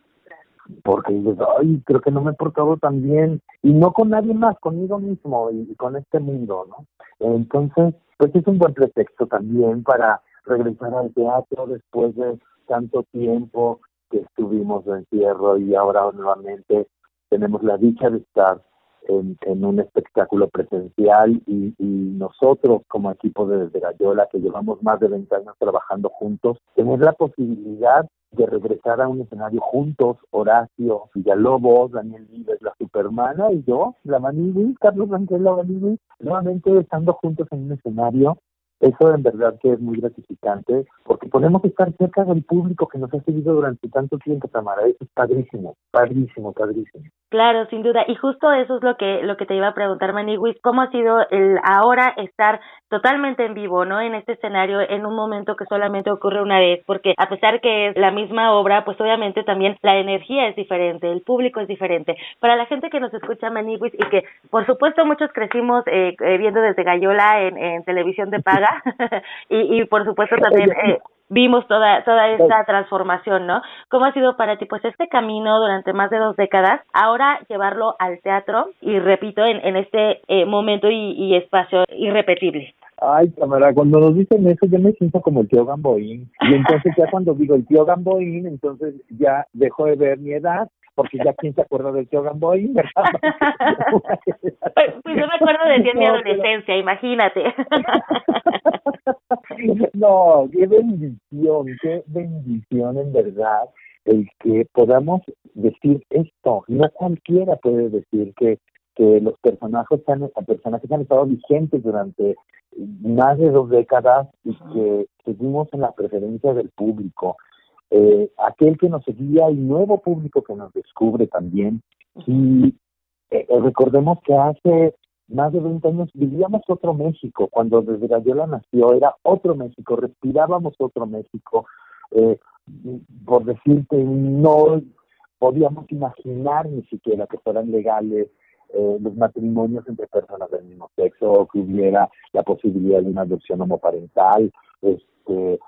porque dices, ay, creo que no me he portado tan bien y no con nadie más, conmigo mismo y, con este mundo, ¿no? Entonces, pues es un buen pretexto también para regresar al teatro después de tanto tiempo que estuvimos de encierro y ahora nuevamente tenemos la dicha de estar en, un espectáculo presencial y, nosotros como equipo de Desde Gallola, que llevamos más de 20 años trabajando juntos, tener la posibilidad de regresar a un escenario juntos, Horacio Villalobos, Daniel Vives, la Supermana y yo, la Manigui, Carlos Rangel, la Manigui, nuevamente estando juntos en un escenario eso en verdad que es muy gratificante porque podemos estar cerca del público que nos ha seguido durante tanto tiempo, Tamara. Eso es padrísimo, padrísimo, padrísimo. Claro, sin duda. Y justo eso es lo que lo que te iba a preguntar, Maniguis. ¿Cómo ha sido el ahora estar totalmente en vivo, no en este escenario, en un momento que solamente ocurre una vez? Porque a pesar que es la misma obra, pues obviamente también la energía es diferente, el público es diferente. Para la gente que nos escucha, Maniguis, y que por supuesto muchos crecimos eh, eh, viendo desde Gallola en televisión de paga, y, y por supuesto también eh, vimos toda toda esta transformación, ¿no? ¿Cómo ha sido para ti pues este camino durante más de dos décadas, ahora llevarlo al teatro y repito en, en este eh, momento y, y espacio irrepetible? Ay, cámara, cuando nos dicen eso yo me siento como el tío Gamboín. Y entonces ya cuando digo el tío Gamboín, entonces ya dejo de ver mi edad porque ya quién se acuerda del tío Gamboy, ¿verdad? pues, pues yo me acuerdo de ti en mi adolescencia, imagínate. no, qué bendición, qué bendición en verdad el que podamos decir esto. No cualquiera puede decir que que los personajes han, personajes han estado vigentes durante más de dos décadas y que seguimos en la preferencia del público eh, aquel que nos seguía y nuevo público que nos descubre también. Y eh, eh, recordemos que hace más de 20 años vivíamos otro México, cuando desde Gallola nació era otro México, respirábamos otro México. Eh, por decirte, no podíamos imaginar ni siquiera que fueran legales los matrimonios entre personas del mismo sexo, que hubiera la posibilidad de una adopción homoparental, este,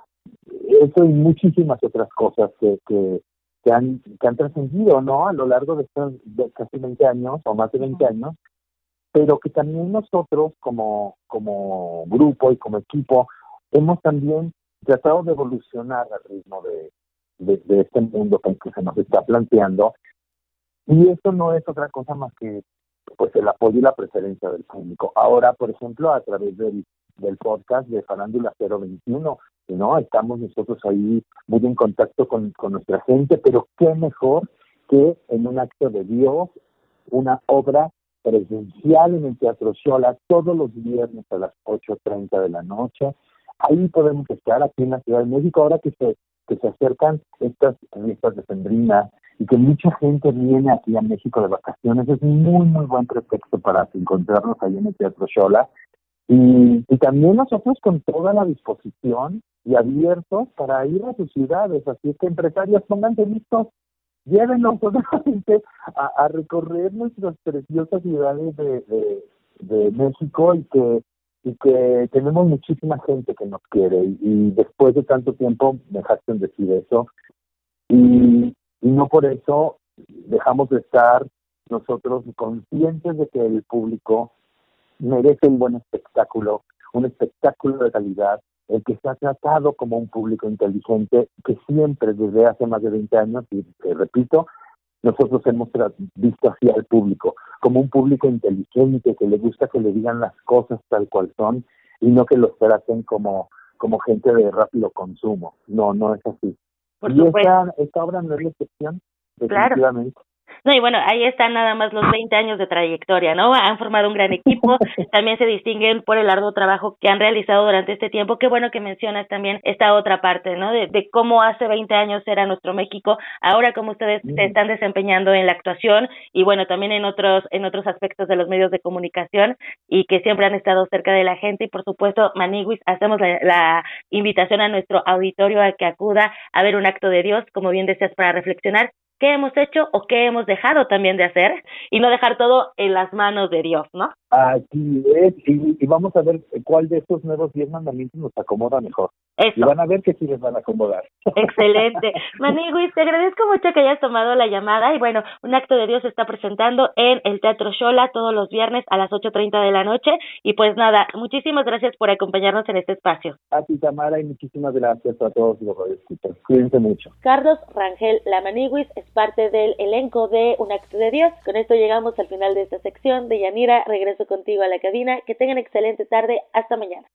eso y muchísimas otras cosas que, que, que han, que han trascendido, ¿no? A lo largo de estos casi 20 años o más de 20 años. pero que también nosotros como, como grupo y como equipo hemos también tratado de evolucionar al ritmo de, de, este mundo que, se nos está planteando. Y eso no es otra cosa más que pues el apoyo y la preferencia del público. Ahora, por ejemplo, a través del, del podcast de Farándula 021, ¿no? Estamos nosotros ahí muy en contacto con, con nuestra gente, pero qué mejor que en un acto de Dios, una obra presencial en el Teatro Xola todos los viernes a las 8.30 de la noche. Ahí podemos estar aquí en la Ciudad de México, ahora que se, que se acercan estas fiestas de Sendrina y que mucha gente viene aquí a México de vacaciones, es muy, muy buen pretexto para encontrarnos ahí en el Teatro Xola. Y, y también nosotros con toda la disposición y abiertos para ir a sus ciudades. Así que empresarios, pónganse listos, llévenos solamente a, recorrer nuestras preciosas ciudades de, México y que y que tenemos muchísima gente que nos quiere y, después de tanto tiempo me en decir eso y, y no por eso dejamos de estar nosotros conscientes de que el público merece un buen espectáculo, un espectáculo de calidad el que se ha tratado como un público inteligente que siempre desde hace más de 20 años, y repito, nosotros hemos visto así al público, como un público inteligente que le gusta que le digan las cosas tal cual son y no que los traten como, como gente de rápido consumo. No, no es así. y esta, esta obra no es la excepción, definitivamente. No, y bueno, ahí están nada más los 20 años de trayectoria, ¿no? Han formado un gran equipo, también se distinguen por el arduo trabajo que han realizado durante este tiempo. Qué bueno que mencionas también esta otra parte, ¿no? De, de cómo hace 20 años era nuestro México, ahora cómo ustedes se están desempeñando en la actuación y bueno, también en otros en otros aspectos de los medios de comunicación y que siempre han estado cerca de la gente y por supuesto, Maniguis, hacemos la, la invitación a nuestro auditorio a que acuda a ver un acto de Dios, como bien decías, para reflexionar qué hemos hecho o qué hemos dejado también de hacer y no dejar todo en las manos de Dios, ¿no? Aquí es, y, vamos a ver cuál de estos nuevos diez mandamientos nos acomoda mejor. Y van a ver que sí les van a acomodar. Excelente. Maniguis, te agradezco mucho que hayas tomado la llamada y bueno, un acto de Dios se está presentando en el Teatro Shola todos los viernes a las 8.30 de la noche y pues nada, muchísimas gracias por acompañarnos en este espacio. A ti, Tamara, y muchísimas gracias a todos los radioescuchas. Cuídense mucho. Carlos Rangel Lamaniguis es parte del elenco de Un acto de Dios. Con esto llegamos al final de esta sección. De Yanira, regreso contigo a la cabina. Que tengan excelente tarde. Hasta mañana.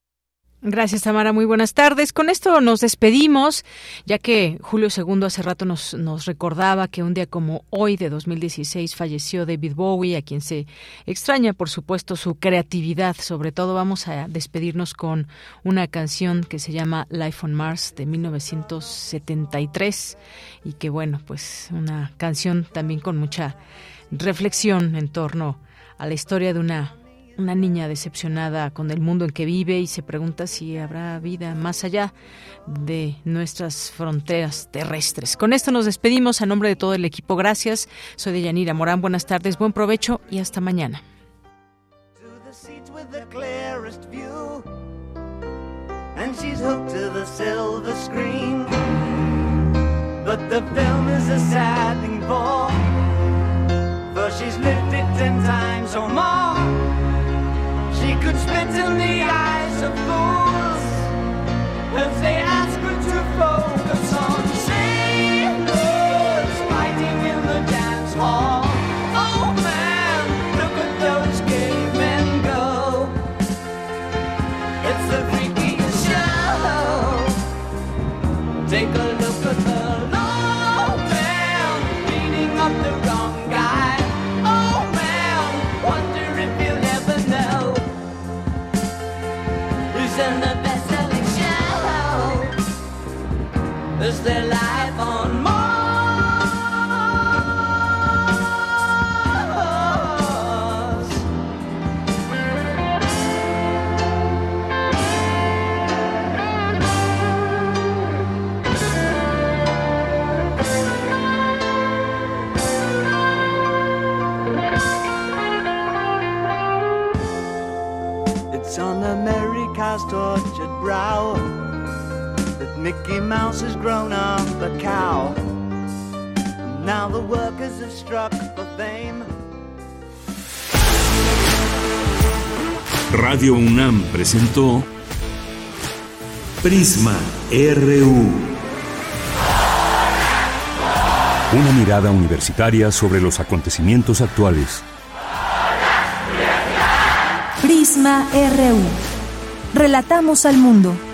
Gracias, Tamara. Muy buenas tardes. Con esto nos despedimos, ya que Julio II hace rato nos, nos recordaba que un día como hoy de 2016 falleció David Bowie, a quien se extraña, por supuesto, su creatividad. Sobre todo vamos a despedirnos con una canción que se llama Life on Mars de 1973 y que, bueno, pues una canción también con mucha reflexión en torno a la historia de una una niña decepcionada con el mundo en que vive y se pregunta si habrá vida más allá de nuestras fronteras terrestres. Con esto nos despedimos a nombre de todo el equipo. Gracias. Soy de Yanira Morán. Buenas tardes, buen provecho y hasta mañana. She could spit in the eyes of fools as they ask her to focus on sailors fighting in the dance hall. Oh man, look at those cavemen go. It's the freakiest show. Take a their life on. It's on America's tortured brow Mickey Mouse has grown up a cow. Now the workers have struck for fame. Radio UNAM presentó Prisma RU. Una mirada universitaria sobre los acontecimientos actuales. Prisma RU. Relatamos al mundo.